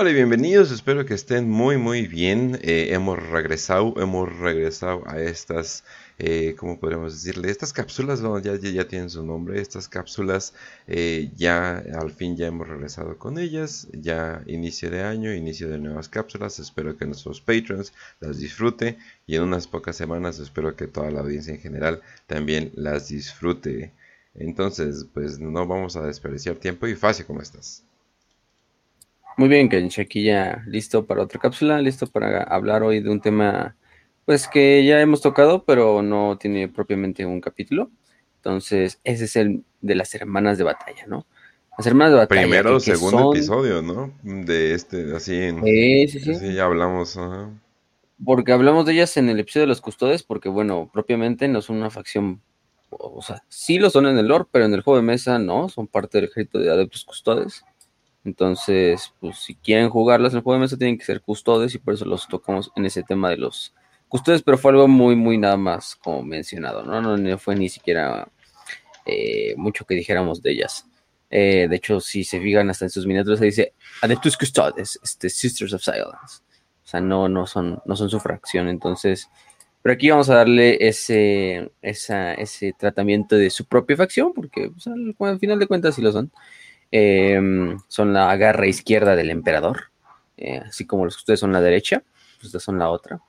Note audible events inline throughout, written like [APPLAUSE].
Hola y bienvenidos, espero que estén muy muy bien. Eh, hemos regresado, hemos regresado a estas, eh, ¿cómo decirle? Estas cápsulas, ya, ya, tienen su nombre, estas cápsulas eh, ya al fin ya hemos regresado con ellas, ya inicio de año, inicio de nuevas cápsulas, espero que nuestros patrons las disfrute y en unas pocas semanas espero que toda la audiencia en general también las disfrute. Entonces, pues no vamos a desperdiciar tiempo y fácil, ¿cómo estás? Muy bien, Kench, aquí ya listo para otra cápsula, listo para hablar hoy de un tema, pues que ya hemos tocado, pero no tiene propiamente un capítulo. Entonces, ese es el de las hermanas de batalla, ¿no? Las hermanas de batalla. Primero o segundo episodio, ¿no? De este, así en. Sí, sí, sí. ya hablamos. Porque hablamos de ellas en el episodio de los custodes, porque, bueno, propiamente no son una facción. O sea, sí lo son en el lore, pero en el juego de mesa no, son parte del ejército de adeptos custodes. Entonces, pues si quieren jugarlas en el juego de mesa tienen que ser custodes y por eso los tocamos en ese tema de los custodes, pero fue algo muy, muy nada más como mencionado, ¿no? No, fue ni siquiera eh, mucho que dijéramos de ellas. Eh, de hecho, si se fijan hasta en sus miniaturas, se dice Adeptus Custodes, este, Sisters of Silence. O sea, no, no, son, no son su fracción. Entonces, pero aquí vamos a darle ese, ese tratamiento de su propia facción, porque pues, al, final de cuentas sí lo son. Em, son la garra izquierda del emperador, eh, así como los que ustedes son la derecha, pues ustedes son la otra.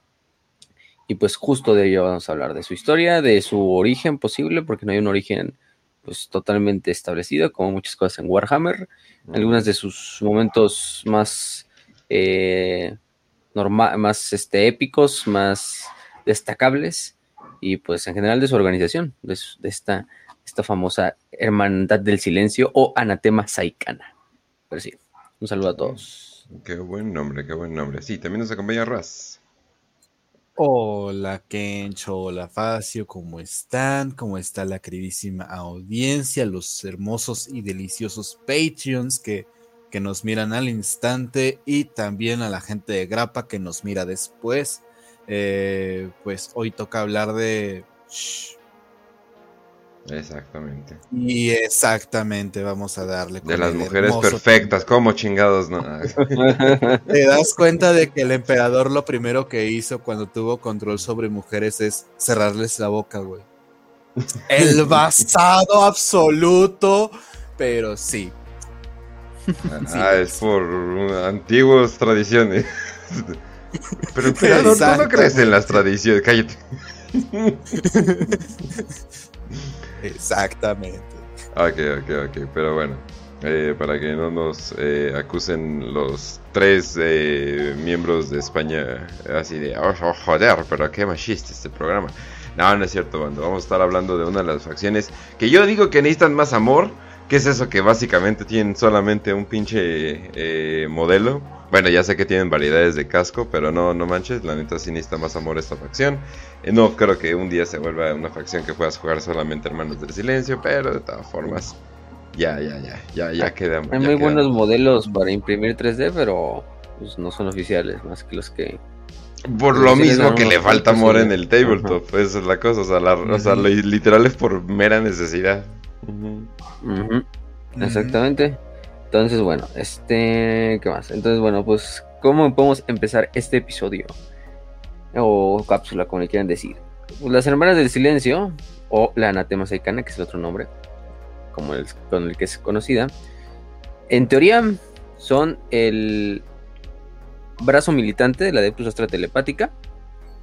Y pues justo de ello vamos a hablar, de su historia, de su origen posible, porque no hay un origen pues totalmente establecido, como muchas cosas en Warhammer. Algunas de sus momentos más eh, más este, épicos, más destacables, y pues en general de su organización, de esta esta famosa Hermandad del Silencio o Anatema Saikana. Pero sí, un saludo a todos. Qué buen nombre, qué buen nombre. Sí, también nos acompaña Raz. Hola Kencho, hola Facio, ¿cómo están? ¿Cómo está la queridísima audiencia, los hermosos y deliciosos Patreons que, que nos miran al instante y también a la gente de Grapa que nos mira después? Eh, pues hoy toca hablar de... Exactamente. Y exactamente, vamos a darle. De las mujeres perfectas, como chingados, ¿no? [LAUGHS] [LAUGHS] Te das cuenta de que el emperador lo primero que hizo cuando tuvo control sobre mujeres es cerrarles la boca, güey. El [LAUGHS] basado absoluto, pero sí. Ah, es por antiguas tradiciones. Pero emperador, tú no crees en las tradiciones, cállate. Exactamente. Ok, ok, ok, pero bueno. Eh, para que no nos eh, acusen los tres eh, miembros de España así de, oh, oh, joder, pero qué machista este programa. No, no es cierto, bando. Vamos a estar hablando de una de las facciones que yo digo que necesitan más amor. Que es eso que básicamente tienen solamente un pinche modelo? Bueno, ya sé que tienen variedades de casco, pero no, no manches, la neta sí necesita más amor esta facción. Eh, no creo que un día se vuelva una facción que puedas jugar solamente Hermanos del Silencio, pero de todas formas, ya, ya, ya, ya, ya quedamos. Hay muy buenos modelos para imprimir 3D, pero pues, no son oficiales, más que los que... Por lo mismo que le falta amor en el tabletop, esa es la cosa, o sea, la, o sea literal es por mera necesidad. Exactamente. Entonces, bueno, este, ¿qué más? Entonces, bueno, pues, ¿cómo podemos empezar este episodio? O cápsula, como le quieran decir. Pues, las Hermanas del Silencio, o la Anatema Saikana, que es el otro nombre, como el, con el que es conocida, en teoría son el brazo militante de la Adeptus Astra Telepática.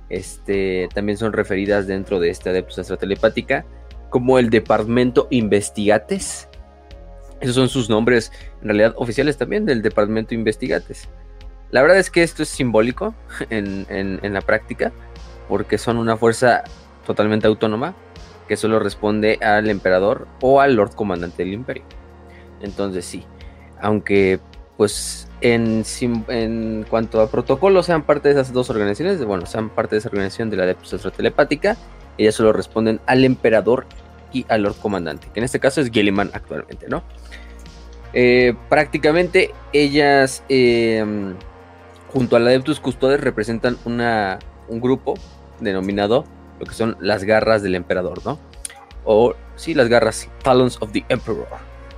Este, también son referidas dentro de esta Adeptus Astra Telepática como el Departamento Investigates esos son sus nombres, en realidad oficiales también del Departamento de Investigates. La verdad es que esto es simbólico [LAUGHS] en, la práctica, porque son una fuerza totalmente autónoma que solo responde al emperador o al Lord Comandante del Imperio. Entonces sí, aunque pues en, en cuanto a protocolo sean parte de esas dos organizaciones, bueno, sean parte de esa organización de la Adeptus Telepática, ellas solo responden al emperador y al Lord Comandante, que en este caso es Gilliman actualmente, ¿no? Eh, prácticamente ellas, em, junto a la Adeptus Custodes, representan una, un grupo denominado lo que son las garras del emperador, ¿no? O sí, las garras Talons of the Emperor.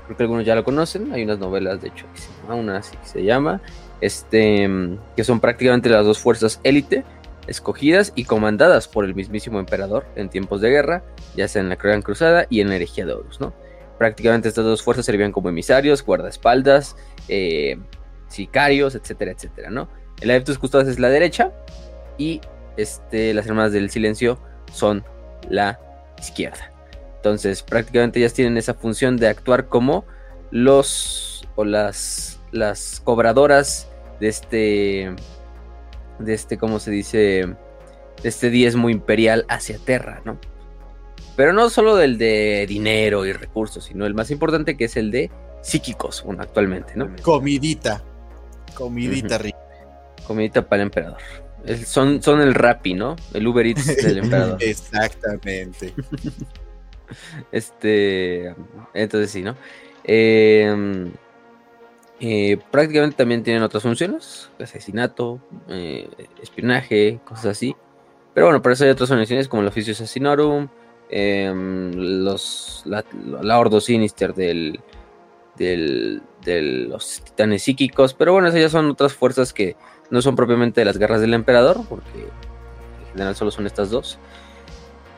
Creo que algunos ya lo conocen, hay unas novelas, de hecho, una así se llama, este, que son prácticamente las dos fuerzas élite escogidas y comandadas por el mismísimo emperador en tiempos de guerra, ya sea en la Gran Cruzada y en la herejía de Horus, ¿no? Prácticamente estas dos fuerzas servían como emisarios, guardaespaldas, eh, sicarios, etcétera, etcétera, ¿no? El Adeptus Custodes es la derecha y este, las Hermanas del Silencio son la izquierda. Entonces, prácticamente ellas tienen esa función de actuar como los o las, las cobradoras de este, de este, ¿cómo se dice? De este diezmo imperial hacia Terra, ¿no? Pero no solo del de dinero y recursos, sino el más importante que es el de psíquicos, bueno, actualmente, ¿no? Comidita. Comidita rica. Comidita para el emperador. son, son el Rappi, ¿no? El Uber Eats [LAUGHS] del emperador. Exactamente. [LAUGHS] este. Entonces sí, ¿no? Eh, eh, prácticamente también tienen otras funciones: asesinato, eh, espionaje, cosas así. Pero bueno, por eso hay otras funciones como el oficio assassinorum, los, la, la, Ordo Sinister del, del, de los titanes psíquicos. Pero bueno, esas ya son otras fuerzas que no son propiamente de las guerras del emperador, porque en general solo son estas dos.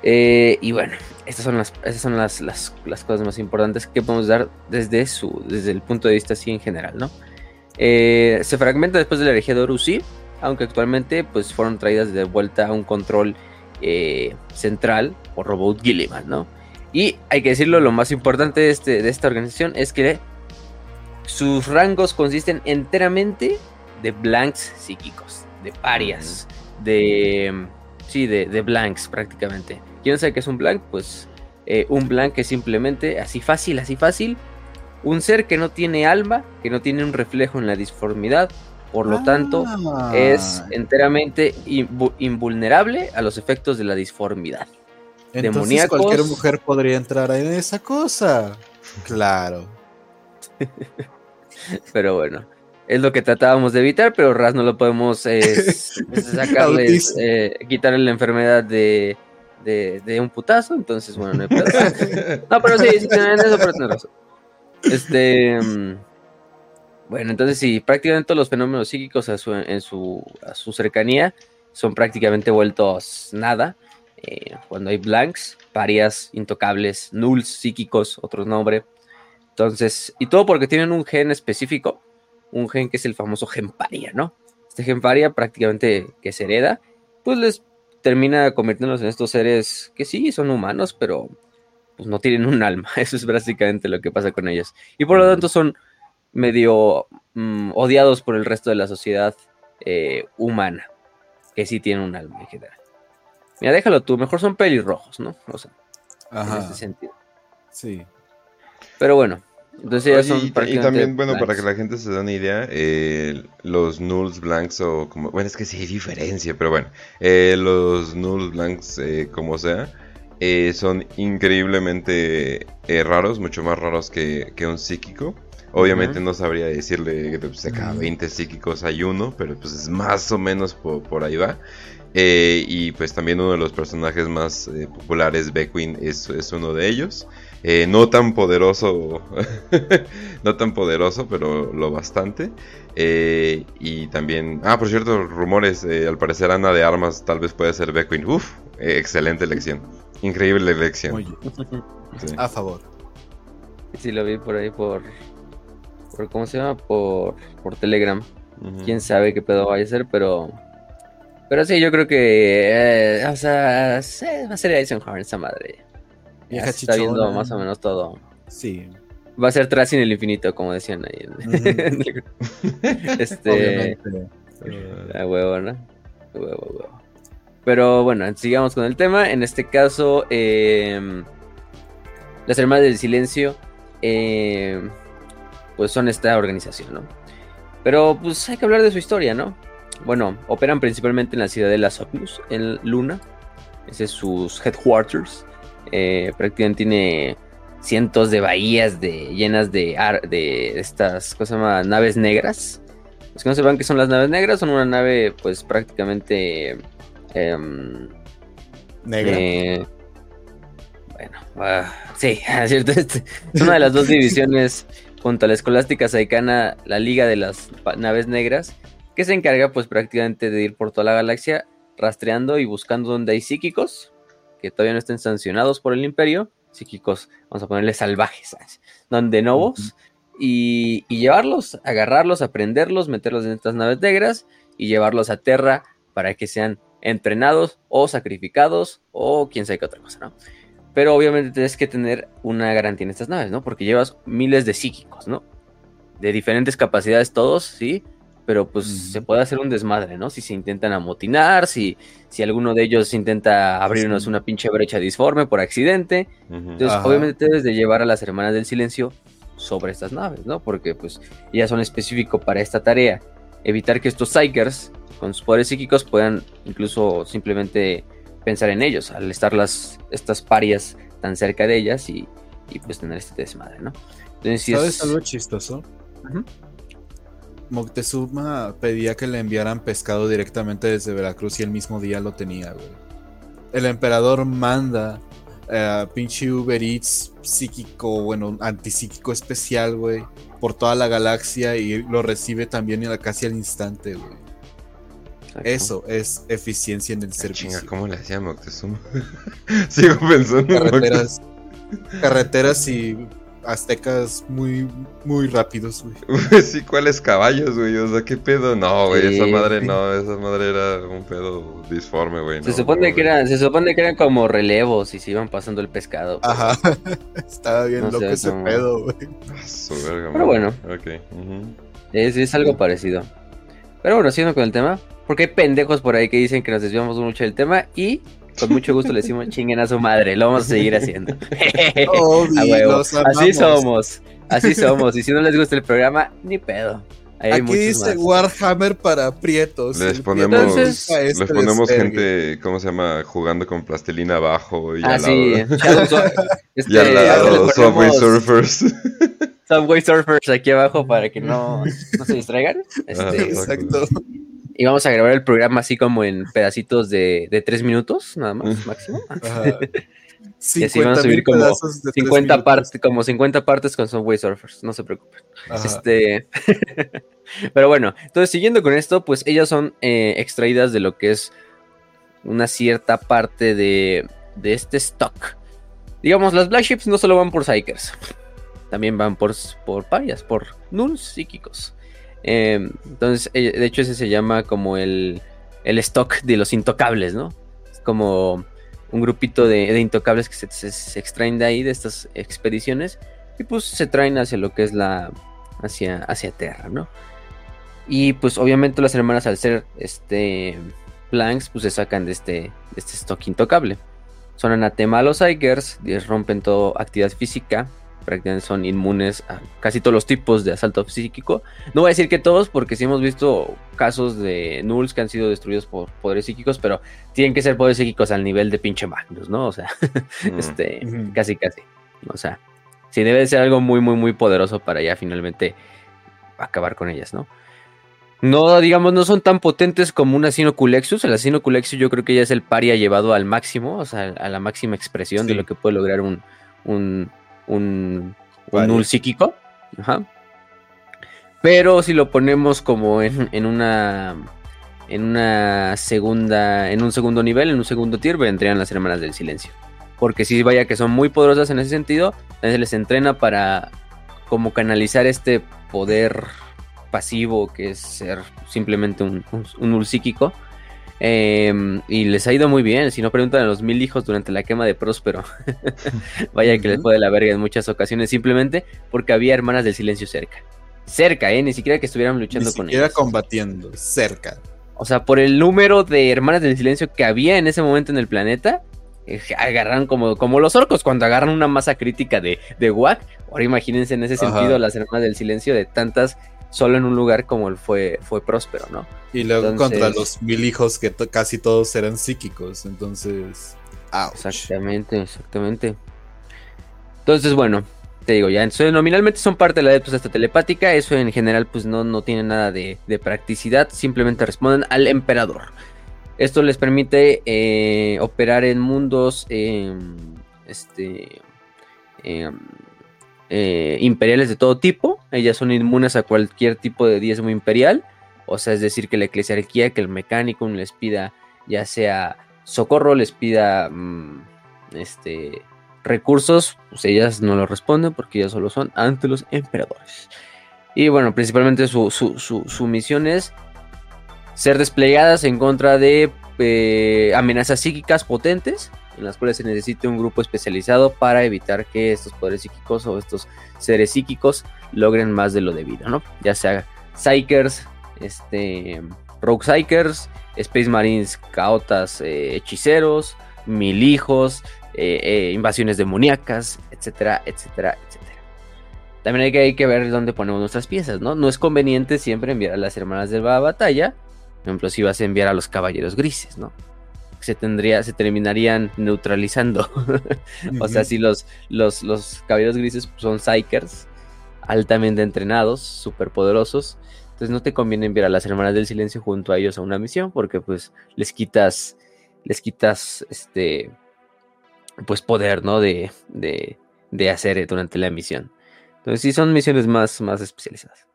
Eh, y bueno, estas son, las, estas son las, las, las, cosas más importantes que podemos dar desde, su, desde el punto de vista así en general, ¿no? Eh, se fragmenta después de la herejía de Horus, aunque actualmente pues fueron traídas de vuelta a un control eh, central por Robot Gilliman, ¿no? Y hay que decirlo, lo más importante de, este, de esta organización es que sus rangos consisten enteramente de blanks psíquicos, de parias, de... Sí, de, de blanks prácticamente. ¿Quién sabe qué es un blank? Pues eh, un blank es simplemente así fácil, así fácil. Un ser que no tiene alma, que no tiene un reflejo en la disformidad, por lo tanto es ah. enteramente invulnerable a los efectos de la disformidad. Entonces cualquier mujer podría entrar en esa cosa. Claro. [LAUGHS] pero bueno, es lo que tratábamos de evitar, pero Raz no lo podemos eh, [LAUGHS] sacarles, eh, quitarle la enfermedad de, de, un putazo, entonces bueno, no hay problema. no, pero sí, sí tienen eso, pero razón. Este. Mm, bueno, entonces sí, prácticamente todos los fenómenos psíquicos a su, en su, a su cercanía son prácticamente vueltos nada. Eh, cuando hay blanks, parias, intocables, nulls, psíquicos, otro nombre. Entonces, y todo porque tienen un gen específico, un gen que es el famoso gen paria, ¿no? Este gen paria prácticamente que se hereda, pues les termina convirtiéndose en estos seres que sí son humanos, pero pues no tienen un alma. [LAUGHS] Eso es básicamente lo que pasa con ellos. Y por lo tanto son medio mm, odiados por el resto de la sociedad eh, humana, que sí tienen un alma en general. Mira, déjalo tú, mejor son pelirrojos, ¿no? O sea, en ese sentido. Sí. Pero bueno, entonces ya son y, y, también, bueno, para que la gente se dé una idea, eh, los nulls blanks o como... Bueno, es que sí hay diferencia, pero bueno. Eh, los nulls blanks, eh, como sea, son increíblemente raros, mucho más raros que, que un psíquico. Obviamente no sabría decirle que pues, de cada 20 psíquicos hay uno, pero pues es más o menos por, por ahí va. Eh, y pues también uno de los personajes más eh, populares, Beckwin, es, es, uno de ellos. Eh, no tan poderoso, [LAUGHS] no tan poderoso, pero lo bastante. y también, ah, por cierto, rumores, al parecer Ana de Armas tal vez puede ser Beckwin. Uf, excelente elección. Increíble elección. A favor. Sí, lo vi por ahí por, por ¿cómo se llama? Por, por Telegram. Quién sabe qué pedo vaya a ser, pero pero sí, yo creo que. Eh, o sea, va a ser Eisenhower esa madre. Está viendo más o menos todo. Sí. Va a ser Tracy en el infinito, como decían ahí. [LAUGHS] este. La huevo, ¿no? Huevo, huevo. Pero bueno, sigamos con el tema. En este caso, eh, las Hermanas del Silencio, eh, pues son esta organización, ¿no? Pero pues hay que hablar de su historia, ¿no? bueno, operan principalmente en la ciudad de Las Opus, en Luna. Ese es sus headquarters. Eh, prácticamente tiene cientos de bahías de, llenas de, de estas cosas naves negras. Los que no sepan qué son las naves negras, son una nave pues prácticamente... Em, Negra. Eh, bueno, uh, sí, [LAUGHS] es cierto. Es una de las dos [LAUGHS] divisiones junto a la escolástica saicana, la Liga de las Naves Negras, que se encarga pues prácticamente de ir por toda la galaxia rastreando y buscando donde hay psíquicos que todavía no estén sancionados por el imperio, psíquicos, vamos a ponerle salvajes, [LAUGHS] donde novos, y, y, llevarlos, agarrarlos, aprenderlos, meterlos en estas naves negras y llevarlos a Terra para que sean entrenados o sacrificados o quién sabe qué otra cosa, ¿no? Pero obviamente tienes que tener una garantía en estas naves, ¿no? Porque llevas miles de psíquicos, ¿no? De diferentes capacidades todos, ¿sí? Pero pues se puede hacer un desmadre, ¿no? Si se intentan amotinar, si, si alguno de ellos intenta abrirnos una pinche brecha disforme por accidente. Entonces, obviamente debes de llevar a las hermanas del silencio sobre estas naves, ¿no? Porque pues ya son específicos para esta tarea. Evitar que estos Psykers con sus poderes psíquicos puedan incluso simplemente pensar en ellos, al estar las, estas parias tan cerca de ellas y, pues tener este desmadre, ¿no? Entonces, ¿Sabes algo chistoso? Moctezuma pedía que le enviaran pescado directamente desde Veracruz y el mismo día lo tenía, güey. El emperador manda a pinche Uber Eats psíquico, bueno, antipsíquico especial, güey, por toda la galaxia y lo recibe también casi al instante, güey. Eso es eficiencia en el ah, servicio. Chinga, ¿cómo le hacía Moctezuma? [LAUGHS] Sigo pensando carreteras, carreteras y aztecas muy, muy rápidos, güey. sí, ¿cuáles caballos, güey? O sea, ¿qué pedo? No, güey, esa madre no, esa madre era un pedo disforme, güey. Se supone que eran, se supone que eran como relevos y se iban pasando el pescado. Ajá, [LAUGHS] estaba bien loco ese pedo, güey. Ah, Pero bueno. Ok. es, es algo parecido. Pero bueno, siguiendo con el tema, porque hay pendejos por ahí que dicen que nos desviamos mucho del tema y con mucho gusto le decimos chinguen a su madre, lo vamos a seguir haciendo. [LAUGHS] [LAUGHS] así somos, así [LAUGHS] somos. Y si no les gusta el programa, ni pedo. Aquí dice Warhammer para prietos. Les ponemos, les ponemos gente, ¿cómo se llama? Jugando con plastilina abajo y ah, al sí. lado. este, y al lado, Subway Surfers. Subway Surfers aquí abajo para que no, no se distraigan. Este, exacto. Vamos a grabar el programa así como en pedacitos de, de tres minutos, nada más, máximo. [LAUGHS] y así vamos a subir como 50 partes, como 50 partes con Subway Surfers, no se preocupen. Este, [LAUGHS] pero bueno, entonces siguiendo con esto, pues ellas son eh, extraídas de lo que es una cierta parte de, de este stock. Digamos, las Black Ships no solo van por Psychers, también van por, por parias, por nulls psíquicos. Em, entonces, eh, de hecho, ese se llama como el, el stock de los intocables, ¿no? Es como un grupito de, intocables que se, extraen de ahí, de estas expediciones, y pues se traen hacia lo que es la. hacia, hacia Terra, ¿no? Y pues obviamente las hermanas al ser este planks, pues se sacan de este, de este stock intocable. Son anatema a los Igers, rompen toda actividad física, prácticamente son inmunes a casi todos los tipos de asalto psíquico. No voy a decir que todos, porque sí hemos visto casos de nulls que han sido destruidos por poderes psíquicos, pero tienen que ser poderes psíquicos al nivel de pinche Magnus, ¿no? O sea, [LAUGHS] mm. este, casi, casi. O sea, sí debe de ser algo muy, muy, muy poderoso para ya finalmente acabar con ellas, ¿no? No, digamos, no son tan potentes como un Asino Culexus. El Asino Culexus yo creo que ya es el paria llevado al máximo, o sea, a la máxima expresión de lo que puede lograr un, un, un, un psíquico. Pero si lo ponemos como en, una en una segunda en un segundo nivel, en un segundo tier, vendrían las hermanas del silencio. Porque si vaya que son muy poderosas en ese sentido, se les entrena para como canalizar este poder pasivo que es ser simplemente un, un, un psíquico Em, y les ha ido muy bien. Si no preguntan a los mil hijos durante la quema de Próspero. [LAUGHS] Vaya que les fue de la verga en muchas ocasiones. Simplemente porque había hermanas del silencio cerca. Cerca, ¿eh? Ni siquiera que estuvieran luchando con ellos. combatiendo, cerca. O sea, por el número de hermanas del silencio que había en ese momento en el planeta. Eh, agarran como, como los orcos cuando agarran una masa crítica de, de Wack. Ahora imagínense en ese sentido las hermanas del silencio de tantas solo en un lugar como el fue, fue próspero, ¿no? Y luego contra los mil hijos que casi todos eran psíquicos, entonces... Exactamente, exactamente. Entonces, bueno, te digo, ya nominalmente son parte de la adeptos esta telepática, eso en general pues no, no tiene nada de, practicidad, simplemente responden al emperador. Esto les permite eh, operar en mundos, este, eh, imperiales de todo tipo. Ellas son inmunes a cualquier tipo de diezmo imperial. O sea, es decir, que la eclesiarquía, que el mecánico les pida ya sea socorro, les pida mm, este, recursos, pues ellas no lo responden porque ellas solo son ante los emperadores. Y bueno, principalmente su, su misión es ser desplegadas en contra de eh, amenazas psíquicas potentes, en las cuales se necesita un grupo especializado para evitar que estos poderes psíquicos o estos seres psíquicos logren más de lo debido, ¿no? Ya sea Psychers, este, Rogue Psychers, Space Marines, Caotas, eh, hechiceros, mil hijos, eh, invasiones demoníacas, etcétera, etcétera, etcétera. También hay que, hay que ver dónde ponemos nuestras piezas, ¿no? No es conveniente siempre enviar a las hermanas de la batalla por ejemplo, si vas a enviar a los caballeros grises, ¿no? Se tendría, se terminarían neutralizando. [LAUGHS] o sea, si los, los, los caballeros grises son psychers, altamente entrenados, súper poderosos. Entonces no te conviene enviar a las hermanas del silencio junto a ellos a una misión, porque pues les quitas, les quitas este pues poder, ¿no? De, de, de hacer durante la misión. Entonces sí son misiones más, más especializadas.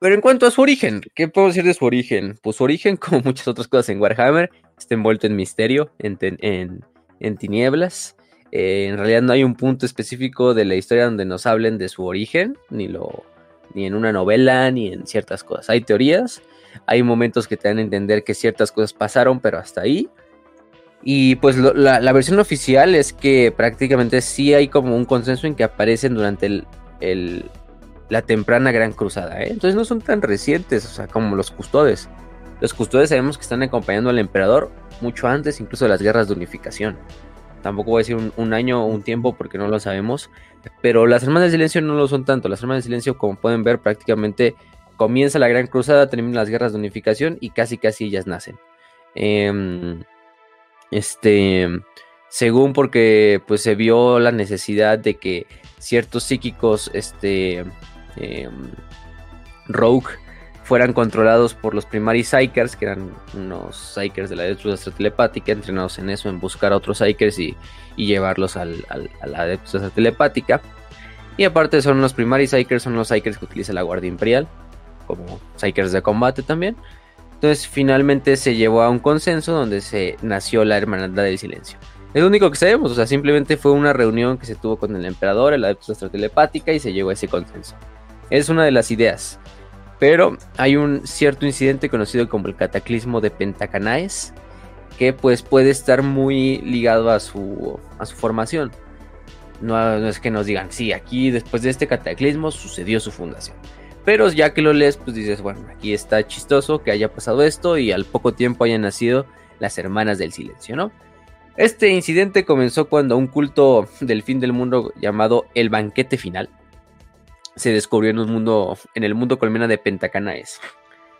Pero en cuanto a su origen, ¿qué puedo decir de su origen? Pues su origen, [LAUGHS] como muchas otras cosas en Warhammer, está envuelto en misterio, en, en, tinieblas. Eh, en realidad no hay un punto específico de la historia donde nos hablen de su origen, ni, lo, ni en una novela, ni en ciertas cosas. Hay teorías, hay momentos que te dan a entender que ciertas cosas pasaron, pero hasta ahí. Y pues la, versión oficial es que prácticamente sí hay como un consenso en que aparecen durante el la temprana Gran Cruzada. ¿eh? Entonces no son tan recientes, o sea, como los custodes. Los custodes sabemos que están acompañando al emperador mucho antes incluso de las guerras de unificación. Tampoco voy a decir un, año o un tiempo porque no lo sabemos. Pero las hermanas de silencio no lo son tanto. Las hermanas de silencio, como pueden ver, prácticamente comienza la Gran Cruzada, terminan las guerras de unificación y casi casi ellas nacen. Em, este, según porque pues se vio la necesidad de que ciertos psíquicos, este, Em, Rogue fueran controlados por los Primary Psychers, que eran unos Psychers de la Adeptus Telepática, entrenados en eso, en buscar a otros Psychers y, llevarlos al, a la Adeptus Telepática. Y aparte son los Primary Psychers, son los Psychers que utiliza la Guardia Imperial, como Psychers de combate también. Entonces finalmente se llevó a un consenso donde se nació la Hermandad del Silencio. Es lo único que sabemos, o sea, simplemente fue una reunión que se tuvo con el emperador, el Adeptus Telepática y se llegó a ese consenso. Es una de las ideas. Pero hay un cierto incidente conocido como el cataclismo de Pentacanaes, que pues puede estar muy ligado a su, a su formación. No, es que nos digan, sí, aquí después de este cataclismo sucedió su fundación. Pero ya que lo lees, pues dices, bueno, aquí está chistoso que haya pasado esto y al poco tiempo hayan nacido las hermanas del silencio, ¿no? Este incidente comenzó cuando un culto del fin del mundo llamado el banquete final se descubrió en un mundo, en el mundo colmena de Pentacanaes,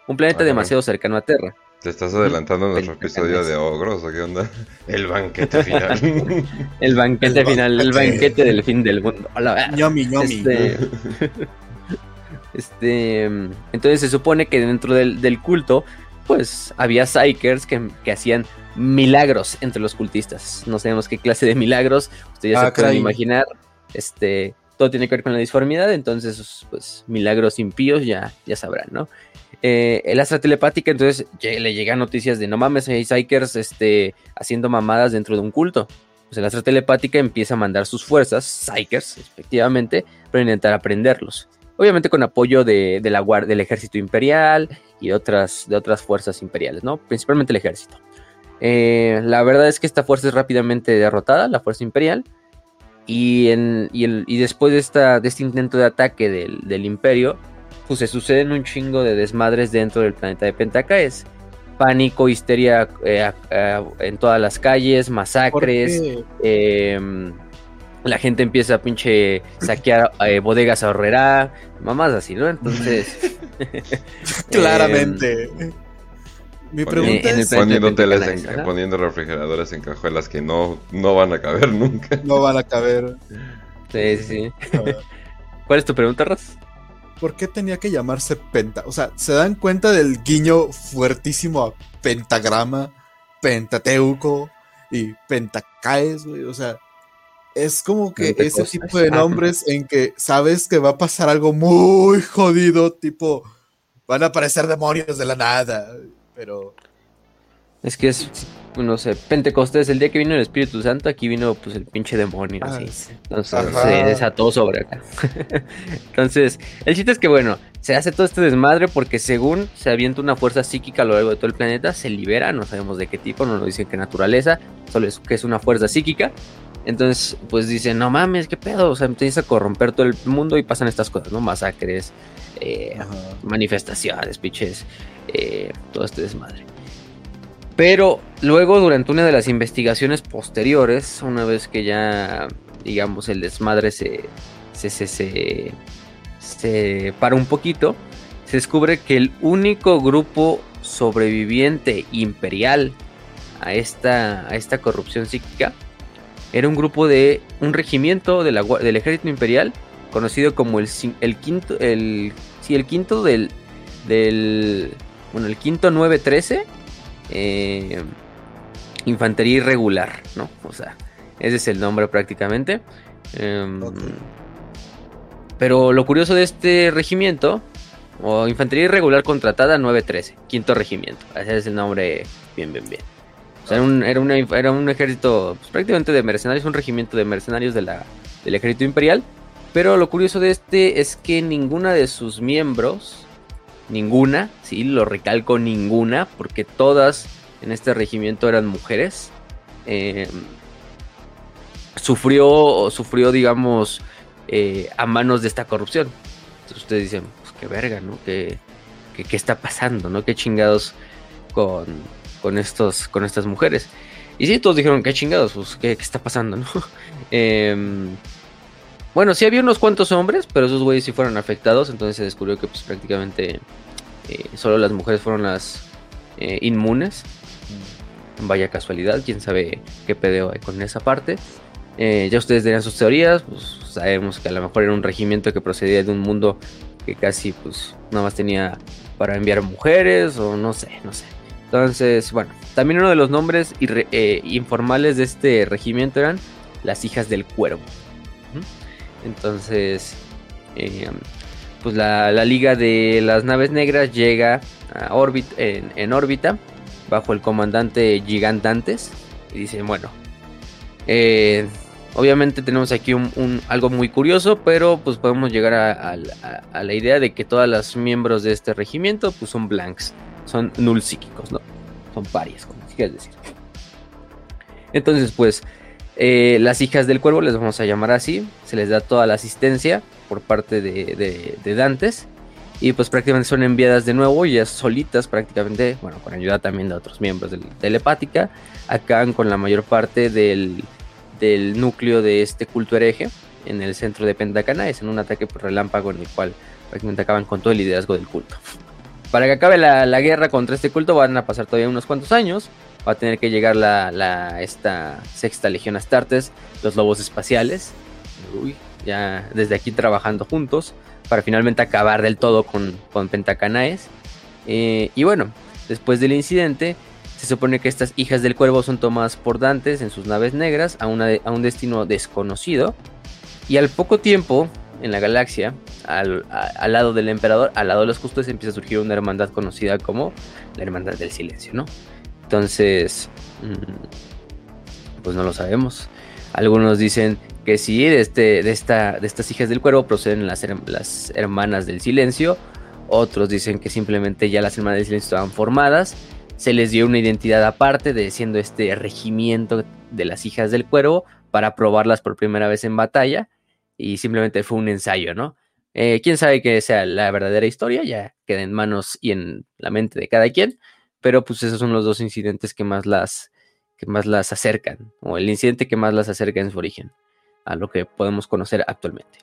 un planeta demasiado cercano a Terra. Te estás adelantando nuestro episodio de Ogros, ¿o qué onda? [LAUGHS] El banquete final. [LAUGHS] el banquete final, el banquete del fin del mundo. Hola, ñomi, ñomi. Este, [LAUGHS] este, entonces se supone que dentro del, culto, pues había psychers que, que, hacían milagros entre los cultistas. No sabemos qué clase de milagros, ustedes ya se ah, pueden imaginar. Este, todo tiene que ver con la disformidad, entonces, pues, milagros impíos ya, ya sabrán, ¿no? Eh, el Astra Telepática, entonces, le llegan noticias de no mames, hay Psychers este, haciendo mamadas dentro de un culto. Pues el Astra Telepática empieza a mandar sus fuerzas, Psychers, efectivamente, para intentar aprenderlos. Obviamente con apoyo de, la guardia, del ejército imperial y otras, de otras fuerzas imperiales, ¿no? Principalmente el ejército. Eh, la verdad es que esta fuerza es rápidamente derrotada, la fuerza imperial y, en, y, después de, esta, de este intento de ataque del, imperio, pues se suceden un chingo de desmadres dentro del planeta de Pentacaes. Pánico, histeria eh, en todas las calles, masacres. Em, la gente empieza a pinche saquear [LAUGHS] eh, bodegas a horrera, mamás así, ¿no? Entonces. [LAUGHS] [LAUGHS] Claramente. Mi pregunta es... Poniendo, teles poniendo refrigeradores en cajuelas que no, no van a caber [LAUGHS] nunca. No van a caber. Sí, sí. [LAUGHS] ¿Cuál es tu pregunta, Raz? ¿Por qué tenía que llamarse Penta? O sea, ¿se dan cuenta del guiño fuertísimo a pentagrama, pentateuco y pentacaes, güey? O sea, es como que ese tipo de nombres en que sabes que va a pasar algo muy jodido, tipo, van a aparecer demonios de la nada, pero... Es que es, no sé, Pentecostés, el día que vino el Espíritu Santo, aquí vino pues el pinche demonio, ah, Entonces se desató sobre acá. [LAUGHS] Entonces, el chiste es que bueno, se hace todo este desmadre porque según se avienta una fuerza psíquica a lo largo de todo el planeta, se libera, no sabemos de qué tipo, no nos dicen qué naturaleza, solo es que es una fuerza psíquica. Entonces, pues dicen, no mames, qué pedo, o sea, empieza a corromper todo el mundo y pasan estas cosas, ¿no? Masacres, eh, manifestaciones, pinches, eh, todo este desmadre. Pero luego, durante una de las investigaciones posteriores, una vez que ya, digamos, el desmadre se, se, se, se, para un poquito, se descubre que el único grupo sobreviviente imperial a esta, a esta corrupción psíquica era un grupo de un regimiento del ejército imperial conocido como el, el quinto el sí, el quinto del del bueno el quinto 913 eh, infantería irregular, ¿no? O sea, ese es el nombre prácticamente. Em, pero lo curioso de este regimiento, o Infantería Irregular Contratada 913, quinto regimiento. Ese es el nombre bien, bien, bien. O sea, era, un, era, un ejército pues, prácticamente de mercenarios, un regimiento de mercenarios de la, del ejército imperial. Pero lo curioso de este es que ninguna de sus miembros ninguna, sí, lo recalco ninguna, porque todas en este regimiento eran mujeres. Eh, sufrió, sufrió, digamos, eh, a manos de esta corrupción. Entonces ustedes dicen, pues qué verga, ¿no? ¿Qué, qué, está pasando, ¿no? ¿Qué chingados con, con, estos, con estas mujeres? Y sí, todos dijeron, qué chingados, pues qué, está pasando, ¿no? [LAUGHS] Em, bueno, sí había unos cuantos hombres, pero esos güeyes sí fueron afectados, entonces se descubrió que pues prácticamente eh, solo las mujeres fueron las eh, inmunes. Mm. Vaya casualidad, quién sabe qué pedeo hay con esa parte. Eh, ya ustedes dirán sus teorías, pues sabemos que a lo mejor era un regimiento que procedía de un mundo que casi pues nada más tenía para enviar mujeres o no sé, no sé. Entonces, bueno, también uno de los nombres informales de este regimiento eran las hijas del cuervo. Entonces, eh, pues la, Liga de las Naves Negras llega a en, órbita bajo el comandante Gigantantes y dicen, bueno, eh, obviamente tenemos aquí un, algo muy curioso, pero pues podemos llegar a, la idea de que todas las miembros de este regimiento pues son blanks, son null psíquicos, ¿no? Son parias, como quieras decir. Entonces, pues eh, las hijas del cuervo, les vamos a llamar así, se les da toda la asistencia por parte de, Dantes. Y pues prácticamente son enviadas de nuevo, ya solitas prácticamente, bueno, con ayuda también de otros miembros de telepática, acaban con la mayor parte del, del núcleo de este culto hereje en el centro de Pentacana, es en un ataque por relámpago en el cual prácticamente acaban con todo el liderazgo del culto. Para que acabe la, la guerra contra este culto van a pasar todavía unos cuantos años, va a tener que llegar la, esta sexta legión Astartes, los lobos espaciales, uy, ya desde aquí trabajando juntos, para finalmente acabar del todo con, con Pentacanaes. Eh, y bueno, después del incidente, se supone que estas hijas del cuervo son tomadas por Dantes en sus naves negras a, a un destino desconocido. Y al poco tiempo, en la galaxia, al, al, lado del emperador, al lado de los justos, empieza a surgir una hermandad conocida como la Hermandad del Silencio, ¿no? Entonces, mm, pues no lo sabemos. Algunos dicen que sí, de, este, de, esta, de estas hijas del cuervo proceden las, hermanas del silencio. Otros dicen que simplemente ya las hermanas del silencio estaban formadas. Se les dio una identidad aparte de siendo este regimiento de las hijas del cuervo para probarlas por primera vez en batalla. Y simplemente fue un ensayo, ¿no? Eh, quién sabe que sea la verdadera historia, ya queda en manos y en la mente de cada quien pero pues esos son los dos incidentes que más las, que más las acercan, o el incidente que más las acerca en su origen, a lo que podemos conocer actualmente.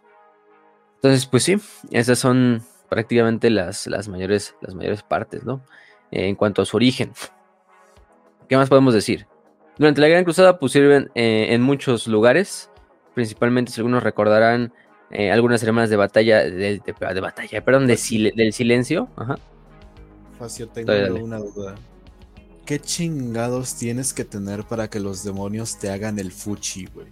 Entonces, pues sí, esas son prácticamente las, las, mayores, las mayores partes, ¿no? en cuanto a su origen. ¿Qué más podemos decir? Durante la Gran Cruzada pusieron eh, en muchos lugares, principalmente si algunos recordarán eh, algunas hermanas de batalla, de, batalla, perdón, de, del silencio, ajá, tengo una duda. ¿Qué chingados tienes que tener para que los demonios te hagan el fuchi, güey?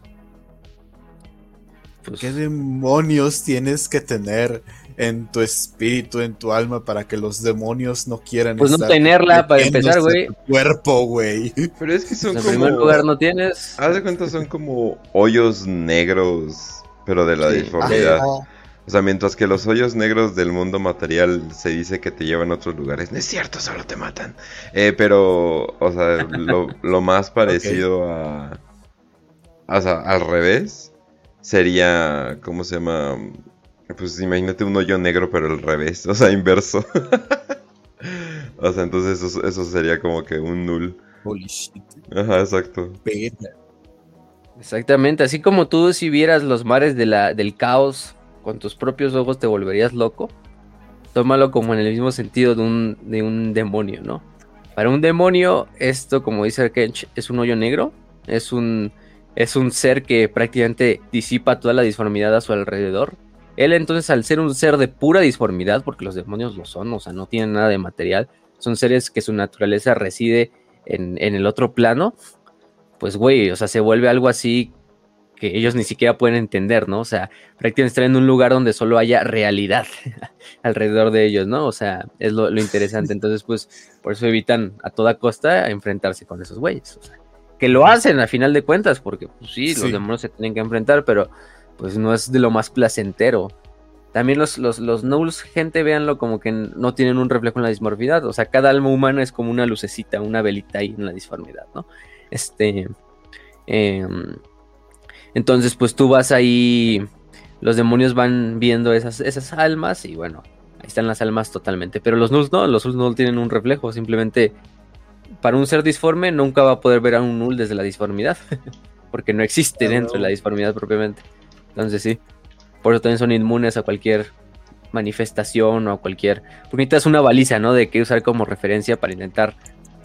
pues ¿Qué demonios tienes que tener en tu espíritu, en tu alma, para que los demonios no quieran Pues no tenerla para empezar, güey. Cuerpo, güey. Pero es que son En como. primer lugar no tienes. Haz de cuenta, son como hoyos negros, pero de la disformidad. Ajá. O sea, mientras que los hoyos negros del mundo material se dice que te llevan a otros lugares. No es cierto, solo te matan. Eh, pero, o sea, lo, lo más [LAUGHS] parecido a. O sea, al revés sería. ¿Cómo se llama? Pues imagínate un hoyo negro, pero al revés. O sea, inverso. [LAUGHS] o sea, entonces eso, eso sería como que un null. Holy shit. Ajá, exacto. Exactamente, así como tú si vieras los mares de la, del caos con tus propios ojos te volverías loco. Tómalo como en el mismo sentido de un, de un demonio, ¿no? Para un demonio, esto, como dice Kench, es un hoyo negro, es un, es un ser que prácticamente disipa toda la disformidad a su alrededor. Él entonces, al ser un ser de pura disformidad, porque los demonios lo son, o sea, no tienen nada de material, son seres que su naturaleza reside en, en el otro plano, pues güey, o sea, se vuelve algo así que ellos ni siquiera pueden entender, ¿no? O sea, prácticamente están en un lugar donde solo haya realidad [LAUGHS] alrededor de ellos, ¿no? O sea, es lo, lo interesante. Entonces, pues, por eso evitan a toda costa enfrentarse con esos güeyes. O sea, que lo hacen a final de cuentas, porque pues sí, los demonios se tienen que enfrentar, pero pues no es de lo más placentero. También los, los, los Gnolls, gente, véanlo como que no tienen un reflejo en la dismorfidad. O sea, cada alma humana es como una lucecita, una velita ahí en la disformidad, ¿no? Este. em, entonces, pues tú vas ahí. Los demonios van viendo esas, esas almas y bueno, ahí están las almas totalmente. Pero los Nulls no, los Nulls no tienen un reflejo. Simplemente, para un ser disforme, nunca va a poder ver a un Null desde la disformidad. [LAUGHS] Porque no existe dentro de la disformidad propiamente. Entonces, sí. Por eso también son inmunes a cualquier manifestación o a cualquier. Porque necesitas una baliza, ¿no? De qué usar como referencia para intentar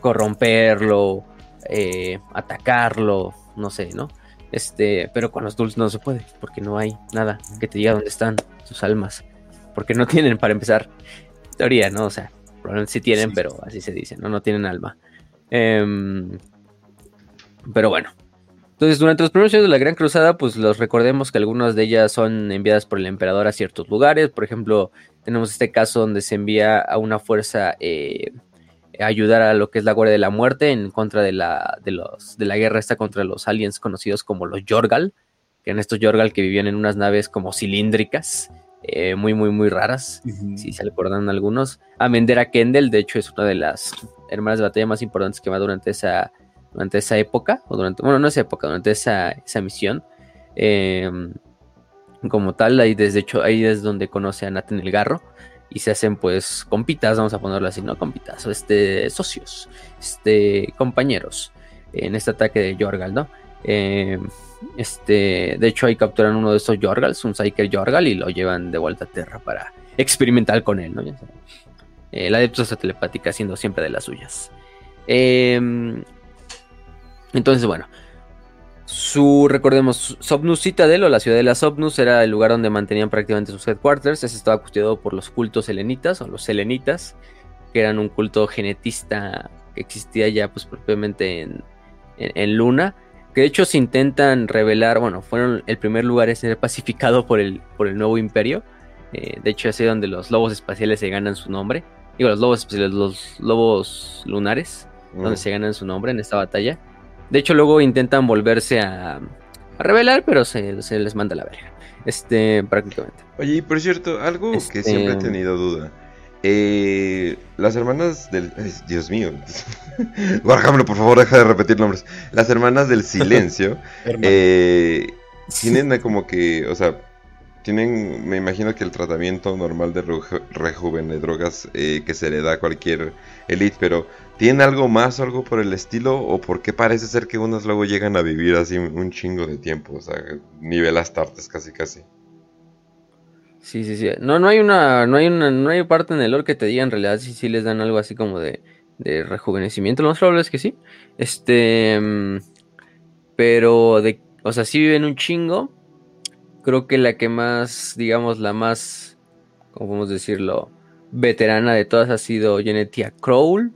corromperlo, eh, atacarlo, no sé, ¿no? Este, pero con los dulces no se puede, porque no hay nada que te diga dónde están sus almas. Porque no [LAUGHS] tienen, para empezar, teoría, ¿no? O sea, probablemente sí tienen, Sí. pero así se dice, ¿no? No tienen alma. Em, pero bueno. Entonces, durante los primeros años de la Gran Cruzada, pues los recordemos que algunas de ellas son enviadas por el emperador a ciertos lugares. Por ejemplo, tenemos este caso donde se envía a una fuerza eh, ayudar a lo que es la Guardia de la Muerte en contra de la, de los, de la guerra esta contra los aliens conocidos como los Yorgal, que eran estos Yorgal que vivían en unas naves como cilíndricas, eh, muy, muy, muy raras si se recuerdan algunos. A Mendera Kendall, de hecho, es una de las hermanas de batalla más importantes que va durante esa, durante esa época, o durante, bueno, no esa época, durante esa, esa misión. Eh, como tal, ahí desde hecho, ahí es donde conoce a Nathan el Garro. Y se hacen pues compitas, vamos a ponerlo así, no compitas, este, socios, este, compañeros en este ataque de Yorgal, ¿no? Eh, este, de hecho, ahí capturan uno de estos Yorgals, un Psyker Yorgal, y lo llevan de vuelta a Tierra para experimentar con él, ¿no? Eh, la adeptosa telepática siendo siempre de las suyas. Eh, entonces, bueno. Su, recordemos, Sopnus Citadel o la ciudad de la Sopnus era el lugar donde mantenían prácticamente sus headquarters. Ese estaba custodiado por los cultos helenitas o los selenitas, que eran un culto genetista que existía ya pues propiamente en, en- en Luna. Que de hecho se intentan revelar, bueno, fueron el primer lugar en ser pacificado por el, por el nuevo imperio. Eh, de hecho, es ahí donde los lobos espaciales se ganan su nombre. Digo, los lobos espaciales, los lobos lunares, donde se ganan su nombre en esta batalla. De hecho, luego intentan volverse a, a revelar, pero se, se les manda la verga. Este, prácticamente. Oye, y por cierto, algo que Este- siempre he tenido duda. Eh, las hermanas del... ay, Dios mío. [LAUGHS] Warhammer, por favor, deja de repetir nombres. Las hermanas del silencio [LAUGHS] eh, tienen como que, o sea, tienen, me imagino que el tratamiento normal de reju- rejuven de drogas eh, que se le da a cualquier elite, pero ¿tienen algo más o algo por el estilo? ¿O por qué parece ser que unas luego llegan a vivir así un, chingo de tiempo? O sea, nivel Astartes casi casi. Sí, sí, sí. No, no hay una, no hay una, no hay parte en el lore que te diga en realidad si sí les dan algo así como de, de rejuvenecimiento. Lo más probable es que sí. Este, mm, pero de, o sea, sí viven un chingo. Creo que la que más, digamos, la más, ¿cómo podemos decirlo? Veterana de todas ha sido Genetia Crowl.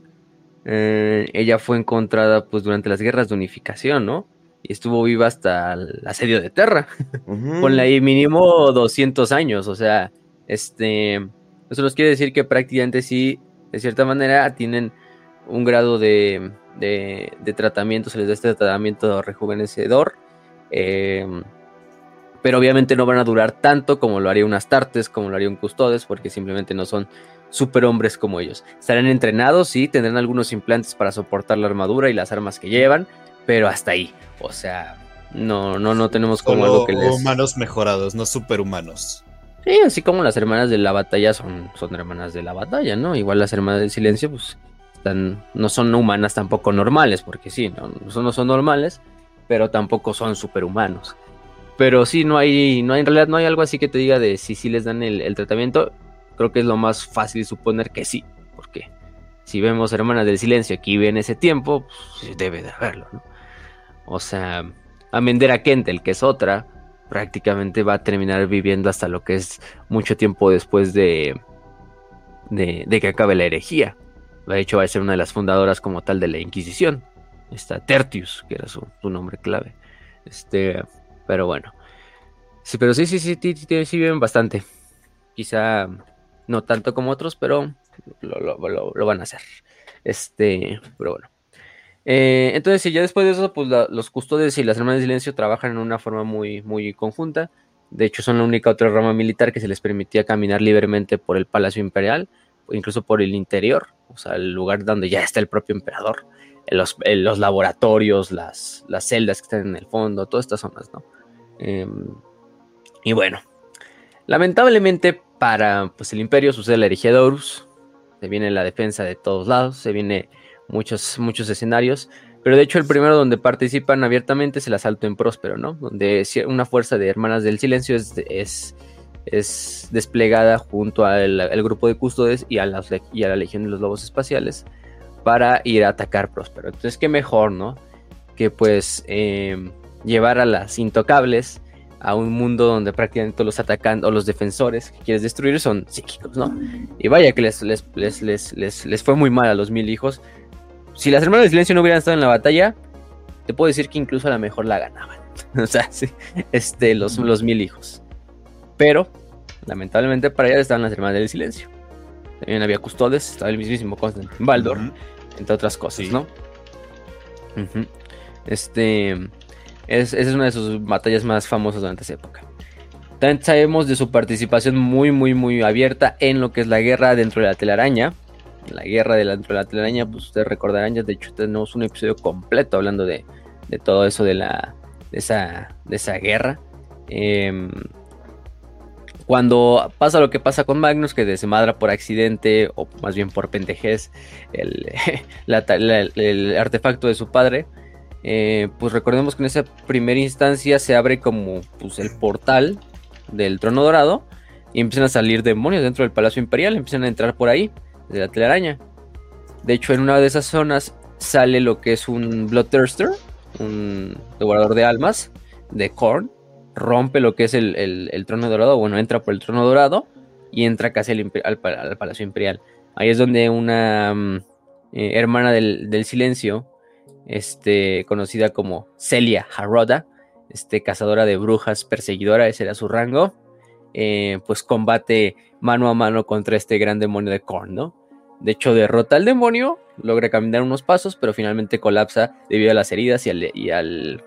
Eh, ella fue encontrada pues durante las guerras de unificación, ¿no? y estuvo viva hasta el asedio de Terra. Ponle ahí mínimo 200 años, o sea, este, eso nos quiere decir que prácticamente sí, de cierta manera, tienen un grado de, de, tratamiento, se les da este tratamiento rejuvenecedor. Em, pero obviamente no van a durar tanto como lo haría un Astartes, como lo haría un Custodes, porque simplemente no son superhombres como ellos. Estarán entrenados, sí, tendrán algunos implantes para soportar la armadura y las armas que llevan, pero hasta ahí. O sea, no, no, no tenemos como algo que les. Humanos mejorados, no superhumanos. Sí, así como las hermanas de la batalla son, son hermanas de la batalla, ¿no? Igual las hermanas del silencio, pues no son humanas tampoco normales, porque sí, no, no son normales, pero tampoco son superhumanos. Pero sí, no hay, no hay, en realidad no hay algo así que te diga de si sí les dan el, tratamiento. Creo que es lo más fácil suponer que sí, porque si vemos Hermanas del Silencio aquí en ese tiempo, pues, debe de haberlo, ¿no? O sea, Amendera Kentel, que es otra, prácticamente va a terminar viviendo hasta lo que es mucho tiempo después de, de, de que acabe la herejía. De hecho, va a ser una de las fundadoras como tal de la Inquisición. Está Tertius, que era su, nombre clave. Este, pero bueno. Sí, pero sí, sí, sí, sí, sí, viven bastante. Quizá no tanto como otros, pero lo, van a hacer. Este, pero bueno. Eh, entonces, sí, ya después de eso, pues los custodes y las hermanas de silencio trabajan en una forma muy, muy conjunta. De hecho, son la única otra rama militar que se les permitía caminar libremente por el Palacio Imperial, incluso por el interior o sea, el lugar donde ya está el propio emperador, los, los laboratorios, las, las, celdas que están en el fondo, todas estas zonas, ¿no? Em, y bueno, lamentablemente para pues, el imperio sucede la herejía Horus, se viene la defensa de todos lados, se viene muchos, muchos escenarios, pero de hecho el primero donde participan abiertamente es el asalto en Próspero, ¿no? Donde una fuerza de hermanas del silencio es, es es desplegada junto al, grupo de custodes y a, la Legión de los Lobos Espaciales para ir a atacar Próspero. Entonces, qué mejor, ¿no? Que pues em, llevar a las intocables a un mundo donde prácticamente los atacantes o los defensores que quieres destruir son psíquicos, ¿no? Y vaya que les, les, les, fue muy mal a los mil hijos. Si las hermanas de silencio no hubieran estado en la batalla, te puedo decir que incluso a lo mejor la ganaban. [LAUGHS] o sea, sí, este, los, los mil hijos. Pero, lamentablemente para allá estaban las hermanas del silencio. También había custodes, estaba el mismísimo Constantin Baldor, entre otras cosas, ¿no? Este. Es, esa es una de sus batallas más famosas durante esa época. También sabemos de su participación muy, muy, muy abierta en lo que es la guerra dentro de la telaraña. La guerra de dentro de la telaraña, pues ustedes recordarán, ya de hecho tenemos un episodio completo hablando de, de todo eso de la de esa, de esa guerra. Eh, cuando pasa lo que pasa con Magnus, que desmadra por accidente, o más bien por pendejez, el, [LAUGHS] artefacto de su padre, eh, pues recordemos que en esa primera instancia se abre como pues, el portal del trono dorado y empiezan a salir demonios dentro del palacio imperial, empiezan a entrar por ahí, de la telaraña. De hecho, en una de esas zonas sale lo que es un Bloodthirster, un devorador de almas, de Korn, rompe lo que es el, trono dorado, bueno, entra por el trono dorado y entra casi al, Palacio Imperial. Ahí es donde una mm, eh, hermana del, silencio, este, conocida como Celia Harroda, este, cazadora de brujas, perseguidora, ese era su rango, eh, pues combate mano a mano contra este gran demonio de Korn, ¿no? De hecho, derrota al demonio, logra caminar unos pasos, pero finalmente colapsa debido a las heridas y al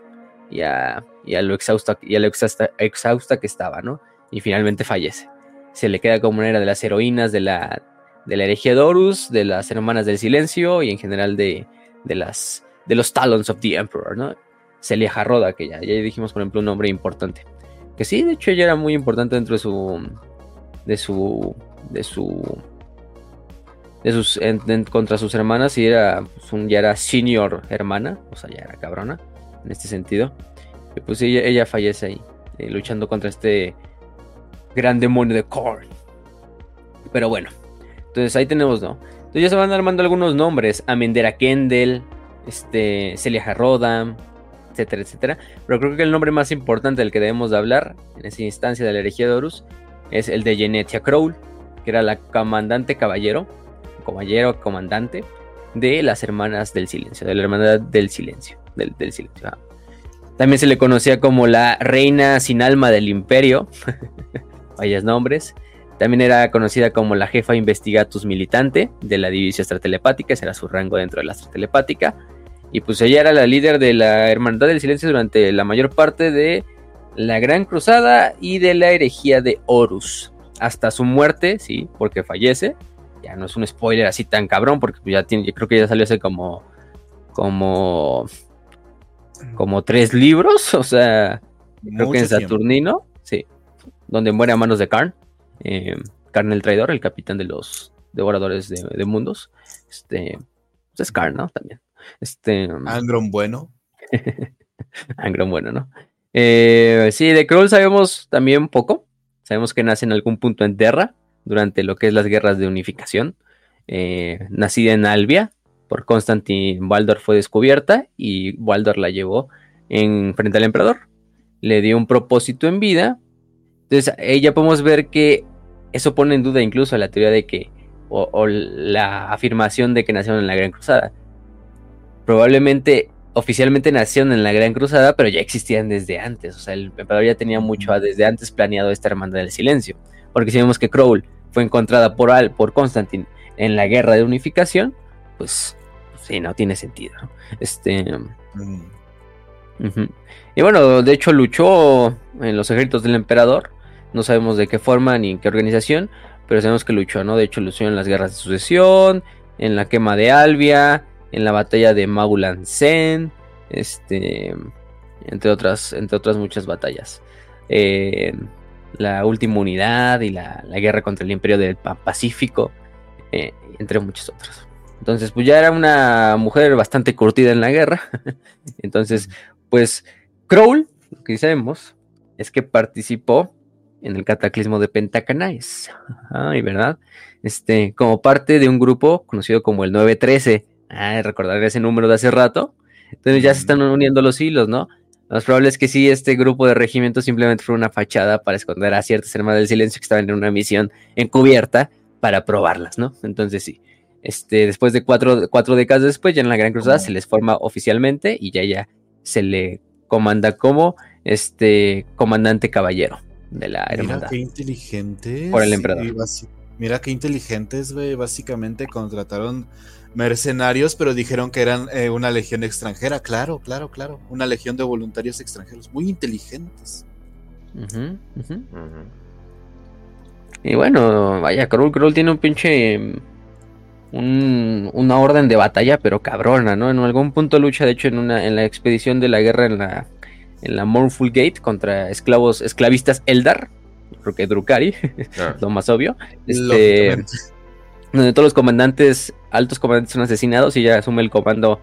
y a, lo, exhausta, y a lo exhausta, que estaba, ¿no? Y finalmente fallece. Se le queda como una de las heroínas de la, de la herejía de las hermanas del silencio y en general de, de, las, de los Talons of the Emperor, ¿no? Celia Jarroda, que ya, ya dijimos, por ejemplo, un nombre importante. Que sí, de hecho, ella era muy importante dentro de su. de su. de su. de sus. contra sus hermanas y era. Pues, ya era senior hermana, o sea, ya era cabrona en este sentido. pues ella, fallece ahí, eh, luchando contra este gran demonio de Korn. Pero bueno, entonces ahí tenemos, ¿no? Entonces ya se van armando algunos nombres: Amendera Kendall, este, Celia Jarroda, etcétera, etcétera. Pero creo que el nombre más importante del que debemos de hablar en esa instancia de la herejía de Horus es el de Genetia Crowl, que era la comandante caballero, caballero comandante de las hermanas del silencio, de la hermandad del silencio del, silencio. También se le conocía como la reina sin alma del imperio. [LAUGHS] Vayas nombres. También era conocida como la jefa investigatus militante de la división estratelepática, ese era su rango dentro de la estratelepática. Y pues ella era la líder de la Hermandad del Silencio durante la mayor parte de la Gran Cruzada y de la herejía de Horus. Hasta su muerte, sí, porque fallece. Ya no es un spoiler así tan cabrón, porque ya tiene, yo creo que ya salió hace como. como. como tres libros. [LAUGHS] O sea, creo que en Saturnino, sí. Donde muere a manos de Karn. Eh, Karn el traidor, el capitán de los devoradores de, mundos. Este. Pues es Karn, ¿no? También. Este. Angron bueno. [LAUGHS] Angron bueno, ¿no? Eh, sí, de Krull sabemos también poco. Sabemos que nace en algún punto en Terra durante lo que es las guerras de unificación. Eh, nacida en Albia por Constantin Baldor fue descubierta y Baldor la llevó en frente al emperador. Le dio un propósito en vida. Entonces, ella podemos ver que eso pone en duda incluso la teoría de que, o la afirmación de que nacieron en la Gran Cruzada probablemente oficialmente nacieron en la Gran Cruzada, pero ya existían desde antes. O sea, el emperador ya tenía mucho desde antes planeado esta hermandad del silencio. Porque si vemos que Crowl fue encontrada por, Al, por Constantine en la guerra de unificación, pues, sí, no tiene sentido. Este. Y bueno, de hecho luchó en los ejércitos del emperador. No sabemos de qué forma ni en qué organización, pero sabemos que luchó, ¿no? De hecho, luchó en las guerras de sucesión, en la quema de Albia, en la batalla de Magulan Sen, este, entre otras, entre otras muchas batallas. Eh, la última unidad y la, guerra contra el imperio del Pacífico, eh, entre muchos otros. Entonces, pues ya era una mujer bastante curtida en la guerra. [LAUGHS] Entonces, pues Crowl, lo que sabemos es que participó en el cataclismo de Pentacanais. Ay, ¿verdad? Este, como parte de un grupo conocido como el 913, Ah, recordar ese número de hace rato. Entonces ya se están uniendo los hilos, ¿no? Lo más probable es que sí, este grupo de regimientos simplemente fue una fachada para esconder a ciertas hermanas del silencio que estaban en una misión encubierta para probarlas, ¿no? Entonces sí. Este, después de cuatro, cuatro décadas después, ya en la Gran Cruzada se les forma oficialmente y ya ya se le comanda como este comandante caballero de la hermandad. Mira qué inteligentes. Por el emperador. Mira qué inteligentes, güey. Básicamente contrataron mercenarios, pero dijeron que eran eh, una legión extranjera. Claro, claro, claro. Una legión de voluntarios extranjeros. Muy inteligentes. Y bueno, vaya, Krull, Krull tiene un pinche. una orden de batalla, pero cabrona, ¿no? En algún punto lucha, de hecho, en, una, en la expedición de la guerra en la, en la Mournful Gate contra esclavos, esclavistas Eldar. Porque Drukari, [LAUGHS] ah. lo más obvio. Este, donde todos los comandantes, altos comandantes son asesinados y ella asume el comando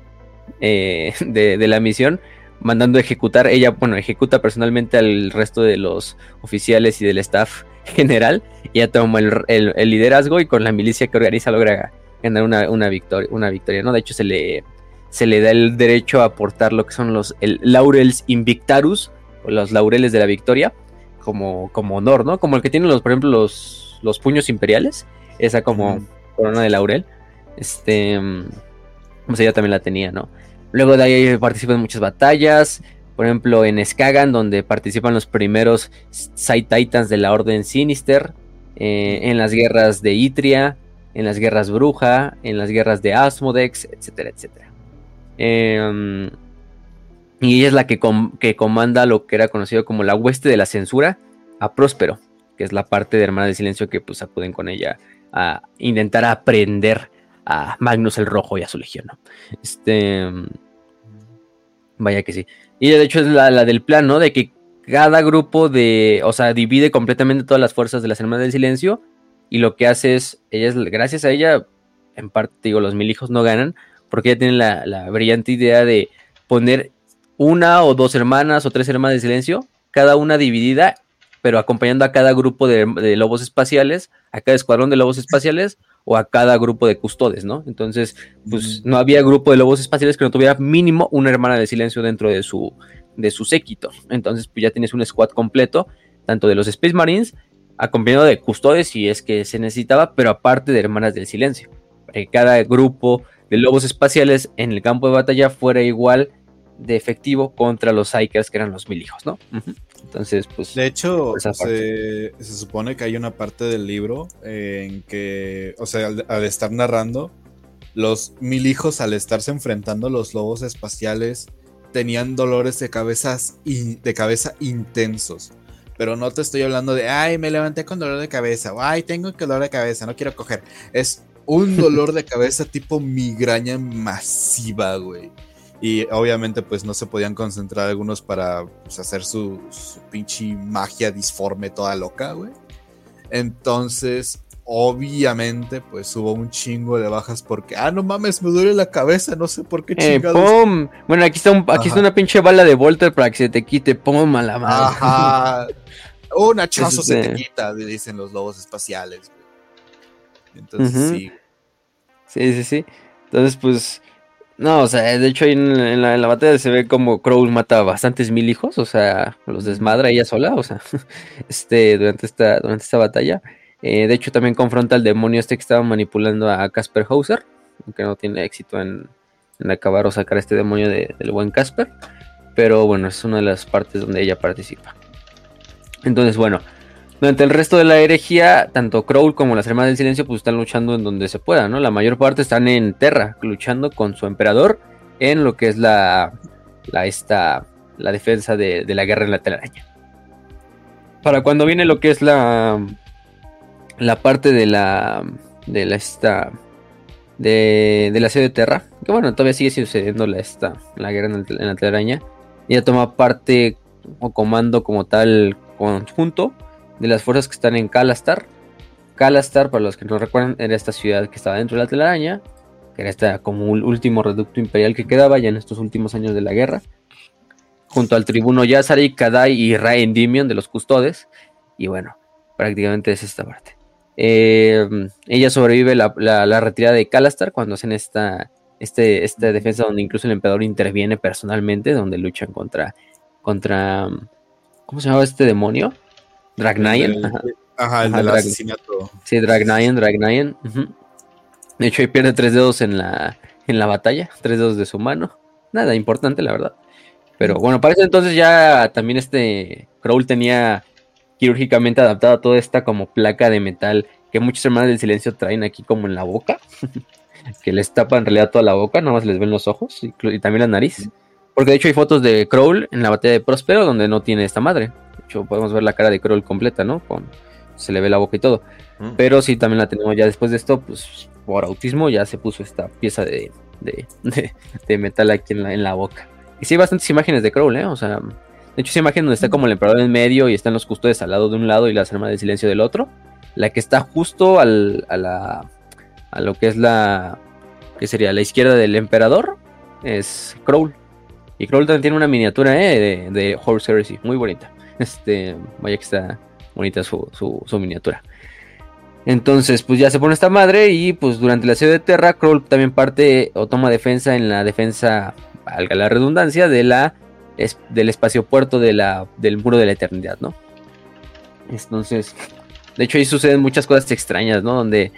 eh, [LAUGHS] de, la misión, mandando a ejecutar, ella, bueno, ejecuta personalmente al resto de los oficiales y del staff [LAUGHS] general, y ella toma el, liderazgo y con la milicia que organiza logra ganar una, victoria, una victoria, ¿no? De hecho se le, se le da el derecho a aportar lo que son los laurels invictarus, o los laureles de la victoria, como, como honor, ¿no? Como el que tienen los, por ejemplo, los, los puños imperiales, esa como corona de laurel. Este, pues ella también la tenía, ¿no? Luego de ahí participa en muchas batallas. Por ejemplo, en Skagan, donde participan los primeros Side Titans de la Orden Sinister. Eh, en las guerras de Itria. En las guerras Bruja. En las guerras de Asmodex, etcétera, etcétera. Em, y ella es la que, comanda lo que era conocido como la hueste de la censura a Próspero, que es la parte de Hermana del Silencio que pues acuden con ella a intentar aprender a Magnus el Rojo y a su legión. Este. Vaya que sí. Y de hecho es la, del plan, ¿no? De que cada grupo de. O sea, divide completamente todas las fuerzas de las Hermanas del Silencio. Y lo que hace es. Gracias a ella, en parte, digo, los mil hijos no ganan. Porque ella tiene la, brillante idea de poner una o dos hermanas o tres hermanas de silencio, cada una dividida pero acompañando a cada grupo de, lobos espaciales, a cada escuadrón de lobos espaciales o a cada grupo de custodes, ¿no? Entonces, pues no había grupo de lobos espaciales que no tuviera mínimo una hermana de silencio dentro de su, de su séquito. Entonces, pues ya tienes un squad completo, tanto de los Space Marines, acompañado de custodes si es que se necesitaba, pero aparte de hermanas del silencio. Para que cada grupo de lobos espaciales en el campo de batalla fuera igual de efectivo contra los Psychers, que eran los mil hijos, ¿no? Entonces, pues. De hecho, se, supone que hay una parte del libro en que, o sea, al, estar narrando, los mil hijos, al estarse enfrentando a los lobos espaciales, tenían dolores de, cabezas de cabeza intensos. Pero no te estoy hablando de, ay, me levanté con dolor de cabeza, o ay, tengo dolor de cabeza, no quiero coger. Es un dolor de cabeza tipo migraña masiva, güey. Y obviamente pues no se podían concentrar algunos para pues, hacer su, su pinche magia disforme toda loca, güey. Entonces, obviamente pues hubo un chingo de bajas porque, ah, no mames, me duele la cabeza, no sé por qué eh, chingados. Bueno, aquí está, aquí está una pinche bala de Volter para que se te quite, pum, a la madre. Ajá. [LAUGHS] Un hachazo se te quita, dicen los lobos espaciales. Entonces, sí. Sí, sí, sí. Entonces, pues, no, o sea, de hecho ahí en, la, batalla se ve como Crow mata a bastantes mil hijos, o sea, los desmadra ella sola, o sea, [LAUGHS] este, durante esta, durante esta batalla. Eh, de hecho, también confronta al demonio este que estaba manipulando a Casper Hauser, aunque no tiene éxito en, acabar o sacar a este demonio del buen Casper. Pero bueno, es una de las partes donde ella participa. Entonces, bueno, durante el resto de la herejía, tanto Crowl como las Hermanas del Silencio pues están luchando en donde se pueda, ¿no? La mayor parte están en Terra, luchando con su emperador en lo que es la, la, esta, la defensa de, la guerra en la telaraña. Para cuando viene lo que es la, la parte de la, de la esta, de, de la ciudad de Terra, que bueno, todavía sigue sucediendo la, esta, la guerra en, en la telaraña, ella toma parte o comando como tal conjunto de las fuerzas que están en Kalastar. Kalastar, para los que no recuerdan, era esta ciudad que estaba dentro de la telaraña, que era esta como un último reducto imperial que quedaba ya en estos últimos años de la guerra, junto al tribuno Yazari, Kadai y Raen Dimion de los custodes. Y bueno, prácticamente es esta parte. Eh, ella sobrevive la, la, retirada de Kalastar cuando hacen esta, este, esta defensa donde incluso el emperador interviene personalmente, donde luchan contra, contra, ¿cómo se llama este demonio? Dragnayan. Ajá, el del asesinato. Sí, Dragnayan, Dragnayan. De hecho, ahí pierde tres dedos en la, en la batalla, tres dedos de su mano. Nada importante, la verdad. Pero bueno, para eso entonces ya también este Crawl tenía quirúrgicamente adaptada toda esta como placa de metal que muchos hermanos del silencio traen aquí como en la boca, [LAUGHS] que les tapa en realidad toda la boca, nada más les ven los ojos y, y también la nariz. Porque de hecho hay fotos de Crawl en la batalla de Próspero donde no tiene esta madre podemos ver la cara de Kroll completa, ¿no? Con, se le ve la boca y todo. Mm. Pero sí, también la tenemos ya después de esto, pues por autismo ya se puso esta pieza [LAUGHS] de, de, metal aquí en la, en la boca. Y sí hay bastantes imágenes de Kroll, ¿eh? O sea, de hecho, esa imagen donde está como el emperador en medio y están los custodios al lado de un lado y las armas de silencio del otro. La que está justo al, a, la, a lo que es la. que sería la izquierda del emperador es Kroll. Y Kroll también tiene una miniatura ¿eh? de, de Horse Heresy, muy bonita. Este, vaya que está bonita su, miniatura. Entonces, pues ya se pone esta madre y pues durante la serie de Terra, Kroll también parte o toma defensa en la defensa, valga la redundancia, de la, del espacio puerto de la, del muro de la eternidad, ¿no? Entonces, de hecho ahí suceden muchas cosas extrañas, ¿no? Donde,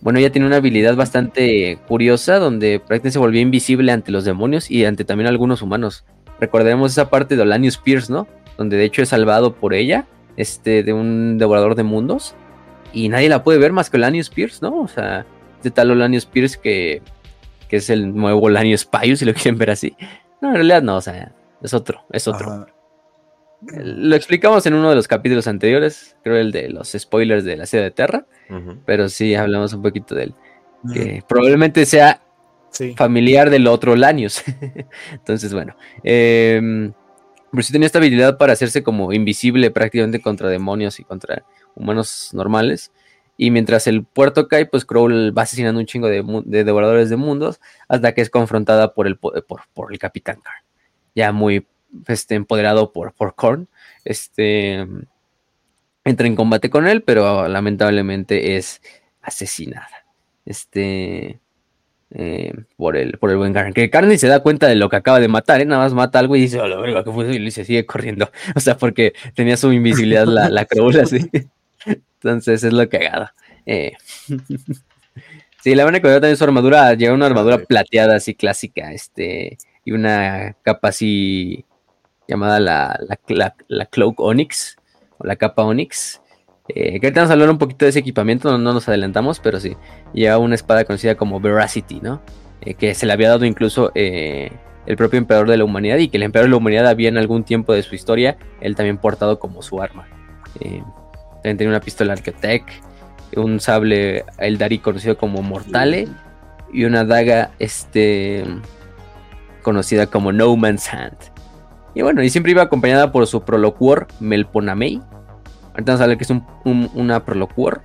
bueno, ella tiene una habilidad bastante curiosa, donde prácticamente se volvió invisible ante los demonios y ante también algunos humanos. Recordemos esa parte de Olanius Pierce, ¿no? Donde de hecho es salvado por ella, este, de un devorador de mundos, y nadie la puede ver más que Lanius Pierce, ¿no? O sea, de tal Olanius Pierce que, que es el nuevo Lanius Pius, si lo [LAUGHS] quieren ver así. No, en realidad no, o sea, es otro, es otro. Lo explicamos en uno de los capítulos anteriores, creo el de los spoilers de la serie de Terra, pero sí hablamos un poquito de él. Que probablemente sea familiar del otro Lanius. [LAUGHS] Entonces, bueno. Eh, pero sí tenía esta habilidad para hacerse como invisible prácticamente contra demonios y contra humanos normales. Y mientras el puerto cae, pues Crowl va asesinando un chingo de, devoradores de mundos hasta que es confrontada por el, por, por el Capitán Karn. Ya muy este, empoderado por, por Korn. Este, entra en combate con él, pero lamentablemente es asesinada. Este, eh, por, el, por el buen Karen. Que Karen se da cuenta de lo que acaba de matar, ¿eh? nada más mata algo y dice, la verga, ¿qué fue Y se sigue corriendo. [LAUGHS] O sea, porque tenía su invisibilidad la, la así. [LAUGHS] Entonces es lo cagado. Eh. [LAUGHS] sí, la buena que también su armadura, llega una armadura plateada así clásica, este, y una capa así llamada la, la, la, Cloak Onyx o la capa Onyx. Eh, que ahorita vamos a hablar un poquito de ese equipamiento, no, nos adelantamos, pero sí, lleva una espada conocida como Veracity, ¿no? Eh, que se le había dado incluso eh, el propio emperador de la humanidad y que el emperador de la humanidad había en algún tiempo de su historia, él también portado como su arma. también tenía una pistola Architect, un sable Eldari conocido como Mortale y una daga este, conocida como No Man's Hand. Y bueno, y siempre iba acompañada por su proloquor Melponamei. Ahorita vamos a ver que es un, una proloquor,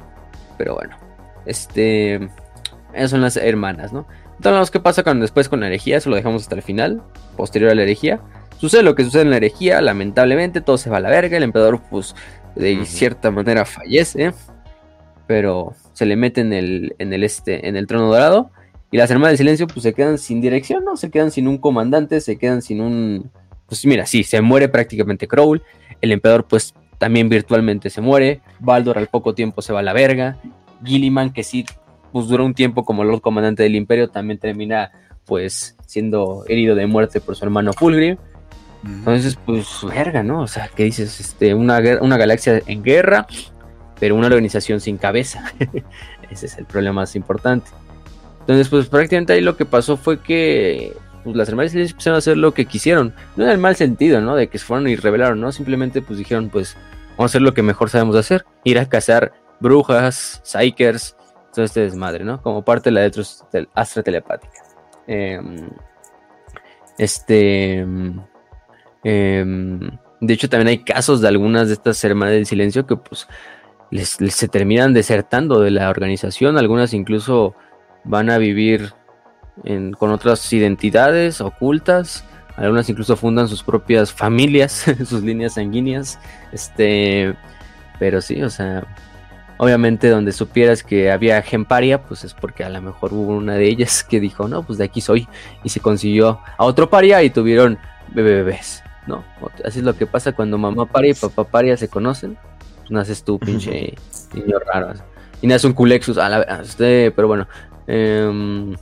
pero bueno, este, esas son las hermanas, ¿no? Entonces, ¿qué pasa cuando después con la herejía? Eso lo dejamos hasta el final, posterior a la herejía. Sucede lo que sucede en la herejía, lamentablemente todo se va a la verga, el emperador pues de cierta manera fallece pero se le mete en el, en el, este, en el trono dorado. Y las hermanas del silencio, pues se quedan sin dirección, ¿no? Se quedan sin un comandante, se quedan sin un. Pues mira, sí, se muere prácticamente Crowl. El emperador, pues también virtualmente se muere. Baldor al poco tiempo se va a la verga. Gilliman, que sí, pues duró un tiempo como Lord Comandante del Imperio, también termina, pues, siendo herido de muerte por su hermano Fulgrim. Entonces, pues, verga, ¿no? O sea, ¿qué dices? Este, una, una galaxia en guerra, pero una organización sin cabeza. [LAUGHS] Ese es el problema más importante. Entonces, pues prácticamente ahí lo que pasó fue que pues, las hermanas empezaron a hacer lo que quisieron. No en el mal sentido, ¿no? De que se fueron y revelaron, ¿no? Simplemente pues dijeron, pues vamos a hacer lo que mejor sabemos hacer. Ir a cazar brujas, psychers, todo este desmadre, ¿no? Como parte de la de astra telepática. Em, este... Em, de hecho, también hay casos de algunas de estas hermanas del silencio que pues les, se terminan desertando de la organización, algunas incluso van a vivir con otras identidades ocultas, algunas incluso fundan sus propias familias, [LAUGHS] sus líneas sanguíneas, este, pero sí, o sea, obviamente donde supieras que había gemparia, pues es porque a lo mejor hubo una de ellas [LAUGHS] que dijo, no, pues de aquí soy, y se consiguió a otro paria y tuvieron bebés, ¿no? Así es lo que pasa cuando mamá paria y papá paria se conocen, naces tú, pinche niño raro. Y nace un Culexus, a la este, pero bueno. Eh,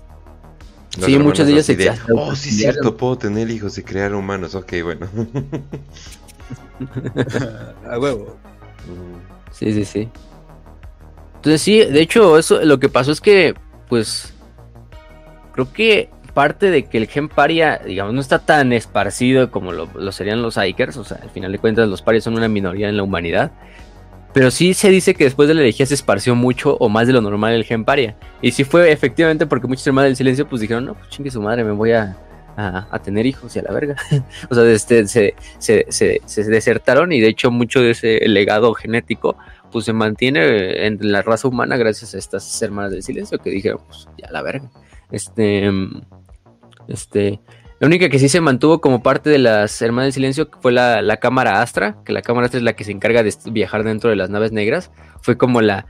sí, muchas de ellas se Oh, sí, es cierto, puedo tener hijos y crear humanos. Ok, bueno. [LAUGHS] a huevo. Sí, sí, sí. Entonces, sí, de hecho, eso lo que pasó es que, pues, creo que parte de que el gen paria, digamos, no está tan esparcido como lo, lo serían los Ikers, o sea, al final de cuentas los parias son una minoría en la humanidad, pero sí se dice que después de la herejía se esparció mucho o más de lo normal el gen paria. Y sí fue efectivamente porque muchos hermanos del silencio pues dijeron, no, pues chingue su madre, me voy a, a, tener hijos y a la verga. [LAUGHS] o sea, este, se, se, se, desertaron y de hecho mucho de ese legado genético pues se mantiene en la raza humana gracias a estas hermanas del silencio que dijeron, pues ya la verga. Este, este, la única que sí se mantuvo como parte de las Hermanas del Silencio fue la, cámara Astra, que la cámara Astra es la que se encarga de viajar dentro de las naves negras. Fue como la,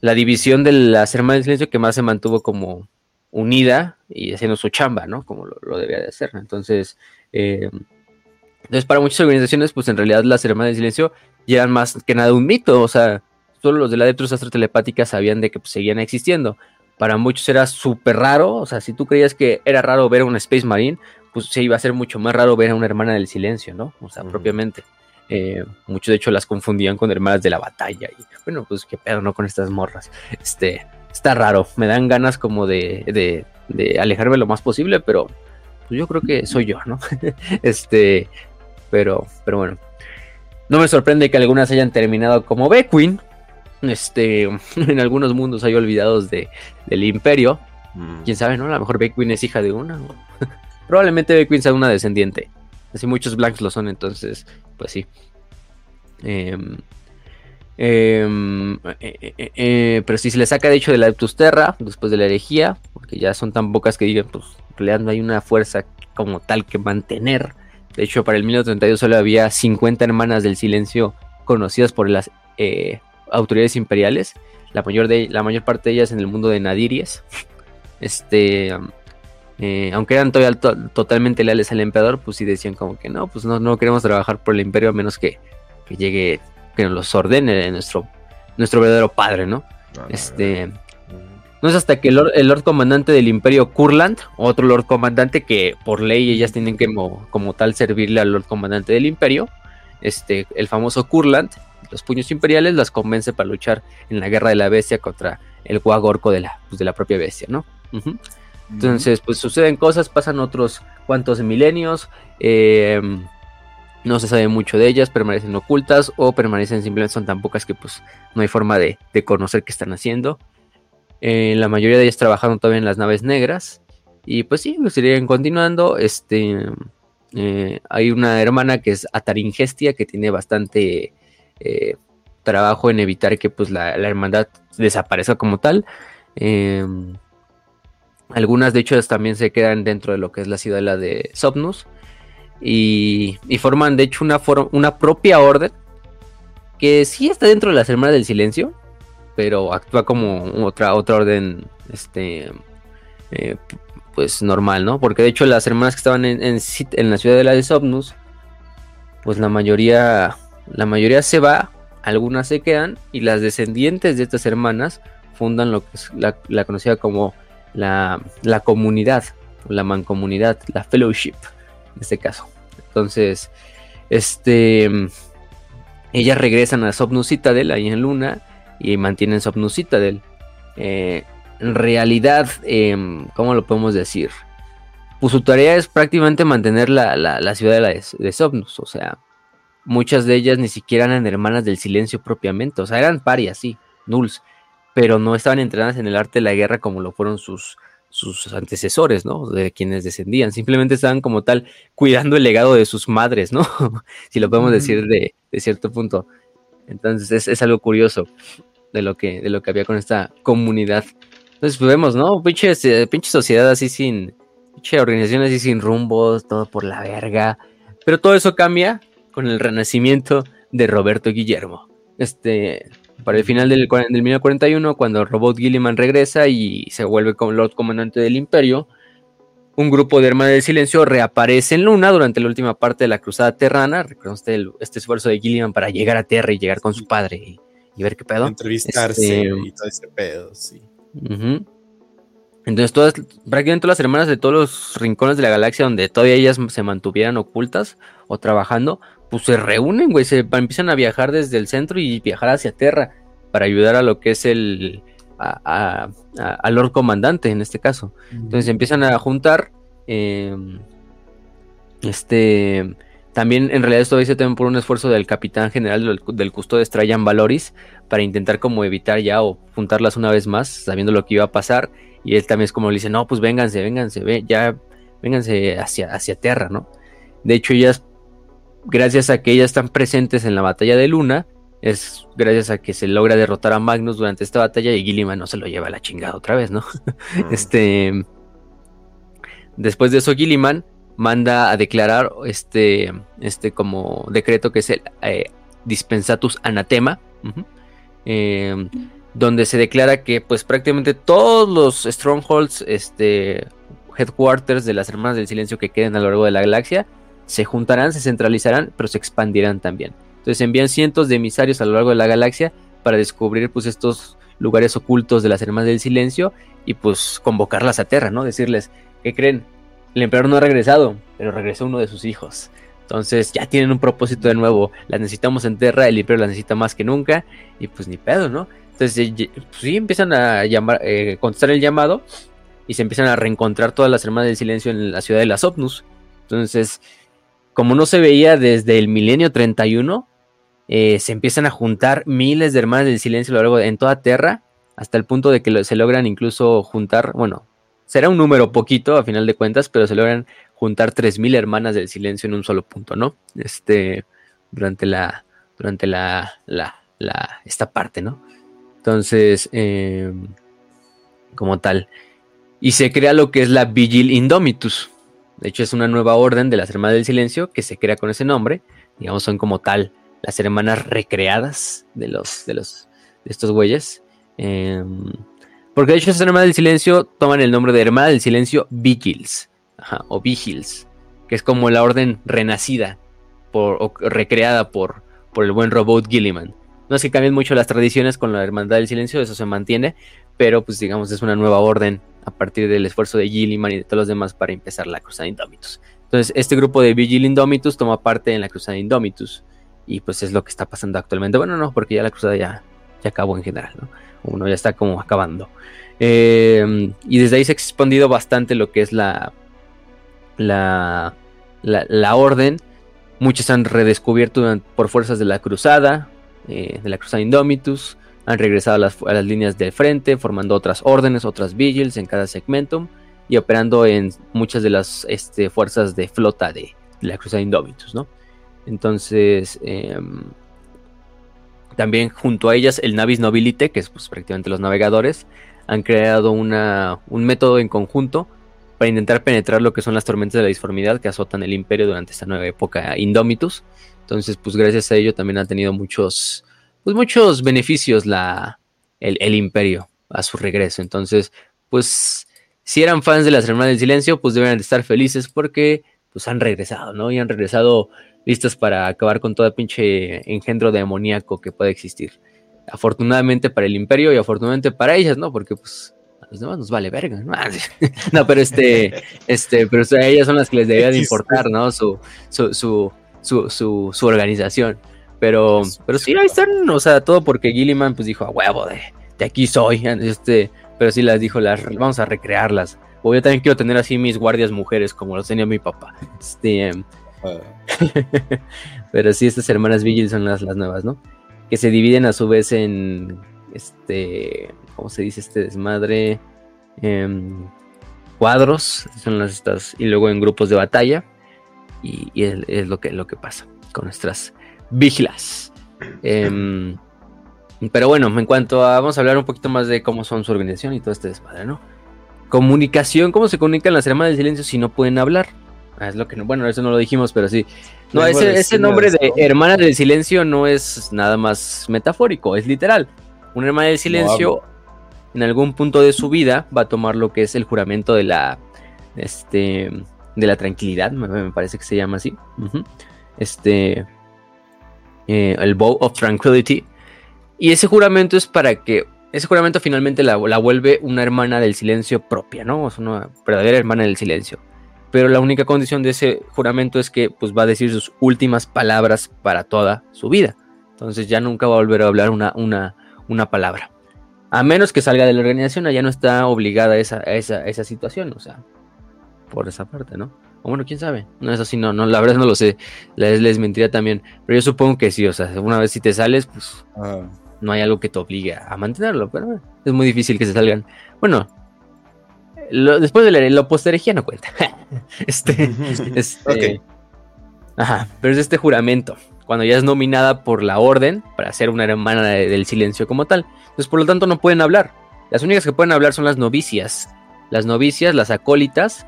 la división de las Hermanas del Silencio que más se mantuvo como unida y haciendo su chamba, ¿no? Como lo, debía de hacer. Entonces, eh, entonces, para muchas organizaciones, pues en realidad las Hermanas del Silencio ya eran más que nada un mito. O sea, solo los de la Astro Telepática sabían de que pues, seguían existiendo para muchos era súper raro. O sea, si tú creías que era raro ver a un Space Marine, pues se iba a ser mucho más raro ver a una hermana del silencio, ¿no? O sea, propiamente. Eh, muchos de hecho las confundían con hermanas de la batalla. Y bueno, pues qué pedo, ¿no? Con estas morras. Este, está raro. Me dan ganas como de, de, de alejarme lo más posible, pero pues yo creo que soy yo, ¿no? [LAUGHS] este, pero, pero bueno. No me sorprende que algunas hayan terminado como Beckwin, este, [LAUGHS] en algunos mundos hay olvidados de, del imperio. Mm. Quién sabe, ¿no? A lo mejor Beckwin es hija de una. [LAUGHS] Probablemente Beckwin sea una descendiente. Así muchos Blanks lo son, entonces, pues sí. Em, em, eh, eh, eh, pero si se le saca de hecho de la Eptus Terra, después de la herejía, porque ya son tan pocas que digan, pues en realidad no hay una fuerza como tal que mantener. De hecho, para el 1932 solo había 50 hermanas del silencio conocidas por las autoridades imperiales, la mayor, de, la mayor parte de ellas en el mundo de Nadiries. Este, eh, aunque eran todavía totalmente leales al emperador, pues sí decían como que no, pues no, no queremos trabajar por el imperio a menos que, que llegue, que nos los ordene nuestro, nuestro verdadero padre, ¿no? este, No es hasta que el Lord, Comandante del Imperio Kurland, otro Lord Comandante que por ley ellas tienen que como, tal servirle al Lord Comandante del Imperio, este, el famoso Kurland, los puños imperiales, las convence para luchar en la guerra de la bestia contra el guagorco de la, pues, de la propia bestia, ¿no? Entonces, pues suceden cosas, pasan otros cuantos milenios, eh, no se sabe mucho de ellas, permanecen ocultas o permanecen simplemente son tan pocas que pues no hay forma de, conocer qué están haciendo. Eh, la mayoría de ellas trabajaron todavía en las naves negras y pues sí, lo seguirían continuando. Este, eh, hay una hermana que es Ataringestia que tiene bastante eh, trabajo en evitar que pues la, hermandad desaparezca como tal. Em, algunas de hecho también se quedan dentro de lo que es la ciudad de Sopnus y, forman de hecho una, una propia orden que sí está dentro de las hermanas del silencio, pero actúa como otra, otra orden, este, eh, pues normal, ¿no? Porque de hecho las hermanas que estaban en, en, la ciudad de la de Somnus, pues la mayoría, la mayoría se va, algunas se quedan y las descendientes de estas hermanas fundan lo que es la, la conocida como la, la comunidad, la mancomunidad, la fellowship, en este caso. Entonces, este, ellas regresan a Sopnus Citadel, ahí en Luna, y mantienen Sopnus Citadel. Eh, en realidad, em, ¿cómo lo podemos decir? Pues su tarea es prácticamente mantener la, ciudad de, Sopnus, o sea, muchas de ellas ni siquiera eran hermanas del silencio propiamente, o sea, eran parias, sí, nulls, pero no estaban entrenadas en el arte de la guerra como lo fueron sus, sus antecesores, ¿no? De quienes descendían. Simplemente estaban como tal cuidando el legado de sus madres, ¿no? [LAUGHS] si lo podemos decir de, cierto punto. Entonces es, algo curioso de lo, que, de lo que había con esta comunidad. Entonces pues vemos, ¿no? Pinche, eh, pinche sociedad así sin... Pinche organización así sin rumbos, todo por la verga. Pero todo eso cambia con el renacimiento de Roberto Guillermo. Este, para el final del, del 1941, cuando Robot Gilliman regresa y se vuelve como Lord Comandante del Imperio, un grupo de Hermanos del Silencio reaparece en Luna durante la última parte de la Cruzada Terrana. Recuerda usted este esfuerzo de Gilliman para llegar a Tierra y llegar con su padre y, ver qué pedo. Entrevistarse este, y todo ese pedo, sí. Entonces, todas, prácticamente todas las hermanas de todos los rincones de la galaxia donde todavía ellas se mantuvieran ocultas o trabajando, pues se reúnen, güey, se empiezan a viajar desde el centro y viajar hacia Tierra para ayudar a lo que es el a, Lord Comandante en este caso. Entonces empiezan a juntar. Em, este también en realidad esto dice también por un esfuerzo del capitán general del, del custodio Trajan Valoris para intentar como evitar ya o juntarlas una vez más, sabiendo lo que iba a pasar. Y él también es como le dice, no, pues vénganse, vénganse, ve, ya vénganse hacia, hacia tierra, ¿no? De hecho, ellas gracias a que ellas están presentes en la batalla de Luna, es gracias a que se logra derrotar a Magnus durante esta batalla y Gilliman no se lo lleva a la chingada otra vez, ¿no? Mm. [LAUGHS] Este. Después de eso, Gilliman manda a declarar este, este como decreto que es el eh, Dispensatus Anatema, em, donde se declara que pues prácticamente todos los strongholds, este, headquarters de las Hermanas del Silencio que queden a lo largo de la galaxia, se juntarán, se centralizarán, pero se expandirán también. Entonces envían cientos de emisarios a lo largo de la galaxia para descubrir pues estos lugares ocultos de las Hermanas del Silencio y pues convocarlas a Terra, ¿no? Decirles, ¿qué creen? El emperador no ha regresado, pero regresó uno de sus hijos. Entonces ya tienen un propósito de nuevo. Las necesitamos en Terra, el imperio las necesita más que nunca y pues ni pedo, ¿no? Entonces pues, sí empiezan a llamar, eh, contestar el llamado y se empiezan a reencontrar todas las Hermanas del Silencio en la ciudad de las Opnus. Entonces como no se veía desde el milenio 31, eh, se empiezan a juntar miles de hermanas del silencio en toda Tierra, hasta el punto de que se logran incluso juntar, bueno, será un número poquito a final de cuentas, pero se logran juntar 3.000 hermanas del silencio en un solo punto, ¿no? Este, durante la, durante la, la, la esta parte, ¿no? Entonces, em, como tal. Y se crea lo que es la Vigil Indomitus, de hecho, es una nueva orden de las Hermanas del Silencio que se crea con ese nombre. Digamos, son como tal las hermanas recreadas de los de los de estos güeyes. Em, porque de hecho, las Hermanas del Silencio toman el nombre de Hermana del Silencio Vigils. o Vigils. Que es como la orden renacida por, o recreada por, por el buen robot Gilliman. No es que cambien mucho las tradiciones con la Hermandad del Silencio, eso se mantiene, pero pues digamos es una nueva orden a partir del esfuerzo de Gilliman y de todos los demás para empezar la Cruzada Indomitus. Entonces, este grupo de Vigil Indomitus toma parte en la Cruzada Indomitus. Y pues es lo que está pasando actualmente. Bueno, no, porque ya la cruzada ya, ya acabó en general, ¿no? Uno ya está como acabando. Eh, y desde ahí se ha expandido bastante lo que es la, la, la, orden. Muchos han redescubierto por fuerzas de la cruzada, eh, de la cruzada Indomitus. Han regresado a las, líneas del frente, formando otras órdenes, otras vigils en cada segmento y operando en muchas de las este, fuerzas de flota de, la cruzada Indomitus, ¿no? Entonces, em, también junto a ellas el Navis Nobilite, que es pues, prácticamente los navegadores, han creado una, un método en conjunto para intentar penetrar lo que son las tormentas de la disformidad que azotan el imperio durante esta nueva época Indomitus. Entonces, pues gracias a ello también ha tenido muchos, pues muchos beneficios la, el, el imperio a su regreso. Entonces, pues si eran fans de las Hermanas del Silencio, pues deben de estar felices porque pues han regresado, ¿no? Y han regresado listas para acabar con todo pinche engendro demoníaco que puede existir. Afortunadamente para el imperio y afortunadamente para ellas, ¿no? Porque pues a los demás nos vale verga, ¿no? [LAUGHS] no, pero este, este, pero ellas son las que les debería de importar, ¿no? Su, su, su, su, su, organización. Pero, pero sí, ahí están, o sea, todo porque Gilliman pues dijo, a huevo, de, de aquí soy, [LAUGHS] este, pero sí las dijo, las, vamos a recrearlas. O yo también quiero tener así mis guardias mujeres como los tenía mi papá. Este, ah. [LAUGHS] pero sí, estas hermanas Vigil son las, las nuevas, ¿no? Que se dividen a su vez en, este, ¿cómo se dice este desmadre? Em, cuadros, son las estas, y luego en grupos de batalla. Y, es, lo, que, lo que pasa con nuestras vigilas. Em, pero bueno, en cuanto a. Vamos a hablar un poquito más de cómo son su organización y todo este desmadre, ¿no? Comunicación, ¿cómo se comunican las hermanas del silencio si no pueden hablar? Ah, es lo que no, bueno, eso no lo dijimos, pero sí. No, ese, nombre de hermana del silencio no es nada más metafórico, es literal. Una hermana del silencio, en algún punto de su vida, va a tomar lo que es el juramento de la. Este. De la tranquilidad, me, parece que se llama así. Este. Eh, el Bow of Tranquility y ese juramento es para que. Ese juramento finalmente la, vuelve una hermana del silencio propia, ¿no? Es una verdadera hermana del silencio. Pero la única condición de ese juramento es que pues, va a decir sus últimas palabras para toda su vida. Entonces ya nunca va a volver a hablar una, una, una palabra. A menos que salga de la organización, allá no está obligada a esa, esa, esa situación, o sea, por esa parte, ¿no? O bueno, quién sabe. No es así, no, no, la verdad no lo sé. Les, les mentiría también. Pero yo supongo que sí, o sea, una vez si te sales, pues no hay algo que te obligue a mantenerlo, pero es muy difícil que se salgan. Bueno, después de lo posterejía no cuenta. [LAUGHS] este, [LAUGHS] este Ajá, pero es este juramento, cuando ya es nominada por la orden para ser una hermana del silencio como tal. Entonces, por lo tanto, no pueden hablar. Las únicas que pueden hablar son las novicias. Las novicias, las acólitas,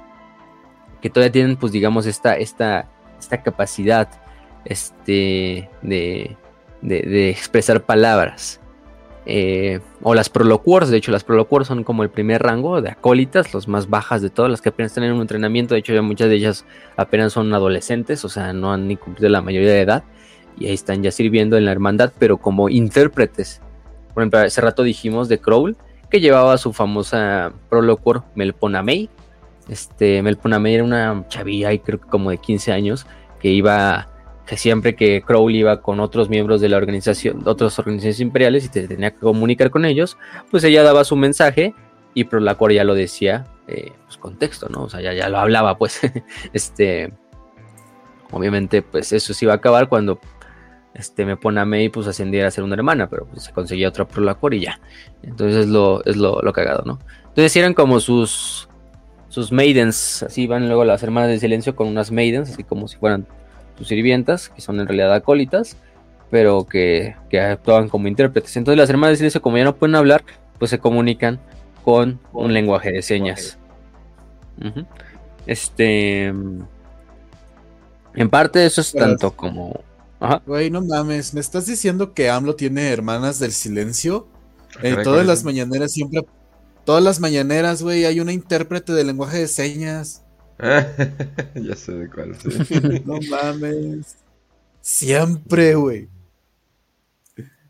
que todavía tienen, pues, digamos, esta, esta, esta capacidad este, de, de, expresar palabras. Eh, o las proloquors, de hecho las proloquors son como el primer rango de acólitas, los más bajas de todas, las que apenas tienen un entrenamiento, de hecho ya muchas de ellas apenas son adolescentes, o sea, no han ni cumplido la mayoría de edad, y ahí están ya sirviendo en la hermandad, pero como intérpretes. Por ejemplo, hace rato dijimos de Crowl, que llevaba su famosa proloquor Melponamei. Este, Melponamei era una chavilla, creo que como de 15 años, que iba que siempre que Crowley iba con otros miembros de la organización, otras organizaciones imperiales y te tenía que comunicar con ellos, pues ella daba su mensaje y Prolacor ya lo decía, eh, pues contexto, ¿no? O sea, ya, ya lo hablaba, pues, [LAUGHS] este, obviamente, pues eso se iba a acabar cuando este, me pone a May, pues ascendiera a ser una hermana, pero pues, se conseguía otra Prolacor y ya. Entonces es lo, es lo, lo cagado, ¿no? Entonces eran como sus, sus maidens, así van luego las hermanas del silencio con unas maidens, así como si fueran sus sirvientas, que son en realidad acólitas, pero que, que actúan como intérpretes. Entonces las hermanas de silencio, como ya no pueden hablar, pues se comunican con un lenguaje de señas. Este. En parte eso es tanto como. Ajá. Güey, no mames, ¿me estás diciendo que AMLO tiene hermanas del silencio? En todas las mañaneras siempre. Todas las mañaneras, güey, hay una intérprete de lenguaje de señas. [LAUGHS] ya sé de cuál. [LAUGHS] no mames. Siempre, güey.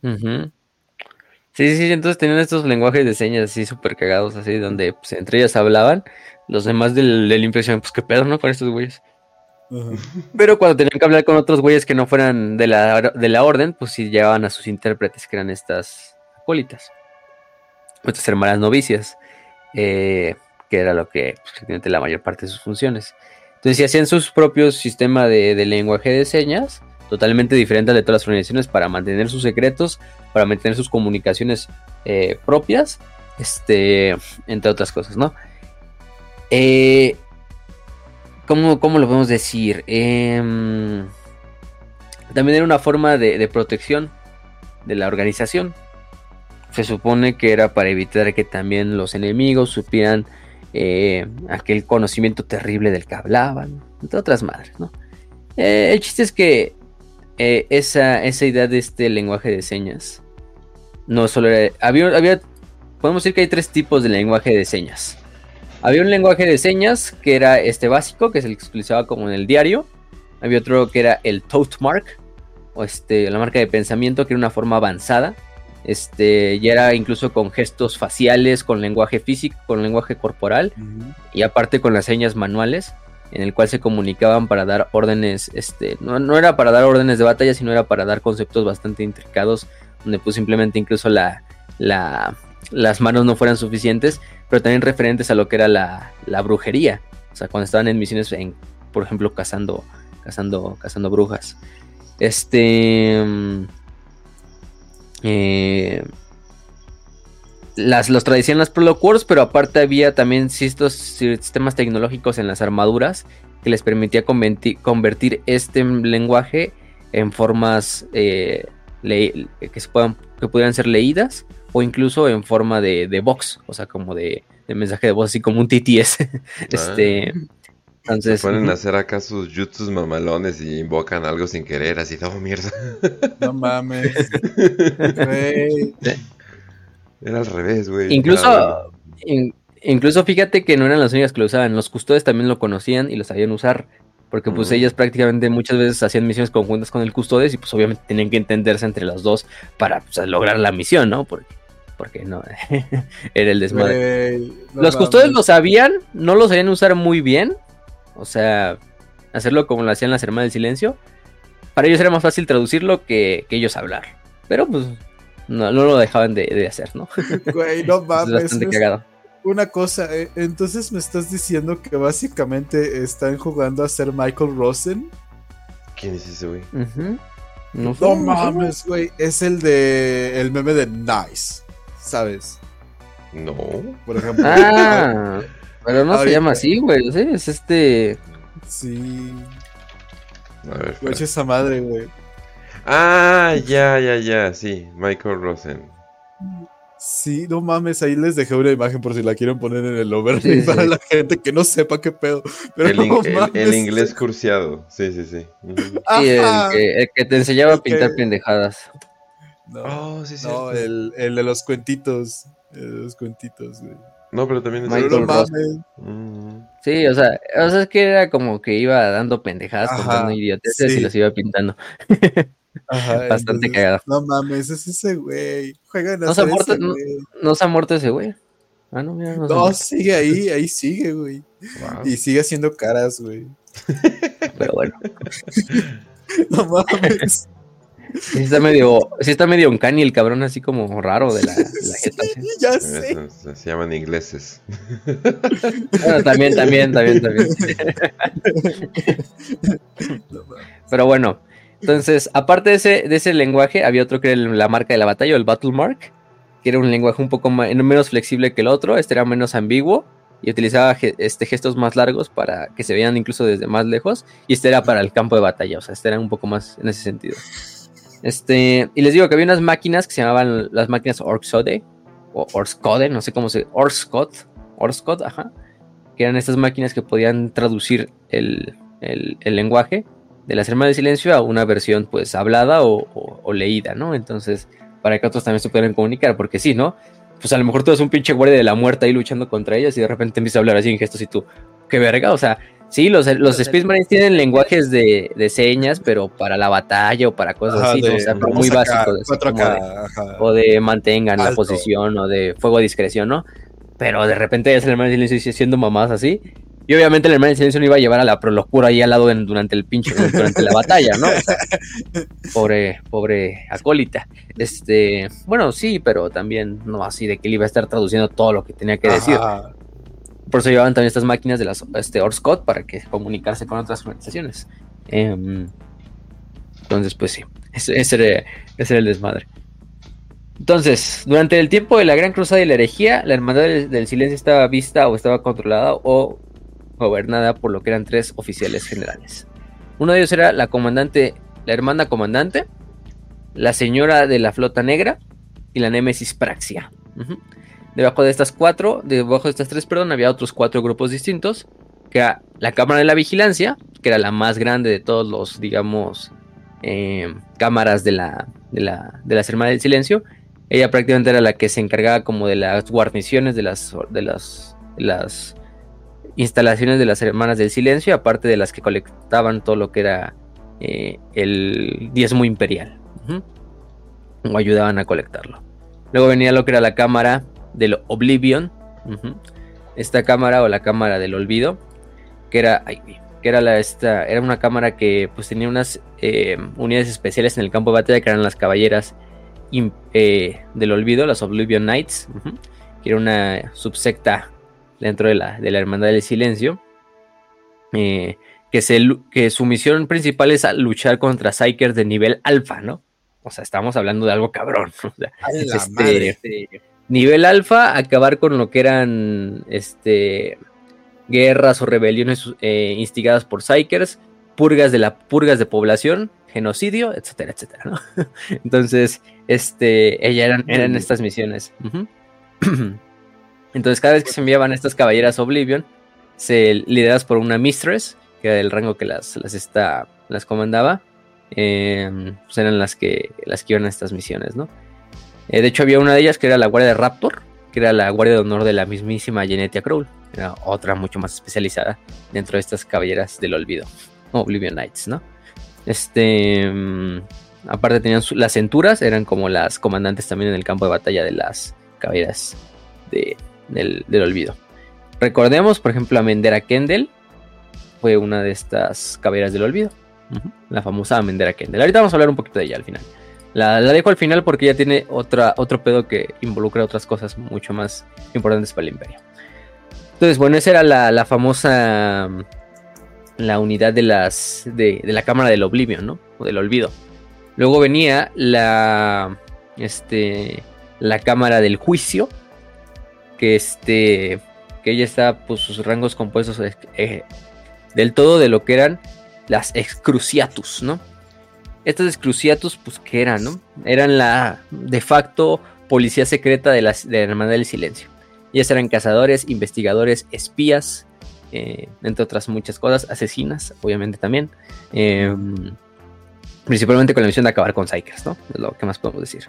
Sí, sí, entonces tenían estos lenguajes de señas así súper cagados, así, donde pues, entre ellas hablaban, los demás del, del impresión, pues qué pedo, ¿no? Con estos güeyes. Pero cuando tenían que hablar con otros güeyes que no fueran de la, de la orden, pues sí llevaban a sus intérpretes, que eran estas acólitas, estas hermanas novicias, eh, que era lo que pues, la mayor parte de sus funciones. Entonces, si hacían sus propios sistemas de, de lenguaje de señas, totalmente diferente al de todas las organizaciones para mantener sus secretos, para mantener sus comunicaciones eh, propias, este, entre otras cosas, ¿no? Eh, ¿cómo, lo podemos decir? Em, también era una forma de, protección de la organización. Se supone que era para evitar que también los enemigos supieran eh, aquel conocimiento terrible del que hablaban, entre otras madres, ¿no? el chiste es que eh, esa, esa idea de este lenguaje de señas. No solo era. Había. Podemos decir que hay tres tipos de lenguaje de señas. Había un lenguaje de señas que era este básico, que es el que se utilizaba como en el diario. Había otro que era el tote mark, o este, la marca de pensamiento, que era una forma avanzada. Este, ya era incluso con gestos faciales, con lenguaje físico, con lenguaje corporal, y aparte con las señas manuales en el cual se comunicaban para dar órdenes, este, no, era para dar órdenes de batalla, sino era para dar conceptos bastante intricados, donde pues simplemente incluso la, las manos no fueran suficientes, pero también referentes a lo que era la, brujería, o sea, cuando estaban en misiones, en, por ejemplo, cazando, cazando, cazando brujas. Este... Eh, las, los tradicionales Prologue Wars, pero aparte había también estos sistemas tecnológicos en las armaduras que les permitía convertir este lenguaje en formas eh, que, puedan, que pudieran ser leídas o incluso en forma de, de o sea, como de, mensaje de voz, así como un TTS. [LAUGHS] este, ah. Entonces, se ponen a hacer acá sus jutsus mamalones y invocan algo sin querer, así, oh, mierda. No mames. [LAUGHS] Era al revés, güey. Incluso, incluso fíjate que no eran las únicas que lo usaban. Los custodios también lo conocían y lo sabían usar. Porque pues ellas prácticamente muchas veces hacían misiones conjuntas con el custodes y pues obviamente tenían que entenderse entre las dos para pues, lograr la misión, ¿no? Porque, porque no, [LAUGHS] era el desmadre. los custodios lo sabían, no lo sabían usar muy bien. O sea, hacerlo como lo hacían las hermanas del silencio. Para ellos era más fácil traducirlo que, que ellos hablar. Pero pues no, no lo dejaban de, hacer, ¿no? [LAUGHS] Güey, [LAUGHS] no mames. es bastante cagado. Una cosa, eh, entonces me estás diciendo que básicamente están jugando a ser Michael Rosen. ¿Quién es ese güey? No, mames, güey. Es el de. El meme de Nice. ¿Sabes? No. Por ejemplo. Ah, pero no se llama así, güey. Es este. Sí. A ver. esa madre, güey. Ah, ya, ya, ya, sí, Michael Rosen. Sí, no mames, ahí les dejé una imagen por si la quieren poner en el overlay para la gente que no sepa qué pedo. el, inglés cursiado, sí, sí, sí. Sí, el que, te enseñaba a pintar pendejadas. No, oh, sí, sí. No, el, el, de los cuentitos. El de los cuentitos, güey. No, pero también es Michael Rosen. Mm. Sí, o sea, o sea, es que era como que iba dando pendejadas, contando idioteces y los iba pintando. [LAUGHS] [LAUGHS] Bastante cagado. No mames, es ese güey. Juega no, se ha muerto, no, se ha muerto ese güey. Ah, no, mira, no, no sigue ahí, ahí sigue, güey. Y sigue haciendo caras, güey. Pero bueno. [LAUGHS] no mames. Sí está medio, sí está medio uncanny el cabrón así como raro de la, la [LAUGHS] jeta. ya sé. Se, llaman ingleses. Bueno, también, también, también, también. Pero bueno, entonces, aparte de ese, de ese lenguaje, había otro que era la marca de la batalla, el Battle Mark, que era un lenguaje un poco menos flexible que el otro, este era menos ambiguo y utilizaba este, gestos más largos para que se vean incluso desde más lejos, y este era para el campo de batalla, o sea, este era un poco más en ese sentido. Este, y les digo que había unas máquinas que se llamaban las máquinas Orksode, o Orscode, no sé cómo se... Orscot, Orscot, ajá, que eran estas máquinas que podían traducir el, el, lenguaje de la hermanas de silencio a una versión pues hablada o, leída, ¿no? Entonces, para que otros también se puedan comunicar, porque sí, ¿no? Pues a lo mejor tú eres un pinche guardia de la muerte ahí luchando contra ellas y de repente empieza a hablar así en gestos y tú, qué verga, o sea, Sí, los, los Space Marines tienen lenguajes de, de, señas, pero para la batalla o para cosas así, o sea, muy básicos. o de mantengan la posición o de fuego a discreción, ¿no? Pero de repente ya se le silencio siendo mamás así. Y obviamente el hermano del silencio no iba a llevar a la prolocura ahí al lado durante el pinche, durante la batalla, ¿no? [LAUGHS] pobre, pobre acólita. Este, bueno, sí, pero también no así de que él iba a estar traduciendo todo lo que tenía que decir. Por eso llevaban también estas máquinas de las este, Orscott para que comunicarse con otras organizaciones. Em, entonces, pues sí, ese, era, ese era el desmadre. Entonces, durante el tiempo de la Gran Cruzada y la herejía, la Hermandad del, Silencio estaba vista o estaba controlada o gobernada por lo que eran tres oficiales generales. Uno de ellos era la comandante, la hermana comandante, la señora de la flota negra y la Némesis Praxia. Debajo de estas cuatro, debajo de estas tres, perdón, había otros cuatro grupos distintos, que era la Cámara de la Vigilancia, que era la más grande de todos los, digamos, eh, cámaras de la, de la, de las Hermanas del Silencio. Ella prácticamente era la que se encargaba como de las guarniciones de las, de las, las instalaciones de las Hermanas del Silencio, aparte de las que colectaban todo lo que era eh, el diezmo imperial. O ayudaban a colectarlo. Luego venía lo que era la cámara del Oblivion. Esta cámara o la cámara del olvido. Que era. que era la esta. Era una cámara que pues tenía unas eh, unidades especiales en el campo de batalla. Que eran las caballeras eh, del olvido. Las Oblivion Knights. Que era una subsecta dentro de la, de la Hermandad del Silencio. Eh, que, se, que su misión principal es luchar contra Psykers de nivel alfa, ¿no? O sea, estamos hablando de algo cabrón. [LAUGHS] este, nivel alfa, acabar con lo que eran este, guerras o rebeliones eh, instigadas por Psykers, purgas de la purgas de población, genocidio, etcétera, etcétera, ¿no? [LAUGHS] Entonces, este, ella eran, eran estas misiones. [CLEARS THROAT] Entonces, cada vez que se enviaban estas caballeras Oblivion, se lideradas por una Mistress, que era el rango que las, las, las comandaba, em, pues eran las que, las que iban a estas misiones, ¿no? Eh, de hecho, había una de ellas que era la Guardia de Raptor, que era la Guardia de Honor de la mismísima Genetia Crawl. Era otra mucho más especializada dentro de estas caballeras del olvido, Oblivion Knights, ¿no? Este. Em, aparte tenían las centuras, eran como las comandantes también en el campo de batalla de las caballeras de, del, olvido. Recordemos, por ejemplo, a Mendera Kendall fue una de estas caballeras del olvido. La famosa Mendera Kendall. Ahorita vamos a hablar un poquito de ella al final. La, dejo al final porque ya tiene otra, otro pedo que involucra otras cosas mucho más importantes para el imperio. Entonces, bueno, esa era la, famosa. La unidad de las. De, de, la cámara del Oblivion, ¿no? O del olvido. Luego venía la. Este. La cámara del juicio que este que ella está pues sus rangos compuestos eh, del todo de lo que eran las excruciatus, ¿no? Estas excruciatus pues qué eran, ¿no? Eran la de facto policía secreta de, de la Hermandad del Silencio. Ellas eran cazadores, investigadores, espías, eh, entre otras muchas cosas, asesinas, obviamente también. Em, principalmente con la misión de acabar con Psykers, ¿no? Es lo que más podemos decir.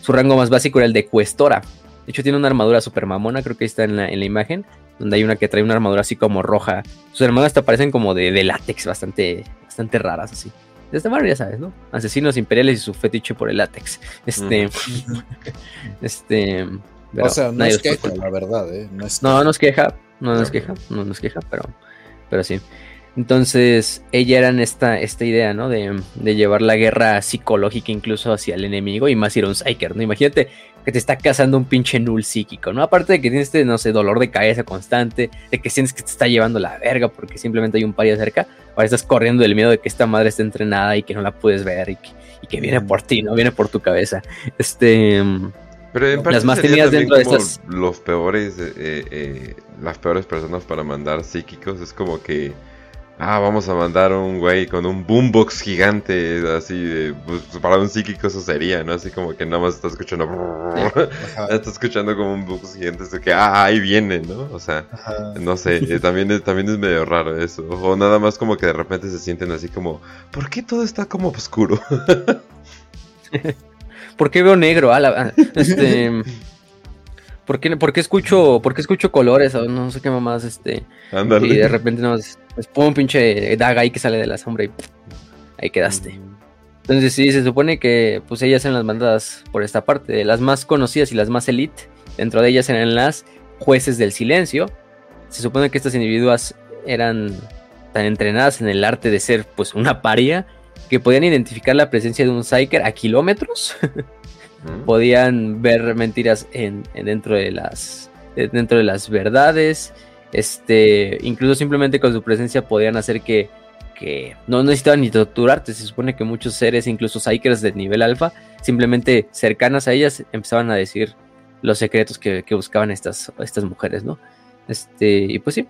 Su rango más básico era el de cuestora, de hecho, tiene una armadura super mamona, creo que está en la, imagen, donde hay una que trae una armadura así como roja. Sus armaduras hasta parecen como de, látex, bastante, bastante raras así. De esta manera ya sabes, ¿no? Asesinos imperiales y su fetiche por el látex. Este. [LAUGHS] este. o sea, no es queja, la verdad, ¿eh? No, es no, nos queja. No nos queja. No nos queja, pero. Pero sí. Entonces, ella era en esta, esta idea, ¿no? De, de, llevar la guerra psicológica incluso hacia el enemigo y más ir a un Psyker, ¿no? Imagínate que te está cazando un pinche null psíquico, ¿no? Aparte de que tienes este, no sé, dolor de cabeza constante, de que sientes que te está llevando la verga porque simplemente hay un paria cerca, ahora estás corriendo del miedo de que esta madre esté entrenada y que no la puedes ver y que, viene por ti, ¿no? Viene por tu cabeza. Este... Pero en las más tenidas dentro de estas... Los peores, eh, eh, las peores personas para mandar psíquicos es como que Ah, vamos a mandar a un güey con un boombox gigante, así de. Pues, para un psíquico eso sería, ¿no? Así como que nada más está escuchando. [LAUGHS] está escuchando como un boombox gigante, así que, ah, ahí viene, ¿no? O sea, no sé, eh, también, es, también es medio raro eso. O nada más como que de repente se sienten así como, ¿por qué todo está como oscuro? [LAUGHS] [LAUGHS] ¿Por qué veo negro? Ah, este. ¿Por qué, por qué escucho, por qué escucho colores? O no sé qué mamás, este. Ándale. Y de repente nos, pues pum, un pinche daga ahí que sale de la sombra y ahí quedaste. Entonces sí, se supone que pues ellas eran las mandadas por esta parte. Las más conocidas y las más elite, dentro de ellas eran las jueces del silencio. Se supone que estas individuas eran tan entrenadas en el arte de ser pues una paria que podían identificar la presencia de un Psyker a kilómetros. [LAUGHS] Podían ver mentiras en, en dentro de las dentro de las verdades. Este, incluso simplemente con su presencia podían hacer que, que no necesitaban ni torturarte. Se supone que muchos seres, incluso Psykers de nivel alfa, simplemente cercanas a ellas, empezaban a decir los secretos que, buscaban estas, estas mujeres, ¿no? Este, y pues sí,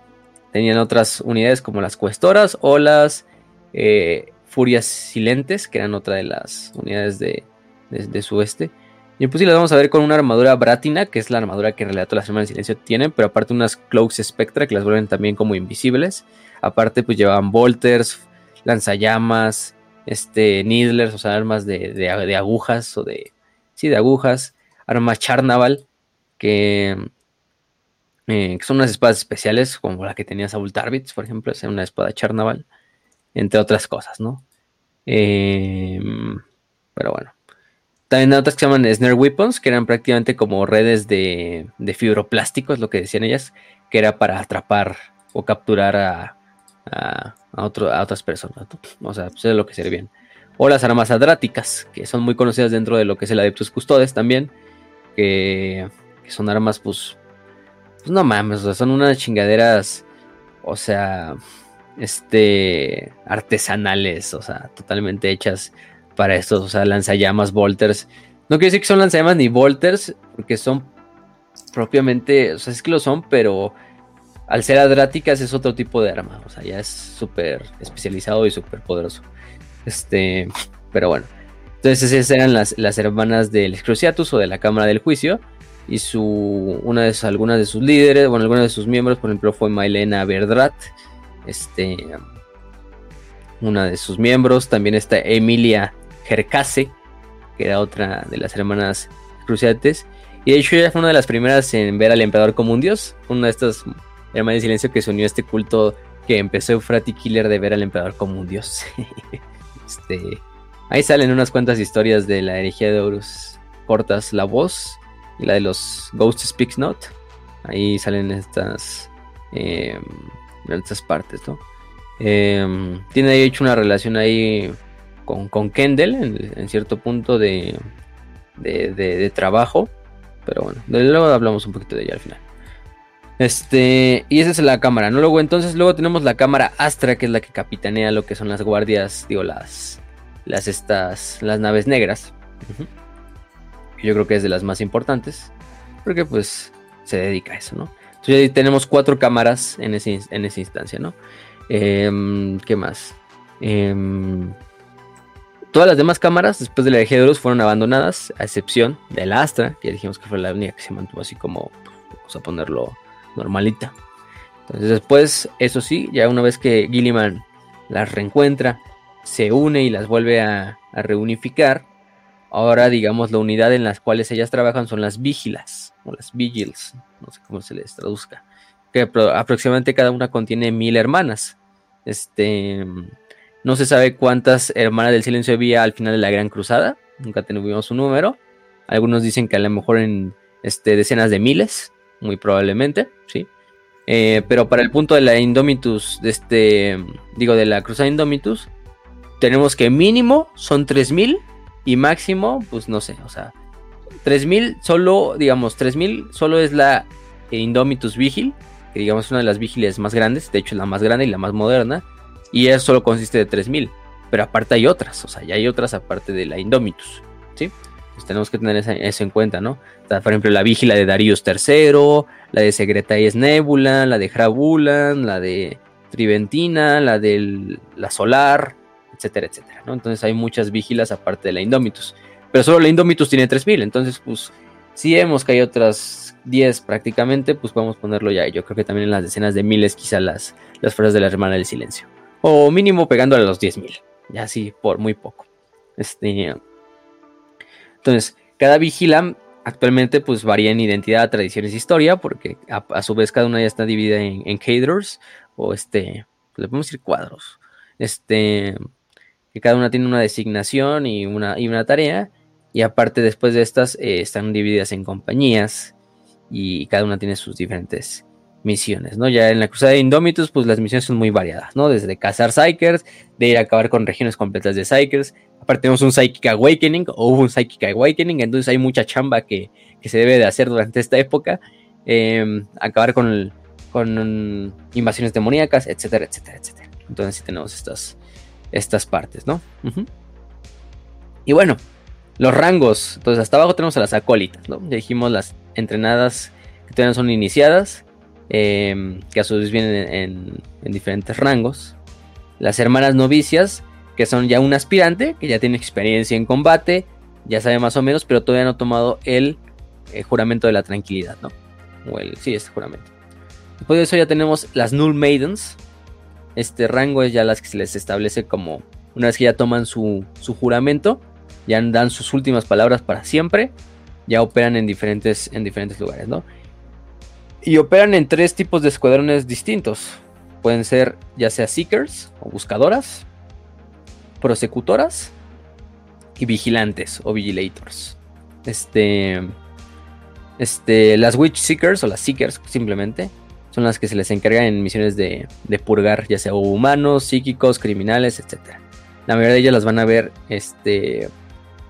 tenían otras unidades como las cuestoras o las eh, furias silentes, que eran otra de las unidades de, de, de su este. Y pues sí, las vamos a ver con una armadura Bratina, que es la armadura que en realidad todas las hermanas de silencio tienen, pero aparte unas Cloaks Spectra que las vuelven también como invisibles. Aparte, pues llevaban bolters, lanzallamas, este, needlers, o sea, armas de, de, agujas o de. Sí, de agujas. Armas Charnaval, que, eh, que son unas espadas especiales, como la que tenía Saul Tarvitz, por ejemplo, es una espada Charnaval, entre otras cosas, ¿no? Eh, pero bueno. También hay otras que se llaman Snare Weapons, que eran prácticamente como redes de, de fibroplástico, es lo que decían ellas, que era para atrapar o capturar a, a, a, otras personas. O sea, pues es lo que servían. O las armas adráticas, que son muy conocidas dentro de lo que es el Adeptus Custodes también, que, que son armas, pues, pues no mames, o sea, son unas chingaderas, o sea, este, artesanales, o sea, totalmente hechas para estos, o sea, lanzallamas, volters. No quiero decir que son lanzallamas ni volters, porque son propiamente, o sea, es que lo son, pero al ser adráticas es otro tipo de arma, o sea, ya es súper especializado y súper poderoso. Este, pero bueno. Entonces esas eran las, las hermanas del Cruciatus o de la Cámara del Juicio. Y su, una de sus, algunas de sus líderes, bueno, algunos de sus miembros, por ejemplo, fue Mailena Verdrat. Este, una de sus miembros. También está Emilia Gercase, que era otra de las hermanas cruciates. Y de hecho ella fue una de las primeras en ver al emperador como un dios. Una de estas hermanas de silencio que se unió a este culto que empezó Eufrati Killer de ver al emperador como un dios. [LAUGHS] este, ahí salen unas cuantas historias de la herejía de Horus cortas la voz y la de los Ghost Speaks Not. Ahí salen estas, eh, estas partes, ¿no? Eh, tiene ahí hecho una relación ahí con, con Kendall en, cierto punto de, de, de, trabajo. Pero bueno, luego hablamos un poquito de ella al final. Este, y esa es la cámara, ¿no? Luego, entonces, luego tenemos la cámara Astra, que es la que capitanea lo que son las guardias, digo, las, las estas, las naves negras. Yo creo que es de las más importantes, porque pues se dedica a eso, ¿no? Entonces ahí tenemos cuatro cámaras en, ese, en esa instancia, ¿no? Eh, ¿Qué más? Eh, todas las demás cámaras, después de la de Horus, fueron abandonadas, a excepción de la Astra, que ya dijimos que fue la única que se mantuvo así como, vamos a ponerlo normalita. Entonces después, eso sí, ya una vez que Gilliman las reencuentra, se une y las vuelve a, a reunificar, ahora digamos la unidad en las cuales ellas trabajan son las vigilas, o las vigils, no sé cómo se les traduzca, que aproximadamente cada una contiene mil hermanas. Este, no se sabe cuántas hermanas del silencio había al final de la Gran Cruzada, nunca tuvimos un número. Algunos dicen que a lo mejor en este, decenas de miles, muy probablemente, sí. Eh, pero para el punto de la Indomitus, de este, digo, de la Cruzada Indomitus, tenemos que mínimo son 3000 y máximo, pues no sé, o sea, 3000 solo, digamos, 3000 solo es la Indomitus Vigil, que digamos es una de las vigilias más grandes, de hecho es la más grande y la más moderna, y eso solo consiste de 3000, pero aparte hay otras, o sea, ya hay otras aparte de la Indomitus, ¿sí? Pues tenemos que tener eso en cuenta, ¿no? Por ejemplo, la vigila de Darius III, la de Secretarias Nebula, la de Hrabulan, la de Triventina, la de la Solar, etcétera, etcétera, ¿no? Entonces hay muchas vigilas aparte de la Indomitus. Pero solo la Indomitus tiene 3000, entonces pues si vemos que hay otras 10 prácticamente, pues podemos ponerlo ya. Yo creo que también en las decenas de miles quizá las, las fuerzas de la Hermana del Silencio. O mínimo pegándole a los 10.000, ya así por muy poco. Este, entonces, cada vigila actualmente pues varía en identidad, tradiciones e historia, porque a, su vez cada una ya está dividida en, en o este, le podemos decir cuadros. Este, que cada una tiene una designación y una, y una tarea, y aparte después de estas eh, están divididas en compañías y cada una tiene sus diferentes misiones, ¿no? Ya en la Cruzada de Indomitus, pues las misiones son muy variadas, ¿no? Desde cazar Psychers, de ir a acabar con regiones completas de Psychers. Aparte tenemos un Psychic Awakening, o un Psychic Awakening, entonces hay mucha chamba que, se debe de hacer durante esta época. Em, acabar con, con invasiones demoníacas, etcétera, etcétera, etcétera. Entonces sí tenemos estas, estas partes, ¿no? Y bueno, los rangos. Entonces, hasta abajo tenemos a las acólitas, ¿no? Ya dijimos las entrenadas que todavía son iniciadas, em, que a su vez vienen en, diferentes rangos. Las hermanas novicias, que son ya un aspirante, que ya tiene experiencia en combate, ya sabe más o menos, pero todavía no ha tomado el, eh, juramento de la tranquilidad, ¿no? O el, sí, este juramento. Después de eso ya tenemos las Null Maidens, este rango es ya las que se les establece como una vez que ya toman su, juramento, ya dan sus últimas palabras para siempre, ya operan en diferentes, en diferentes lugares, ¿no? Y operan en tres tipos de escuadrones distintos. Pueden ser ya sea Seekers o buscadoras, prosecutoras y vigilantes o vigilators. Este, este, las Witch Seekers o las Seekers simplemente son las que se les encargan en misiones de, purgar, ya sea humanos, psíquicos, criminales, etc. La mayoría de ellas las van a ver este,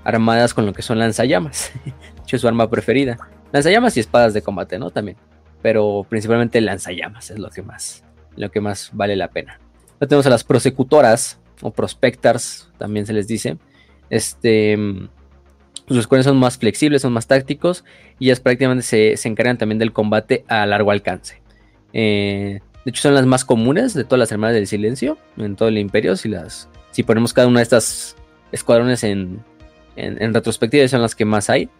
armadas con lo que son lanzallamas. [LAUGHS] de hecho, es su arma preferida. Lanzallamas y espadas de combate, ¿no? También. Pero principalmente lanzallamas es lo que más, lo que más vale la pena. Luego tenemos a las prosecutoras o prospectors, también se les dice. Este, los cuales son más flexibles, son más tácticos y ellas prácticamente se, se encargan también del combate a largo alcance. Eh, de hecho, son las más comunes de todas las hermanas del silencio en todo el imperio. Si, las, si ponemos cada una de estas escuadrones en, en, retrospectiva, son las que más hay.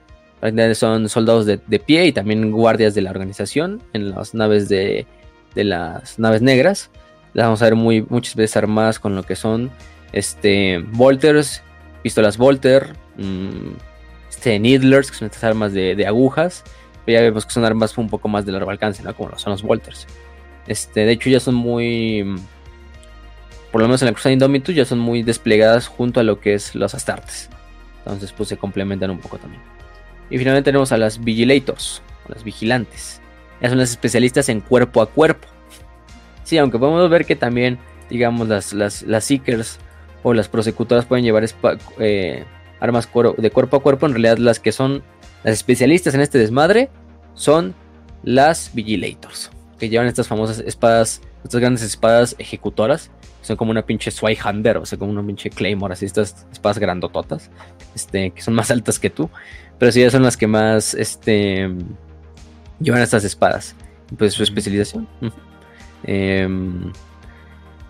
Son soldados de, pie y también guardias de la organización en las naves de, de las naves negras. Las vamos a ver muy, muchas veces armadas con lo que son este, Volters, pistolas Volter, mm, este, Needlers, que son estas armas de, de agujas ya vemos que son armas un poco más de largo alcance, ¿no? Como son los Walters. Este, de hecho, ya son muy. Por lo menos en la Cruzada Indomitus, ya son muy desplegadas junto a lo que es los Astartes. Entonces, pues se complementan un poco también. Y finalmente tenemos a las Vigilators, las vigilantes. Ellas son las especialistas en cuerpo a cuerpo. Sí, aunque podemos ver que también, digamos, las, las, las Seekers o las prosecutoras pueden llevar eh, armas de cuerpo a cuerpo. En realidad, las que son las especialistas en este desmadre son las Vigilators, que llevan estas famosas espadas, estas grandes espadas ejecutoras, son como una pinche Swayhander, o sea, como una pinche Claymore, así estas espadas grandototas, este, que son más altas que tú, pero sí, son las que más, este, llevan estas espadas, pues su especialización. Em,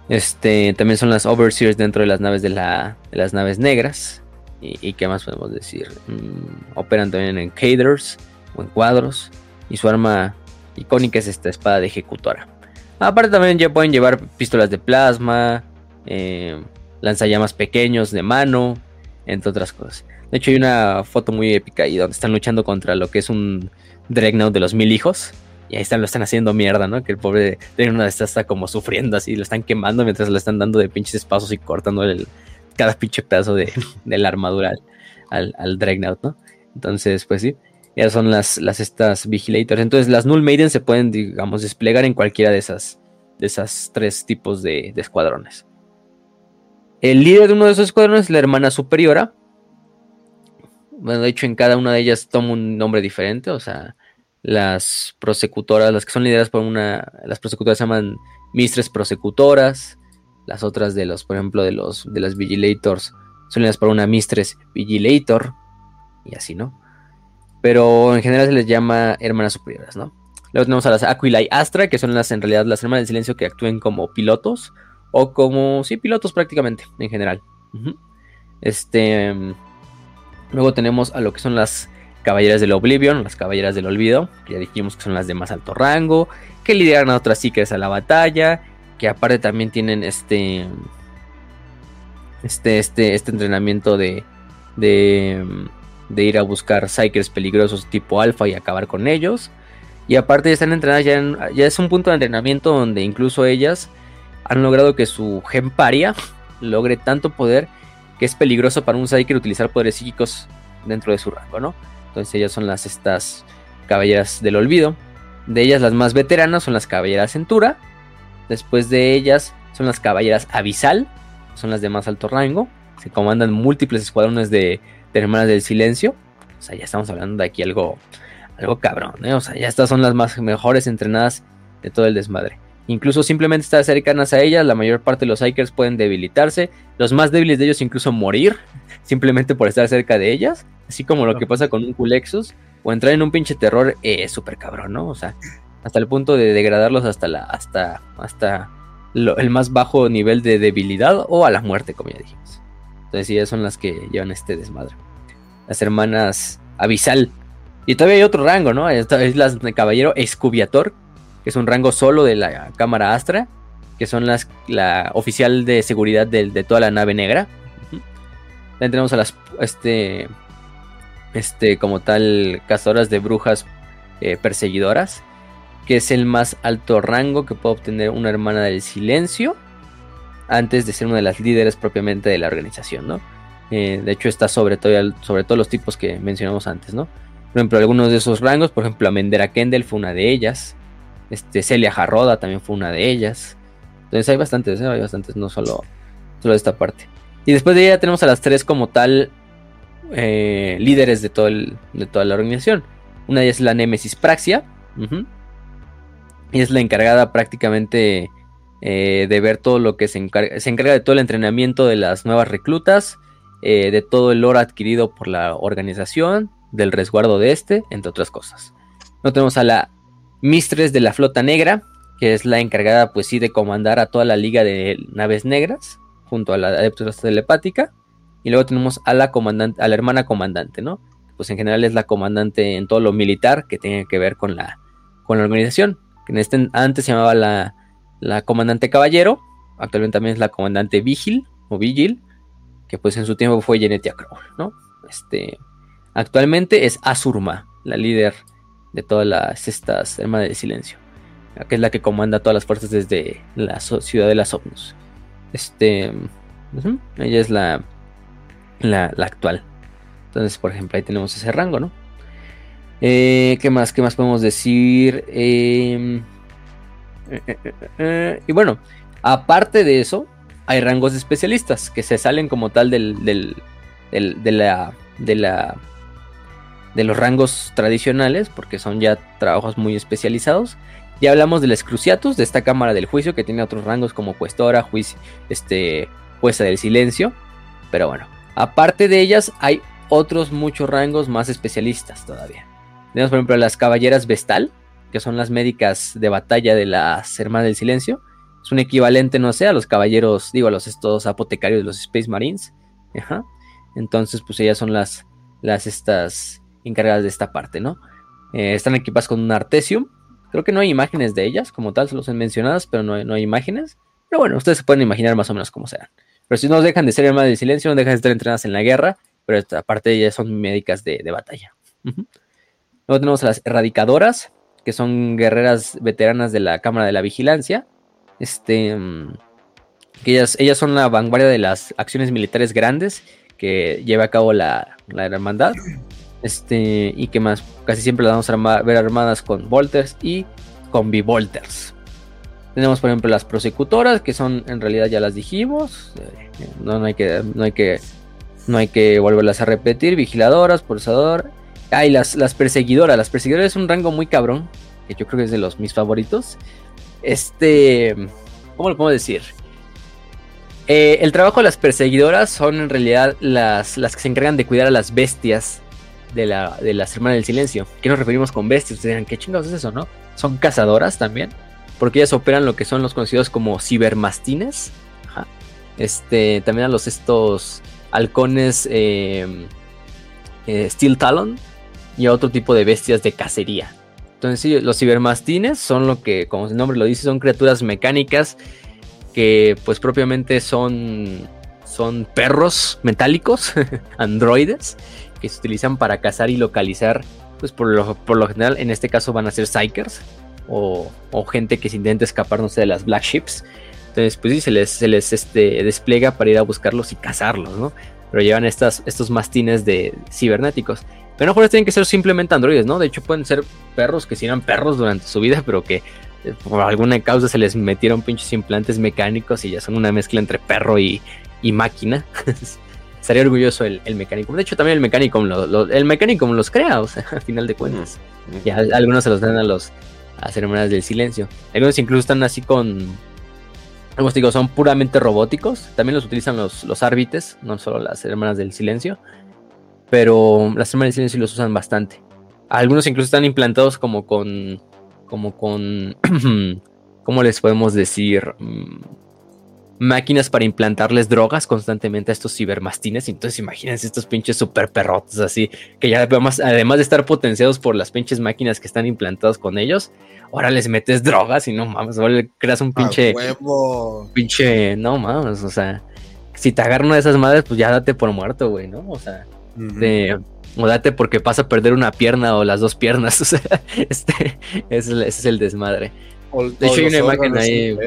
este, también son las Overseers dentro de las naves de, la, de las naves negras. ¿Y, qué más podemos decir? Mm, operan también en caders o en cuadros. Y su arma icónica es esta espada de ejecutora. Aparte también ya pueden llevar pistolas de plasma, eh, lanzallamas pequeños de mano, entre otras cosas. De hecho hay una foto muy épica ahí donde están luchando contra lo que es un Dreadnought de los mil hijos. Y ahí están, lo están haciendo mierda, ¿no? Que el pobre Dreadnought está, está como sufriendo así, lo están quemando mientras le están dando de pinches espacios y cortando el, cada pinche pedazo de, la armadura al, al, Dreadnought, ¿no? Entonces, pues sí, ya son las, las estas Vigilators. Entonces, las Null Maiden se pueden, digamos, desplegar en cualquiera de esas, de esas tres tipos de, escuadrones. El líder de uno de esos escuadrones es la hermana superiora. Bueno, de hecho, en cada una de ellas toma un nombre diferente. O sea, las prosecutoras, las que son lideradas por una. Las prosecutoras se llaman Mistres Prosecutoras. Las otras de los, por ejemplo, de los de las Vigilators son las para una Mistress Vigilator y así, ¿no? Pero en general se les llama hermanas superiores, ¿no? Luego tenemos a las Aquila y Astra, que son las en realidad las hermanas del silencio que actúen como pilotos o como sí, pilotos prácticamente en general. Este luego tenemos a lo que son las caballeras del Oblivion, las caballeras del olvido, que ya dijimos que son las de más alto rango, que lideran a otras psiques a la batalla que aparte también tienen este este este este entrenamiento de de de ir a buscar Psykers peligrosos tipo alfa y acabar con ellos. Y aparte están entrenadas ya, ya es un punto de entrenamiento donde incluso ellas han logrado que su gemparia logre tanto poder que es peligroso para un Psyker utilizar poderes psíquicos dentro de su rango, ¿no? Entonces ellas son las estas caballeras del olvido. De ellas las más veteranas son las caballeras Centura. Después de ellas son las caballeras Abisal, son las de más alto rango. Se comandan múltiples escuadrones de, hermanas del silencio. O sea, ya estamos hablando de aquí algo, algo cabrón, ¿eh? O sea, ya estas son las más mejores entrenadas de todo el desmadre. Incluso simplemente estar cercanas a ellas, la mayor parte de los Psykers pueden debilitarse. Los más débiles de ellos incluso morir, [LAUGHS] simplemente por estar cerca de ellas. Así como lo que pasa con un Culexus. O entrar en un pinche terror eh, súper cabrón, ¿no? O sea, hasta el punto de degradarlos hasta la. hasta. hasta el más bajo nivel de debilidad. O a la muerte, como ya dijimos. Entonces, ellas son las que llevan este desmadre. Las hermanas Avisal. Y todavía hay otro rango, ¿no? Esta es la caballero Escubiator, que es un rango solo de la cámara Astra, que son las la oficial de seguridad de, toda la nave negra. También tenemos a las este este como tal cazadoras de brujas eh, perseguidoras, que es el más alto rango que puede obtener una hermana del silencio antes de ser una de las líderes propiamente de la organización, ¿no? Eh, de hecho está sobre, todo, sobre los tipos que mencionamos antes, ¿no? Por ejemplo, algunos de esos rangos, por ejemplo, Amendera Kendall fue una de ellas. Este, Celia Jarroda también fue una de ellas. Entonces hay bastantes, ¿eh? hay bastantes, no solo, solo esta parte. Y después de ella tenemos a las tres como tal eh, líderes de, todo de toda la organización. Una de ellas es la Nemesis Praxia. Y es la encargada prácticamente de ver todo lo que se encarga. Se encarga de todo el entrenamiento de las nuevas reclutas. De todo el oro adquirido por la organización. Del resguardo de este, entre otras cosas. No tenemos a la Mistress de la Flota Negra, que es la encargada, pues sí, de comandar a toda la liga de naves negras, junto a la Adeptus Telepática. Y luego tenemos a la comandante, a la hermana comandante, ¿no? Pues en general es la comandante en todo lo militar que tiene que ver con la, con la organización. Que este, antes se llamaba la, la comandante caballero, actualmente también es la comandante Vigil o Vigil, que pues en su tiempo fue Genetia Crow, ¿no? Este, actualmente es Azurma, la líder de todas las estas hermanas del silencio, que es la que comanda todas las fuerzas desde la ciudad de las Omnus. Este, ella es la, la, actual. Entonces, por ejemplo, ahí tenemos ese rango, ¿no? Eh, ¿Qué más? ¿Qué más podemos decir? Em, eh, eh, y bueno, aparte de eso, hay rangos de especialistas que se salen como tal del, del, de la de la de los rangos tradicionales, porque son ya trabajos muy especializados. Ya hablamos del Excruciatus, de esta cámara del juicio, que tiene otros rangos como cuestora, juicio, este, jueza del silencio. Pero bueno, aparte de ellas, hay otros muchos rangos más especialistas todavía. Tenemos, por ejemplo, las caballeras Vestal, que son las médicas de batalla de las Hermanas del Silencio. Es un equivalente, no sé, a los caballeros, digo, a los estos apotecarios de los Space Marines. Entonces, pues ellas son las, las estas encargadas de esta parte, ¿no? Eh, están equipadas con un Artesium. Creo que no hay imágenes de ellas como tal, solo son mencionadas, pero no hay, no hay imágenes. Pero bueno, ustedes se pueden imaginar más o menos cómo serán. Pero si no dejan de ser hermanas del silencio, no dejan de estar entrenadas en la guerra, pero aparte de ellas son médicas de, batalla. Luego tenemos a las erradicadoras, que son guerreras veteranas de la Cámara de la Vigilancia. Este, que ellas, son la vanguardia de las acciones militares grandes que lleva a cabo la, la hermandad. Este, y que más, casi siempre las vamos a ver armadas con volters y con bivolters. Tenemos por ejemplo las prosecutoras, que son en realidad ya las dijimos. Eh, no, hay que, no hay que. No hay que volverlas a repetir. Vigiladoras, pulsador. Ah, las, las perseguidoras. Las perseguidoras es un rango muy cabrón. Que yo creo que es de los mis favoritos. Este. ¿Cómo lo puedo decir? Eh, el trabajo de las perseguidoras son en realidad las, las que se encargan de cuidar a las bestias de, la, de las hermanas del silencio. ¿Qué nos referimos con bestias? Ustedes dirán, ¿qué chingados es eso, no? Son cazadoras también. Porque ellas operan lo que son los conocidos como cibermastines. Este, también a los estos halcones em, eh, Steel Talon. Y a otro tipo de bestias de cacería. Los cibermastines son lo que, como su nombre lo dice, son criaturas mecánicas que, pues, propiamente son son perros metálicos, [LAUGHS] androides, que se utilizan para cazar y localizar, pues por lo, por lo general, en este caso van a ser psychers o, o gente que se intenta escapar, no sé, de las black ships. Entonces, pues sí, se les, se les este, despliega para ir a buscarlos y cazarlos, ¿no? Pero llevan estas, estos mastines de cibernéticos. Pero no tienen que ser simplemente androides, ¿no? De hecho, pueden ser perros que sí eran perros durante su vida, pero que eh, por alguna causa se les metieron pinches implantes mecánicos y ya son una mezcla entre perro y, y máquina. [LAUGHS] Estaría orgulloso el, el, mecánico. De hecho, también el mecánico lo, lo, el mecánico los crea, o sea, a final de cuentas. Mm, mm. Ya algunos se los dan a los a ceremonias del silencio. Algunos incluso están así con. Como digo, son puramente robóticos. También los utilizan los, los árbites, no solo las hermanas del silencio pero las del silencio los usan bastante. Algunos incluso están implantados como con, como con, [CLEARS THROAT] ¿cómo les podemos decir? Mm, máquinas para implantarles drogas constantemente a estos cibermastines. Entonces imagínense estos pinches super perrotes así, que ya además, además de estar potenciados por las pinches máquinas que están implantadas con ellos, ahora les metes drogas y no mames, ahora le creas un pinche... Pinche, no mames, o sea, si te agarran una de esas madres, pues ya date por muerto, güey, ¿no? O sea, de, o date porque pasa a perder una pierna o las dos piernas. [LAUGHS] O sea, este, ese, es el desmadre. de hecho, hay una imagen ahí.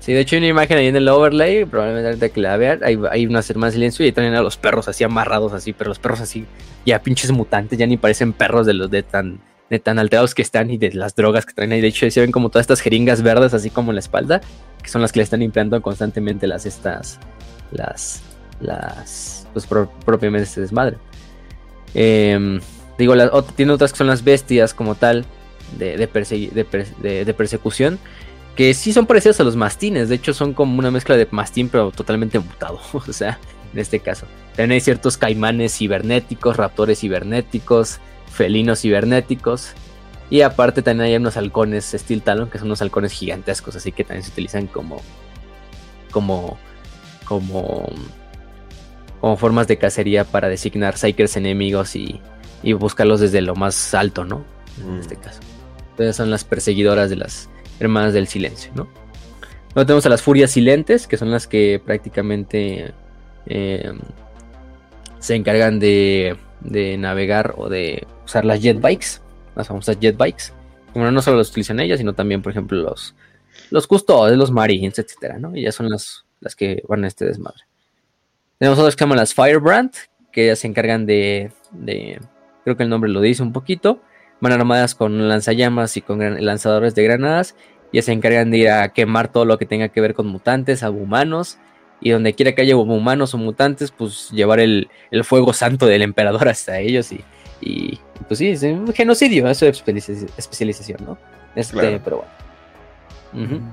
Sí, de hecho hay una imagen ahí en el overlay, probablemente ahorita que la vean, hay, hay unas hermanas silencio y también a los perros así amarrados así, pero los perros así, ya pinches mutantes, ya ni parecen perros de los de tan, de tan alterados que están y de las drogas que traen ahí. De hecho, se ven como todas estas jeringas verdes así como en la espalda, que son las que le están implantando constantemente las estas, las, las, pues propiamente este desmadre. Em, digo, tiene otras que son las bestias como tal de, de, persecución, que sí son parecidas a los mastines, de hecho son como una mezcla de mastín pero totalmente mutado, [LAUGHS] o sea, en este caso. También hay ciertos caimanes cibernéticos, raptores cibernéticos, felinos cibernéticos. Y aparte también hay unos halcones Steel Talon, que son unos halcones gigantescos, así que también se utilizan como como como como formas de cacería para designar psychers enemigos y, buscarlos desde lo más alto, ¿no? En mm. este caso. Entonces son las perseguidoras de las hermanas del silencio, ¿no? Luego tenemos a las furias silentes, que son las que prácticamente eh, se encargan de, de, navegar o de usar las jetbikes, las famosas jetbikes. Bueno, no solo las utilizan ellas, sino también, por ejemplo, los, los custodios, los marines, etcétera, ¿no? Y ya son las, las que van a este desmadre. Tenemos otras que llaman las Firebrand, que ellas se encargan de, creo que el nombre lo dice un poquito, van armadas con lanzallamas y con lanzadores de granadas, y se encargan de ir a quemar todo lo que tenga que ver con mutantes, a humanos, y donde quiera que haya humanos o mutantes, pues llevar el, fuego santo del emperador hasta ellos y, y pues sí, es un genocidio, eso es especialización, ¿no? Este, pero bueno.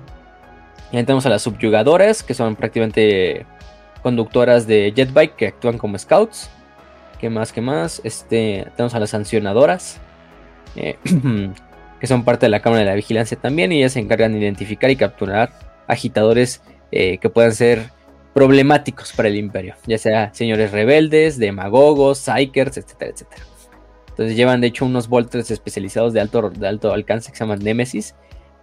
Y ahí tenemos a las subyugadoras, que son prácticamente conductoras de jetbike que actúan como scouts. ¿Qué más? ¿Qué más? Este, tenemos a las sancionadoras, eh, [CLEARS THROAT] que son parte de la Cámara de la Vigilancia también, y ellas se encargan de identificar y capturar agitadores eh, que puedan ser problemáticos para el imperio, ya sea señores rebeldes, demagogos, psychers, etcétera, etcétera. Entonces llevan de hecho unos volters especializados de alto, de alto alcance que se llaman Nemesis,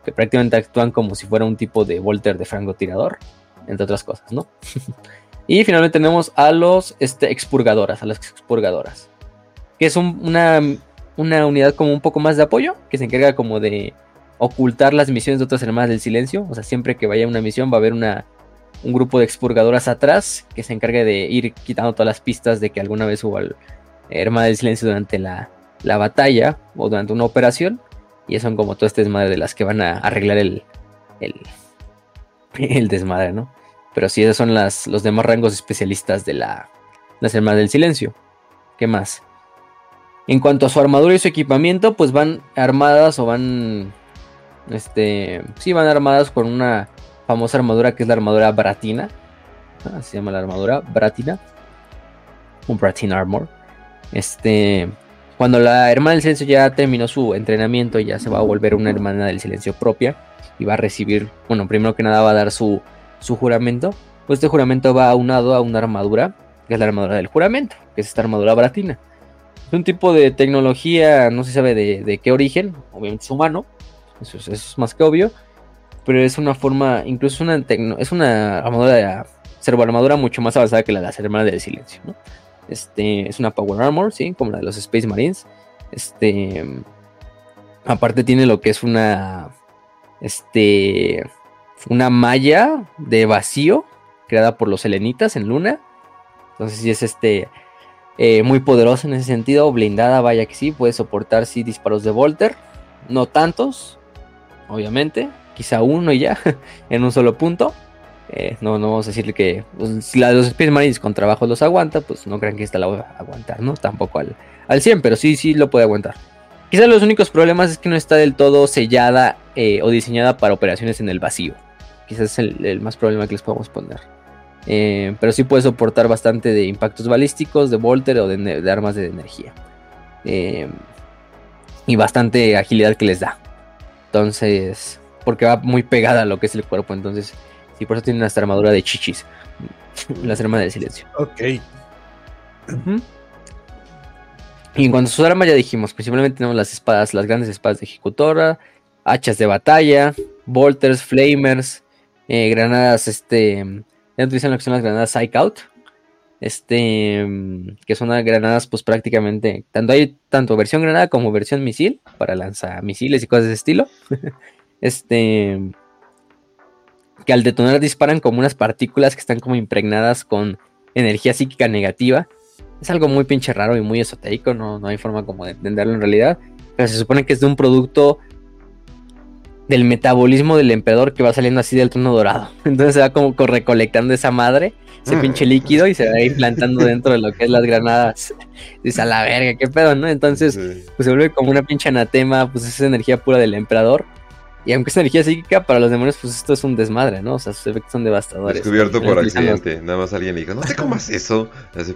que prácticamente actúan como si fuera un tipo de volter de francotirador, entre otras cosas, ¿no? [LAUGHS] Y finalmente tenemos a los este, expurgadoras, a las expurgadoras. Que es una, una unidad como un poco más de apoyo, que se encarga como de ocultar las misiones de otras hermanas del silencio. O sea, siempre que vaya una misión va a haber una, un grupo de expurgadoras atrás que se encargue de ir quitando todas las pistas de que alguna vez hubo hermana del silencio durante la, la, batalla o durante una operación. Y son como todas estas desmadre de las que van a arreglar el, el, [LAUGHS] el desmadre, ¿no? Pero sí, esos son las, los demás rangos especialistas de la, las Hermanas del Silencio. ¿Qué más? En cuanto a su armadura y su equipamiento, pues van armadas o van. Este. Sí, van armadas con una famosa armadura que es la armadura Bratina. Así ah, se llama la armadura Bratina. Un Bratin Armor. Este. Cuando la hermana del silencio ya terminó su entrenamiento, ya se va a volver una hermana del silencio propia. Y va a recibir. Bueno, primero que nada va a dar su su juramento, pues este juramento va aunado a una armadura, que es la armadura del juramento, que es esta armadura bratina. Es un tipo de tecnología, no se sabe de, qué origen, obviamente es humano, eso es, más que obvio, pero es una forma, incluso una es una armadura servoarmadura mucho más avanzada que la de las hermanas del silencio. Este, es una Power Armor, ¿sí? Como la de los Space Marines. Este, aparte tiene lo que es una, este, una malla de vacío creada por los selenitas en Luna. Entonces sí es este, eh, muy poderosa en ese sentido, blindada, vaya que sí, puede soportar sí disparos de Volter, no tantos, obviamente, quizá uno y ya, [LAUGHS] en un solo punto. Eh, no, no vamos a decirle que pues, si la de los Space Marines con trabajo los aguanta, pues no crean que esta la va a aguantar, ¿no? Tampoco al, al 100, pero sí, sí lo puede aguantar. Quizá los únicos problemas es que no está del todo sellada eh, o diseñada para operaciones en el vacío. Quizás es el, más problema que les podemos poner. Eh, pero sí puede soportar bastante de impactos balísticos, de volter o de, armas de energía. y bastante agilidad que les da. Entonces, porque va muy pegada a lo que es el cuerpo. Entonces, y por eso tiene una armadura de chichis. [LAUGHS] Las hermanas del silencio. Ok. Y en cuanto a sus armas ya dijimos, principalmente tenemos las espadas, las grandes espadas de ejecutora, hachas de batalla, bolters, flamers, eh, granadas, este, ya utilizan lo que son las granadas Psych Out, este, que son granadas pues prácticamente, tanto hay tanto versión granada como versión misil, para lanzar misiles y cosas de estilo, [LAUGHS] este, que al detonar disparan como unas partículas que están como impregnadas con energía psíquica negativa. Es algo muy pinche raro y muy esotérico, no, no hay forma como de entenderlo en realidad. Pero se supone que es de un producto del metabolismo del emperador que va saliendo así del trono dorado. [LAUGHS] Entonces se va como recolectando esa madre, ese mm. pinche líquido y se va implantando dentro de lo que es las granadas. Dice a la verga, qué pedo, ¿no? Entonces, pues se vuelve como una pinche anatema, pues es energía pura del emperador. Y aunque es energía psíquica, para los demonios, pues esto es un desmadre, ¿no? O sea, sus efectos son devastadores. Descubierto por accidente. Nada más alguien le dijo, no te comas eso.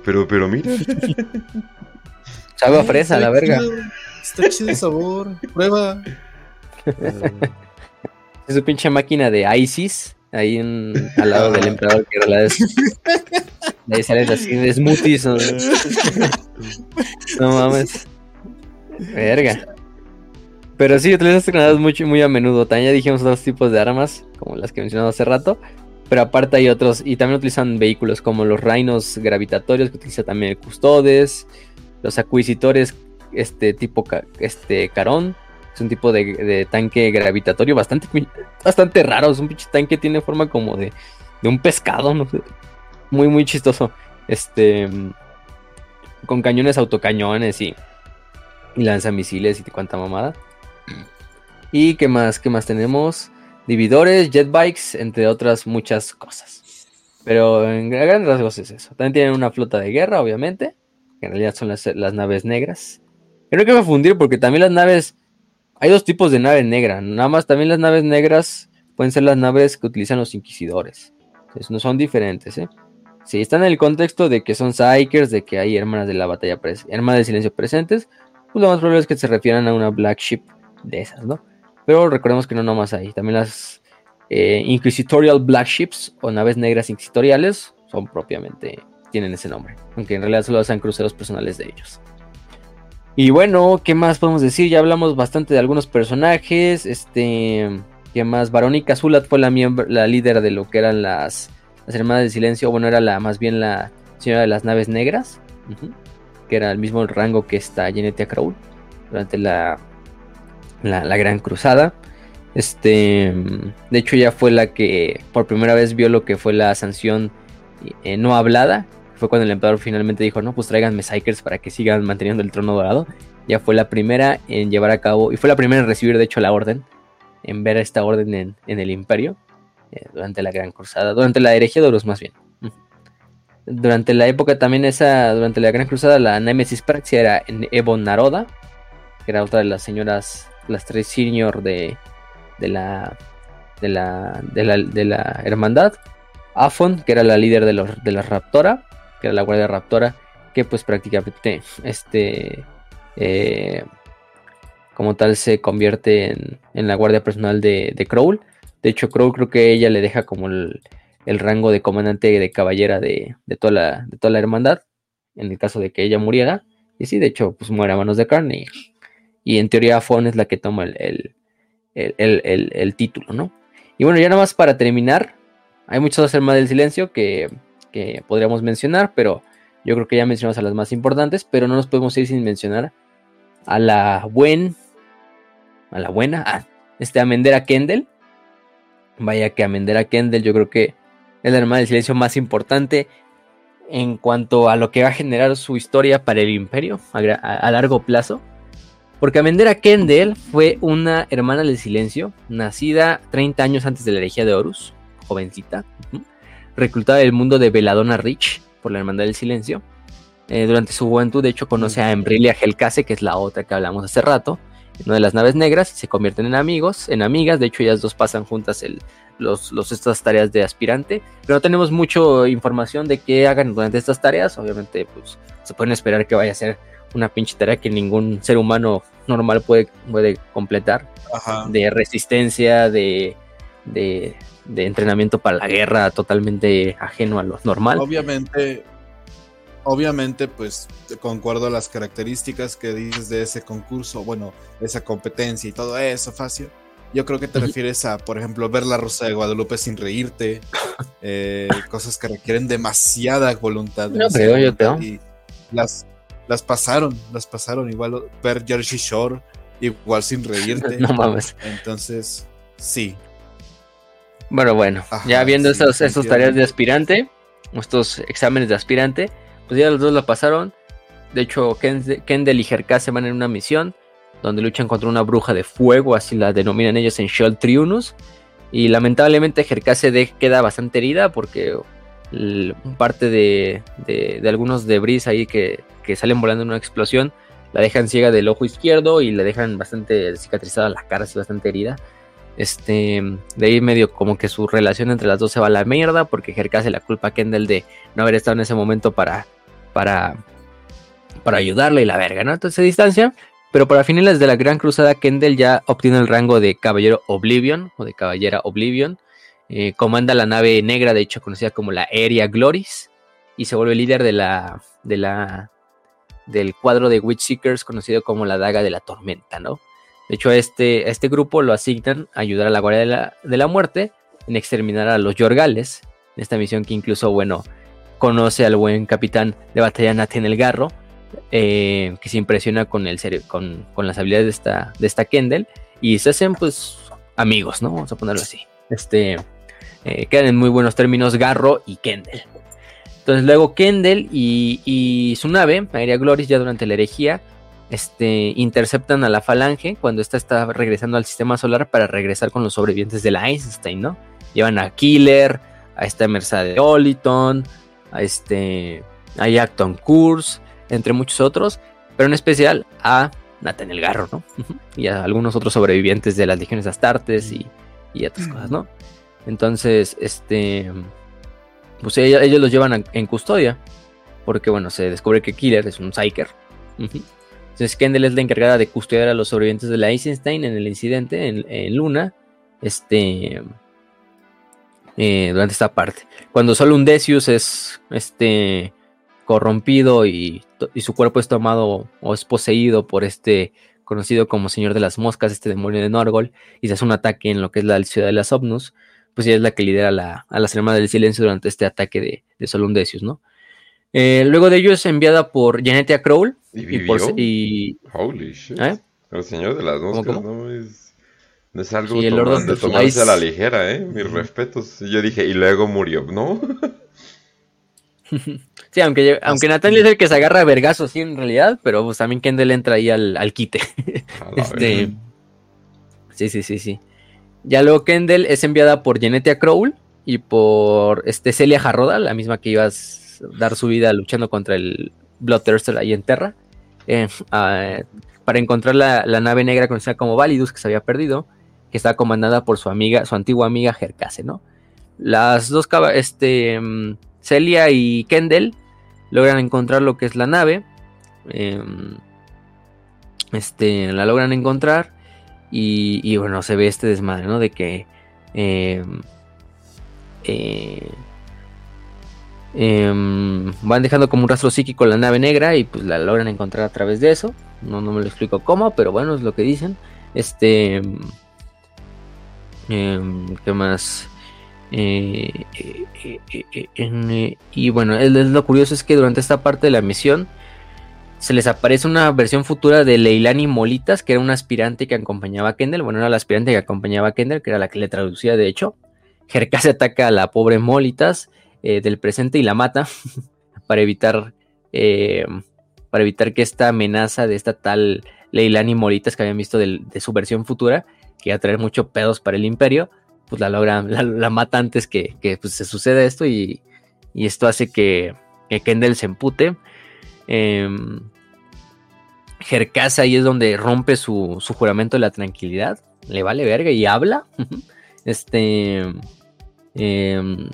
pero, pero mira. [LAUGHS] Sabe a fresa, la verga. Está chido el sabor. Prueba. Es su pinche máquina de ISIS. Ahí al lado del emperador que la es. Ahí salen así de smoothies. no mames. Verga. Pero sí, utilizan estas granadas muy, muy a menudo. También ya dijimos otros tipos de armas, como las que mencionado hace rato. Pero aparte hay otros, y también utilizan vehículos como los rainos gravitatorios, que utiliza también el Custodes, los Acuisitores, este tipo este Carón. Es un tipo de, tanque gravitatorio bastante, bastante raro. Es un pinche tanque que tiene forma como de, de un pescado, no. Muy, muy chistoso. Este. Con cañones autocañones y, y lanzamisiles y cuanta mamada. ¿Y qué más? ¿Qué más tenemos? Dividores, jetbikes, entre otras muchas cosas. Pero en grandes rasgos es eso. También tienen una flota de guerra, obviamente. En realidad son las, naves negras. Creo que me fundir porque también las naves. Hay dos tipos de nave negra. Nada más también las naves negras pueden ser las naves que utilizan los inquisidores. Entonces no son diferentes, ¿eh? Si están en el contexto de que son psychers, de que hay hermanas de la batalla, hermanas del silencio presentes, pues lo más probable es que se refieran a una black ship de esas, ¿no? Pero recordemos que no nomás hay, también las eh, Inquisitorial Black Ships o naves negras inquisitoriales son propiamente, tienen ese nombre, aunque en realidad solo sean cruceros personales de ellos. Y bueno, ¿qué más podemos decir? Ya hablamos bastante de algunos personajes, este, ¿qué más? Verónica Zulat fue la, la líder de lo que eran las, las Hermanas del Silencio, bueno, era la más bien la señora de las naves negras, que era el mismo rango que esta Genetia Crowl durante la la, Gran Cruzada. Este, de hecho, ya fue la que por primera vez vio lo que fue la sanción eh, no hablada. Fue cuando el emperador finalmente dijo: No, pues tráiganme Psychers para que sigan manteniendo el trono dorado. Ya fue la primera en llevar a cabo, y fue la primera en recibir, de hecho, la orden, en ver esta orden en, el Imperio, eh, durante la Gran Cruzada, durante la herejía de Horus, más bien. Durante la época también esa, durante la Gran Cruzada, la Nemesis Praxia era en Evo Naroda, que era otra de las señoras las tres senior de, de, la, de, la, de, la, hermandad. Afon, que era la líder de, los, de la Raptora, que era la guardia Raptora, que pues prácticamente este, eh, como tal se convierte en, en la guardia personal de, de, Crowl. De hecho, Crowl creo que ella le deja como el, el rango de comandante de caballera de, de, toda la, de toda la hermandad, en el caso de que ella muriera. Y sí, de hecho, pues muere a manos de carne y en teoría Fon es la que toma el, el, título, ¿no? Y bueno, ya nada más para terminar, hay muchas hermanas del silencio que, que podríamos mencionar, pero yo creo que ya mencionamos a las más importantes, pero no nos podemos ir sin mencionar a la buen, a la buena, [LAUGHS] a este Amendera Kendall. Vaya que Amendera Kendall yo creo que es la hermana del silencio más importante en cuanto a lo que va a generar su historia para el imperio a, largo plazo. Porque Amendera Kendall fue una hermana del silencio, nacida 30 años antes de la herejía de Horus, jovencita, reclutada del mundo de Veladona Rich por la Hermandad del Silencio. Eh, durante su juventud, de hecho, conoce a Embrilia Helcase, que es la otra que hablamos hace rato, una de las naves negras, y se convierten en amigos, en amigas. De hecho, ellas dos pasan juntas el, los, estas tareas de aspirante, pero no tenemos mucha información de qué hagan durante estas tareas. Obviamente, pues se pueden esperar que vaya a ser una pinche tarea que ningún ser humano normal puede, puede completar, de resistencia, de, de, de entrenamiento para la guerra, totalmente ajeno a lo normal. Obviamente, obviamente, pues concuerdo a las características que dices de ese concurso, bueno, esa competencia y todo eso, Facio. Yo creo que te refieres a, por ejemplo, ver la Rosa de Guadalupe sin reírte, eh, [LAUGHS] cosas que requieren demasiada voluntad. No, pero yo creo. Y las, las pasaron, las pasaron. Igual ver Jersey Shore, igual sin reírte. [LAUGHS] no mames. Entonces, sí. Bueno, bueno, ya viendo esas tareas de aspirante, estos exámenes de aspirante, pues ya los dos la pasaron. De hecho, Kendall y se van en una misión donde luchan contra una bruja de fuego, así la denominan ellos en Shell Triunus. Y lamentablemente Jerkase queda bastante herida porque parte de, algunos debris ahí que, salen volando en una explosión la dejan ciega del ojo izquierdo y la dejan bastante cicatrizada la cara, así bastante herida. Este, de ahí medio como que su relación entre las dos se va a la mierda porque Jerkase la culpa a Kendall de no haber estado en ese momento para, para, para ayudarle y la verga, ¿no? Entonces se distancia pero para finales de la Gran Cruzada, Kendall ya obtiene el rango de Caballero Oblivion o de Caballera Oblivion. Eh, comanda la nave negra, de hecho conocida como la Aerea Gloris, y se vuelve líder de la, de la, del cuadro de Witch Seekers conocido como la Daga de la Tormenta, ¿no? De hecho, a este, este grupo lo asignan a ayudar a la Guardia de la, de la Muerte en exterminar a los Yorgales, en esta misión que incluso, bueno, conoce al buen capitán de batalla Nathan el Garro, eh, que se impresiona con, el con, con, las habilidades de esta, de esta Kendall y se hacen pues amigos, ¿no? Vamos a ponerlo así. Este, eh, quedan en muy buenos términos Garro y Kendall. Entonces luego Kendall y, y su nave, Aerea Gloris, ya durante la herejía, este, interceptan a la falange cuando esta está regresando al sistema solar para regresar con los sobrevivientes de la Einstein, ¿no? Llevan a Killer, a esta Mercedes Oliton, a este, a Acton Kurz, entre muchos otros, pero en especial a Nathaniel Garro, ¿no? y a algunos otros sobrevivientes de las legiones Astartes y, y otras cosas, ¿no? Entonces, este, pues ellos, los llevan en custodia, porque bueno, se descubre que Killer es un Psyker. Entonces Kendall es la encargada de custodiar a los sobrevivientes de la Eisenstein en el incidente en, Luna, este, eh, durante esta parte. Cuando solo un Decius es, este, corrompido y, su cuerpo es tomado o es poseído por este conocido como Señor de las Moscas, este demonio de Norgol, y se hace un ataque en lo que es la ciudad de las Omnus, pues ella es la que lidera a las hermanas del silencio durante este ataque de, de Solundecius, ¿no? Eh, luego de ello es enviada por Genetia Crowl. ¿Y, por, Holy shit. ¿Eh? El Señor de las Moscas no es, no es algo de tomarse a la ligera, ¿eh? Mis respetos. Yo dije, y luego murió, ¿no? [LAUGHS] Sí, aunque, aunque Nathaniel es el que se agarra a vergazos, sí, en realidad, pero pues también Kendall entra ahí al, al quite. [LAUGHS] este, sí, sí, sí, sí. Ya luego Kendall es enviada por Genetia Crowl y por este Celia Jarroda, la misma que iba a dar su vida luchando contra el Bloodthirster ahí en Terra, eh, para encontrar la, nave negra conocida como Validus, que se había perdido, que está comandada por su amiga, su antigua amiga Jerkase, ¿no? Las dos, este, mm, Celia y Kendall logran encontrar lo que es la nave. Em, este, la logran encontrar. Y, bueno, se ve este desmadre, ¿no? De que em, eh, em, van dejando como un rastro psíquico la nave negra y pues la logran encontrar a través de eso. No, no me lo explico cómo, pero bueno, es lo que dicen. Este. ¿Qué más? Eh, y bueno, lo curioso es que durante esta parte de la misión se les aparece una versión futura de Leilani Molitas, que era una aspirante que acompañaba a Kendall. Bueno, era la aspirante que acompañaba a Kendall, que era la que le traducía, de hecho. se ataca a la pobre Molitas eh, del presente y la mata [LAUGHS] para evitar eh, para evitar que esta amenaza de esta tal Leilani Molitas que habían visto de, su versión futura, que iba a traer muchos pedos para el imperio, pues la logra, la, mata antes que, pues, se suceda esto y, esto hace que, que Kendall se empute eh, ahí es donde rompe su, juramento de la tranquilidad. Le vale verga y habla. [LAUGHS] este. Em,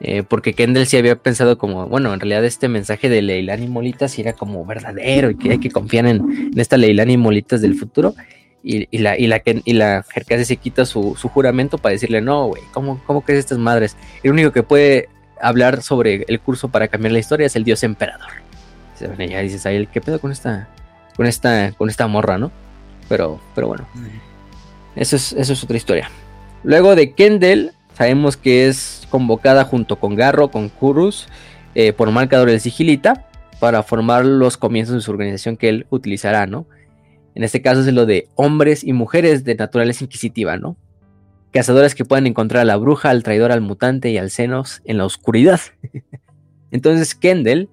eh, porque Kendall sí había pensado como, bueno, en realidad este mensaje de Leilani Molitas era como verdadero y que hay que confiar en, esta Leilani Molitas del futuro. Y, la, y la, y la se quita su, juramento para decirle, no, güey, ¿cómo, ¿cómo crees estas madres? El único que puede hablar sobre el curso para cambiar la historia es el dios emperador ya dices, ahí, ¿qué pedo con esta, con esta, con esta morra, no? Pero, pero bueno, eso es, eso es otra historia. Luego de Kendall, sabemos que es convocada junto con Garro, con Kurus, eh, por Marcador del Sigilita, para formar los comienzos de su organización que él utilizará, ¿no? En este caso es lo de hombres y mujeres de naturaleza inquisitiva, ¿no? Cazadores que puedan encontrar a la bruja, al traidor, al mutante y al senos en la oscuridad. [LAUGHS] Entonces Kendall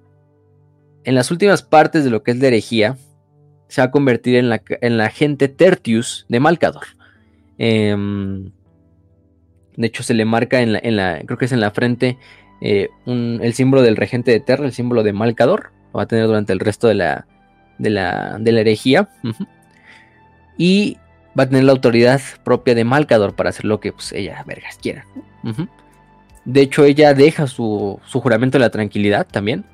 en las últimas partes de lo que es la herejía, se va a convertir en la, en la agente Tertius de Malcador. Em, de hecho, se le marca en la, creo que es en la frente, eh, el símbolo del regente de Terra, el símbolo de Malcador. Lo va a tener durante el resto de la, de la, de la herejía. Y va a tener la autoridad propia de Malcador para hacer lo que pues, ella, vergas, quiera. De hecho, ella deja su, su juramento de la tranquilidad también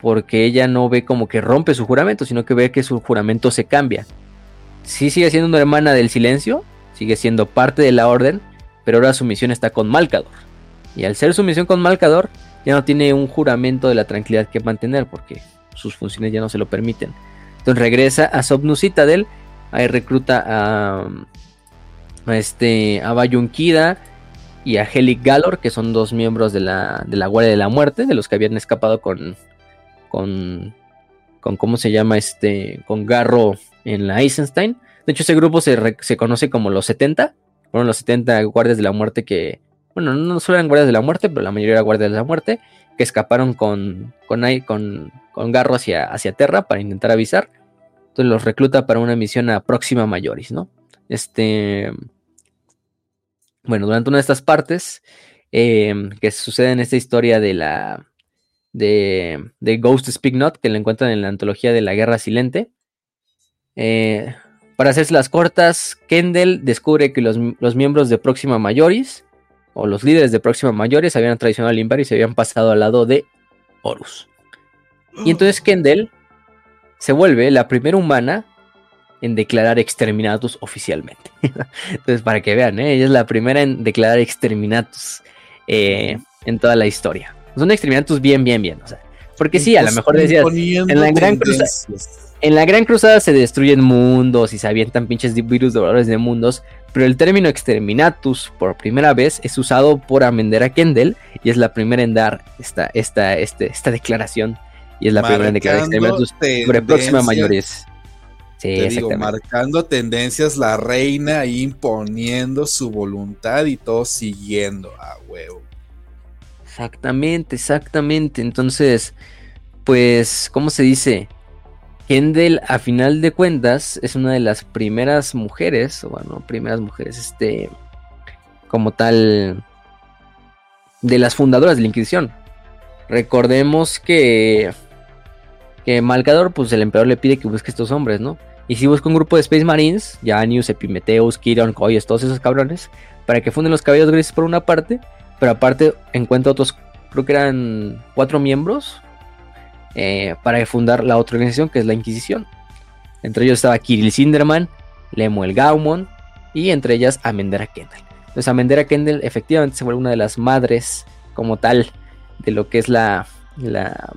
porque ella no ve como que rompe su juramento, sino que ve que su juramento se cambia. Sí sigue siendo una hermana del silencio, sigue siendo parte de la orden, pero ahora su misión está con Malcador. Y al ser su misión con Malcador, ya no tiene un juramento de la tranquilidad que mantener, porque sus funciones ya no se lo permiten. Entonces regresa a Sobnu Citadel, ahí recluta a, a este, a y a Helic Galor, que son dos miembros de la, de la Guardia de la Muerte, de los que habían escapado con, con, con ¿cómo se llama? Este, con Garro en la Eisenstein. De hecho, ese grupo se, se conoce como los 70. Fueron los 70 guardias de la muerte que, bueno, no solo eran guardias de la muerte, pero la mayoría eran guardias de la muerte, que escaparon con, con, con, con Garro hacia, hacia Terra para intentar avisar. Entonces los recluta para una misión a Próxima Mayoris, ¿no? Este. Bueno, durante una de estas partes eh, que sucede en esta historia de la, de, Ghost Speak Not, que la encuentran en la antología de la Guerra Silente. Eh, para hacerse las cortas, Kendall descubre que los, miembros de Próxima Mayoris, o los líderes de Próxima Mayores, habían traicionado al Imperio y se habían pasado al lado de Horus. Y entonces Kendall se vuelve la primera humana en declarar exterminatus oficialmente. [LAUGHS] entonces, para que vean, ¿eh? ella es la primera en declarar exterminatus eh, en toda la historia son exterminatus bien, bien, bien. O sea, porque sí, a lo mejor decías, en la gran cruzada. En la Gran Cruzada se destruyen mundos y se avientan pinches virus dolores de mundos, pero el término exterminatus por primera vez es usado por Amendera Kendall y es la primera en dar esta, esta, este, esta declaración y es la primera en declarar exterminatus sobre próxima mayores. Sí, digo, marcando tendencias, la reina imponiendo su voluntad y todo siguiendo a huevo. Exactamente, exactamente. Entonces, pues, ¿cómo se dice? Kendall, a final de cuentas, es una de las primeras mujeres, bueno, primeras mujeres, este, como tal, de las fundadoras de la Inquisición. Recordemos que, que Malcador, pues el emperador le pide que busque estos hombres, ¿no? Y si busca un grupo de Space Marines, Janius, Epimetheus, Kiron, Coyes, todos esos cabrones, para que funden los cabellos grises por una parte pero aparte encuentra otros, creo que eran cuatro miembros eh, para fundar la otra organización que es la Inquisición. Entre ellos estaba Kirill Sinderman, Lemuel Gaumon y entre ellas Amendera Kendall. Entonces Amendera Kendall efectivamente se vuelve una de las madres como tal de lo que es la, la,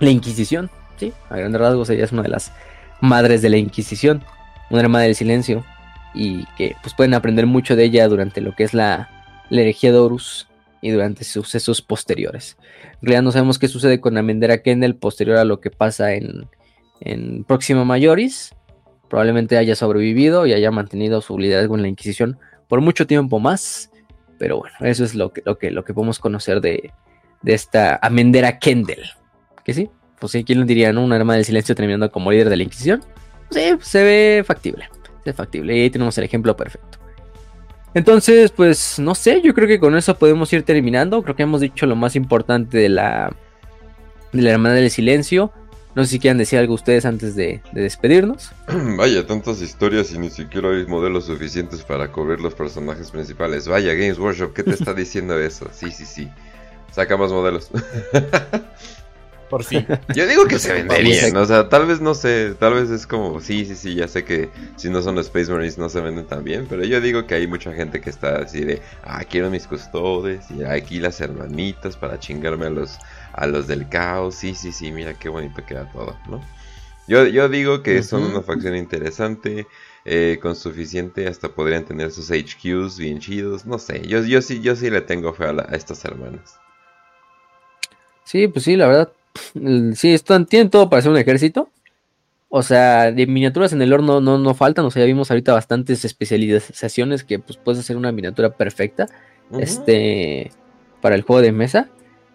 la Inquisición. ¿sí? A grandes rasgos ella es una de las madres de la Inquisición, una hermana del silencio y que pues pueden aprender mucho de ella durante lo que es la, la herejía de Horus y durante sucesos posteriores. En realidad no sabemos qué sucede con Amendera Kendall posterior a lo que pasa en, en Próxima Mayoris. Probablemente haya sobrevivido y haya mantenido su liderazgo en la Inquisición por mucho tiempo más. Pero bueno, eso es lo que, lo que, lo que podemos conocer de, de esta Amendera Kendall. Que sí, pues sí, ¿quién lo diría, no? Una arma del silencio terminando como líder de la Inquisición. Sí, se ve factible. Se ve factible. Y ahí tenemos el ejemplo perfecto. Entonces, pues no sé, yo creo que con eso podemos ir terminando. Creo que hemos dicho lo más importante de la, de la Hermana del Silencio. No sé si quieran decir algo ustedes antes de, de despedirnos. [CLEARS THROAT] Vaya, tantas historias y ni siquiera hay modelos suficientes para cubrir los personajes principales. Vaya, Games Workshop, ¿qué te está [LAUGHS] diciendo eso? Sí, sí, sí. Saca más modelos. [LAUGHS] Por fin. Yo digo que se venderían, o sea, tal vez no sé, tal vez es como, sí, sí, sí, ya sé que si no son Space Marines no se venden tan bien, pero yo digo que hay mucha gente que está así de, ah, quiero mis custodes y aquí las hermanitas para chingarme a los, a los del caos, sí, sí, sí, mira qué bonito queda todo, ¿no? Yo, yo digo que son una facción interesante, eh, con suficiente, hasta podrían tener sus HQs bien chidos, no sé, yo, yo sí, yo sí le tengo fe a, la- a estas hermanas. Sí, pues sí, la verdad. Sí, están, tienen todo para ser un ejército. O sea, de miniaturas en el horno no, no faltan. O sea, ya vimos ahorita bastantes especializaciones que pues puedes hacer una miniatura perfecta. Este. Para el juego de mesa.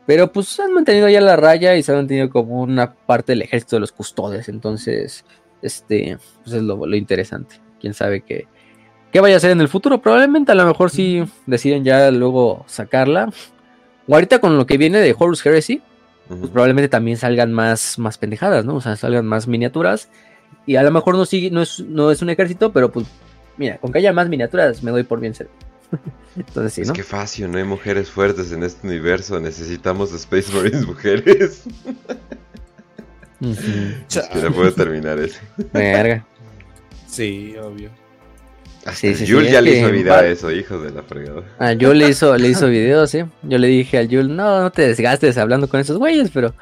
Pero pues han mantenido ya la raya y se han mantenido como una parte del ejército de los custodes. Entonces, este. Pues es lo, lo interesante. Quién sabe qué. ¿Qué vaya a hacer en el futuro? Probablemente a lo mejor sí deciden ya luego sacarla. O ahorita con lo que viene de Horus Heresy, Pues probablemente también salgan más, más pendejadas, ¿no? O sea, salgan más miniaturas. Y a lo mejor no, sigue, no, es, no es un ejército, pero pues, mira, con que haya más miniaturas me doy por bien servido. [LAUGHS] Entonces sí, Es ¿no? que fácil, no hay mujeres fuertes en este universo, necesitamos Space Marines mujeres. [LAUGHS] Que le puedo terminar ese. Verga. Sí, obvio. Sí, sí, Yul ya le que hizo vida va- a eso, hijo de la fregada. Ah, yo le hizo, le hizo [LAUGHS] videos, ¿sí? Yo le dije al Yul, no, no te desgastes hablando con esos güeyes, pero.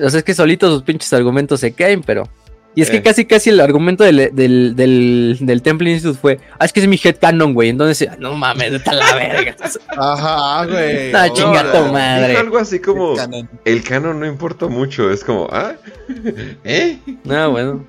O sea, es que solitos sus pinches argumentos se caen, pero. Y es que Eh. casi, casi el argumento del, del, del, del Temple Institute fue, ah, es que es mi headcanon, güey. Entonces, no mames, a la verga. [LAUGHS] Ajá, güey. [LAUGHS] Ah, chinga No, tu dijo madre. algo así como, Canon. el canon no importa mucho, es como, ¿ah? ¿Eh? No, bueno.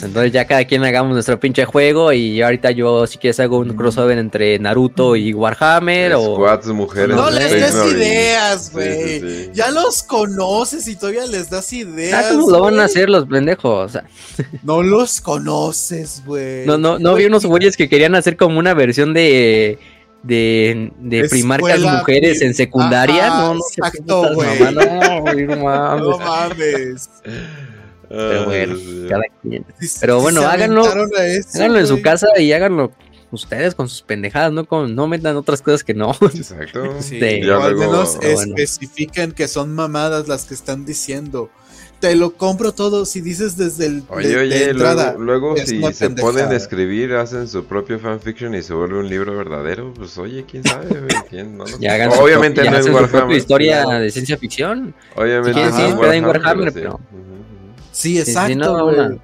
Entonces ya cada quien hagamos nuestro pinche juego y ahorita yo si quieres hago un crossover entre Naruto y Warhammer o... Squads, mujeres, No les des ideas, güey. sí, sí. Ya los conoces y todavía les das ideas. Ah, ¿cómo lo van a hacer los pendejos? O sea, [LAUGHS] No los conoces, güey. no, no, no vi unos güeyes que querían hacer como una versión de... De, de primarcas mujeres en secundaria, Ajá, no, no exacto, güey. No, güey, [LAUGHS] no mames. No mames. Pero Ay, bueno, cada quien. Sí, Pero sí bueno, háganlo- eso, Háganlo en su casa y háganlo ustedes con sus pendejadas, no con, no metan otras cosas que no. Exacto. [LAUGHS] Sí, Sí. O al luego- menos Bueno. especifiquen que son mamadas las que están diciendo. Te lo compro todo si dices desde el Oye, de- de oye, entrada. luego, luego si se pendejada. ponen a escribir, hacen su propio fanfiction y se vuelve un libro verdadero, pues oye, quién sabe, quién, no [LAUGHS] Ya hagan su Obviamente propia- no es su Warhammer. historia de ciencia ficción. Obviamente Si quieren, no sí, es Warhammer, Warhammer, sí. pero- Ujú, ujú. Sí, Sí, exacto, sí, no, una,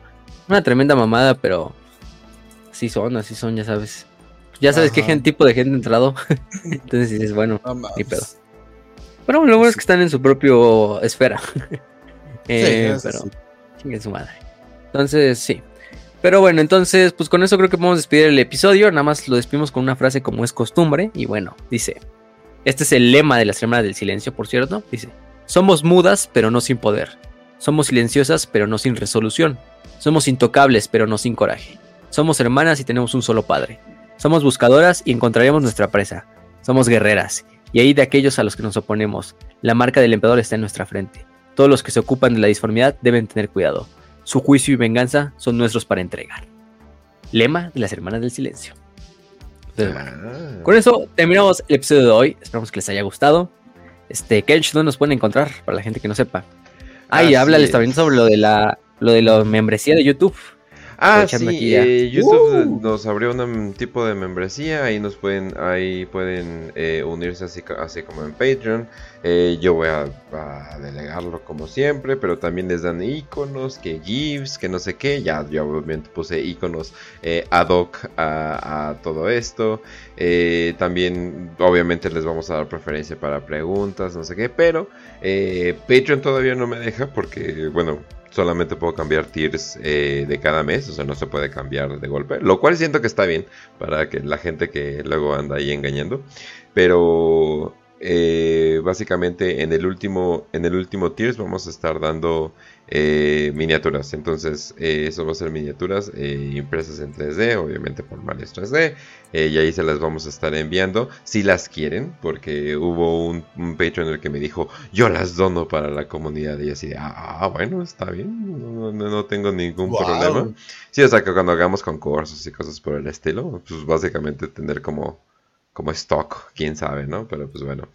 una tremenda mamada, pero así son, así son, ya sabes. Ya sabes qué Ajá. gen- tipo de gente ha entrado. [LAUGHS] Entonces dices, bueno. No. Ni pedo. Pero lo bueno es que están en su propio esfera. [LAUGHS] Eh, eso pero sí. chingue su madre. Entonces, sí. Pero bueno, entonces, pues con eso creo que podemos despedir el episodio. Nada más lo despedimos con una frase como es costumbre. Y bueno, dice: Este es el lema de las hermanas del silencio, por cierto. Dice: Somos mudas, pero no sin poder. Somos silenciosas, pero no sin resolución. Somos intocables, pero no sin coraje. Somos hermanas y tenemos un solo padre. Somos buscadoras y encontraremos nuestra presa. Somos guerreras, y ahí de aquellos a los que nos oponemos. La marca del emperador está en nuestra frente. Todos los que se ocupan de la disformidad deben tener cuidado. Su juicio y venganza son nuestros para entregar. Lema de las hermanas del silencio. Entonces, bueno, Ah. con eso terminamos el episodio de hoy. Esperamos que les haya gustado. Este, Kench, ¿dónde nos pueden encontrar? Para la gente que no sepa. Ah, y háblales también es. sobre lo de la lo de la membresía de YouTube. Ah, sí, eh, YouTube ¡Uh! nos abrió un tipo de membresía, ahí nos pueden, ahí pueden eh, unirse así, así como en Patreon. Eh, yo voy a, delegarlo como siempre, pero también les dan iconos, que GIFs, que no sé qué. Ya, yo obviamente puse iconos ad hoc a, todo esto. también, obviamente, les vamos a dar preferencia para preguntas, no sé qué, pero Patreon todavía no me deja porque, bueno, solamente puedo cambiar tiers eh, de cada mes, o sea, no se puede cambiar de golpe, lo cual siento que está bien para que la gente que luego anda ahí engañando, pero eh, básicamente en el último en el último tiers vamos a estar dando eh, miniaturas. Entonces eso va a ser miniaturas impresas en 3D obviamente por formales 3D y ahí se las vamos a estar enviando si las quieren porque hubo un, un Patreon el que me dijo yo las dono para la comunidad y así ah, ah bueno está bien no, tengo ningún problema sí o sea que cuando hagamos concursos y cosas por el estilo pues básicamente tener como como stock, quién sabe, ¿no? Pero pues bueno.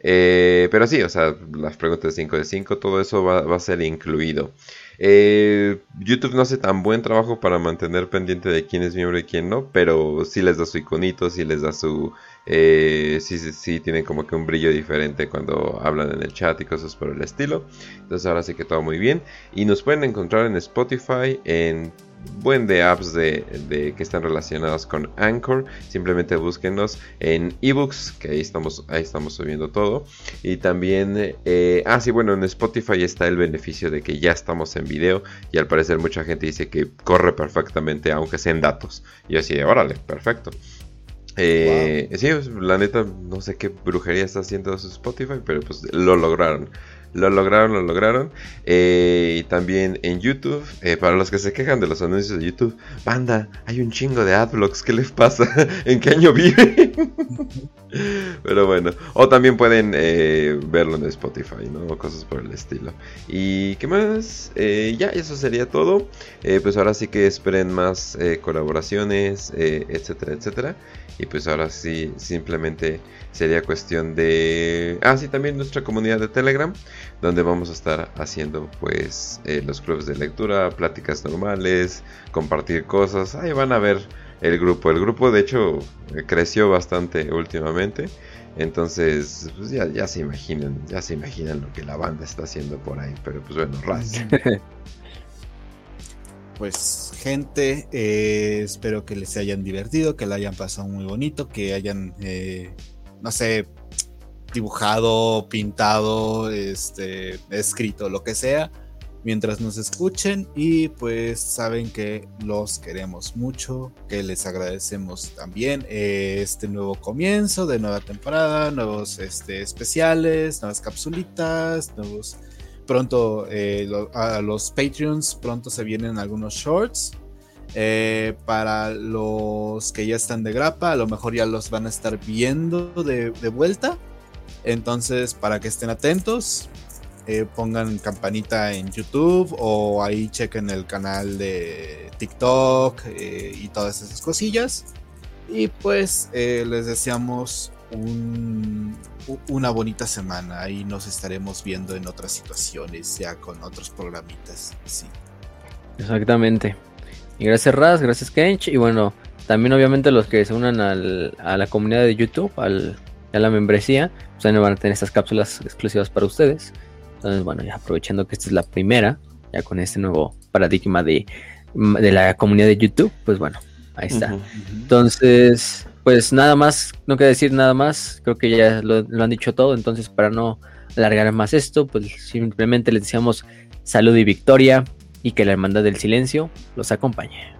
Eh, pero sí, o sea, las preguntas de 5 de 5, todo eso va, a ser incluido. Eh, YouTube no hace tan buen trabajo para mantener pendiente de quién es miembro y quién no, pero sí les da su iconito, sí les da su... Eh, sí, sí, sí, tienen como que un brillo diferente cuando hablan en el chat y cosas por el estilo. Entonces ahora sí que todo muy bien. Y nos pueden encontrar en Spotify, en buen de apps de, que están relacionadas con Anchor. Simplemente búsquenos en ebooks, que ahí estamos, ahí estamos subiendo todo. Y también, eh, ah, sí, bueno, en Spotify está el beneficio de que ya estamos en video. Y al parecer mucha gente dice que corre perfectamente, aunque sean datos. Y yo así, órale, perfecto. Eh, sí, pues, la neta, no sé qué brujería está haciendo su Spotify, pero pues lo lograron. Lo lograron, lo lograron. Eh, y también en YouTube, eh, para los que se quejan de los anuncios de YouTube, banda, hay un chingo de adblocks, ¿qué les pasa? [LAUGHS] ¿En qué año vive? [LAUGHS] Pero bueno, o también pueden eh, verlo en Spotify, ¿no? O cosas por el estilo. ¿Y qué más? ya, eso sería todo. pues ahora sí que esperen más colaboraciones, etcétera, etcétera. Y pues ahora sí, simplemente sería cuestión de... Ah, sí, también nuestra comunidad de Telegram, donde vamos a estar haciendo pues eh, los clubes de lectura, pláticas normales, compartir cosas. Ahí van a ver el grupo. El grupo de hecho creció bastante últimamente. Entonces, pues ya, ya se imaginan, ya se imaginan lo que la banda está haciendo por ahí. Pero pues bueno, ras. [LAUGHS] pues gente, eh, espero que les hayan divertido, que la hayan pasado muy bonito, que hayan, eh, no sé, dibujado, pintado, este, escrito, lo que sea, mientras nos escuchen y pues saben que los queremos mucho, que les agradecemos también eh, este nuevo comienzo de nueva temporada, nuevos este, especiales, nuevas capsulitas, nuevos pronto eh, a los Patreons, pronto se vienen algunos shorts. Eh, para los que ya están de grapa, a lo mejor ya los van a estar viendo de, vuelta. Entonces, para que estén atentos, eh, pongan campanita en YouTube o ahí chequen el canal de TikTok y todas esas cosillas. Y pues les deseamos una bonita semana y nos estaremos viendo en otras situaciones, ya con otros programitas. Sí. Exactamente. Y gracias Raz, gracias Kench. Y bueno, también obviamente los que se unan a la comunidad de YouTube, al, a la membresía, pues ahí van a tener estas cápsulas exclusivas para ustedes. Entonces, bueno, ya aprovechando que esta es la primera, ya con este nuevo paradigma de, de la comunidad de YouTube, pues bueno, ahí está. Entonces, pues nada más, no quiero decir nada más, creo que ya lo, han dicho todo, entonces para no alargar más esto, pues simplemente les deseamos salud y victoria y que la hermandad del silencio los acompañe.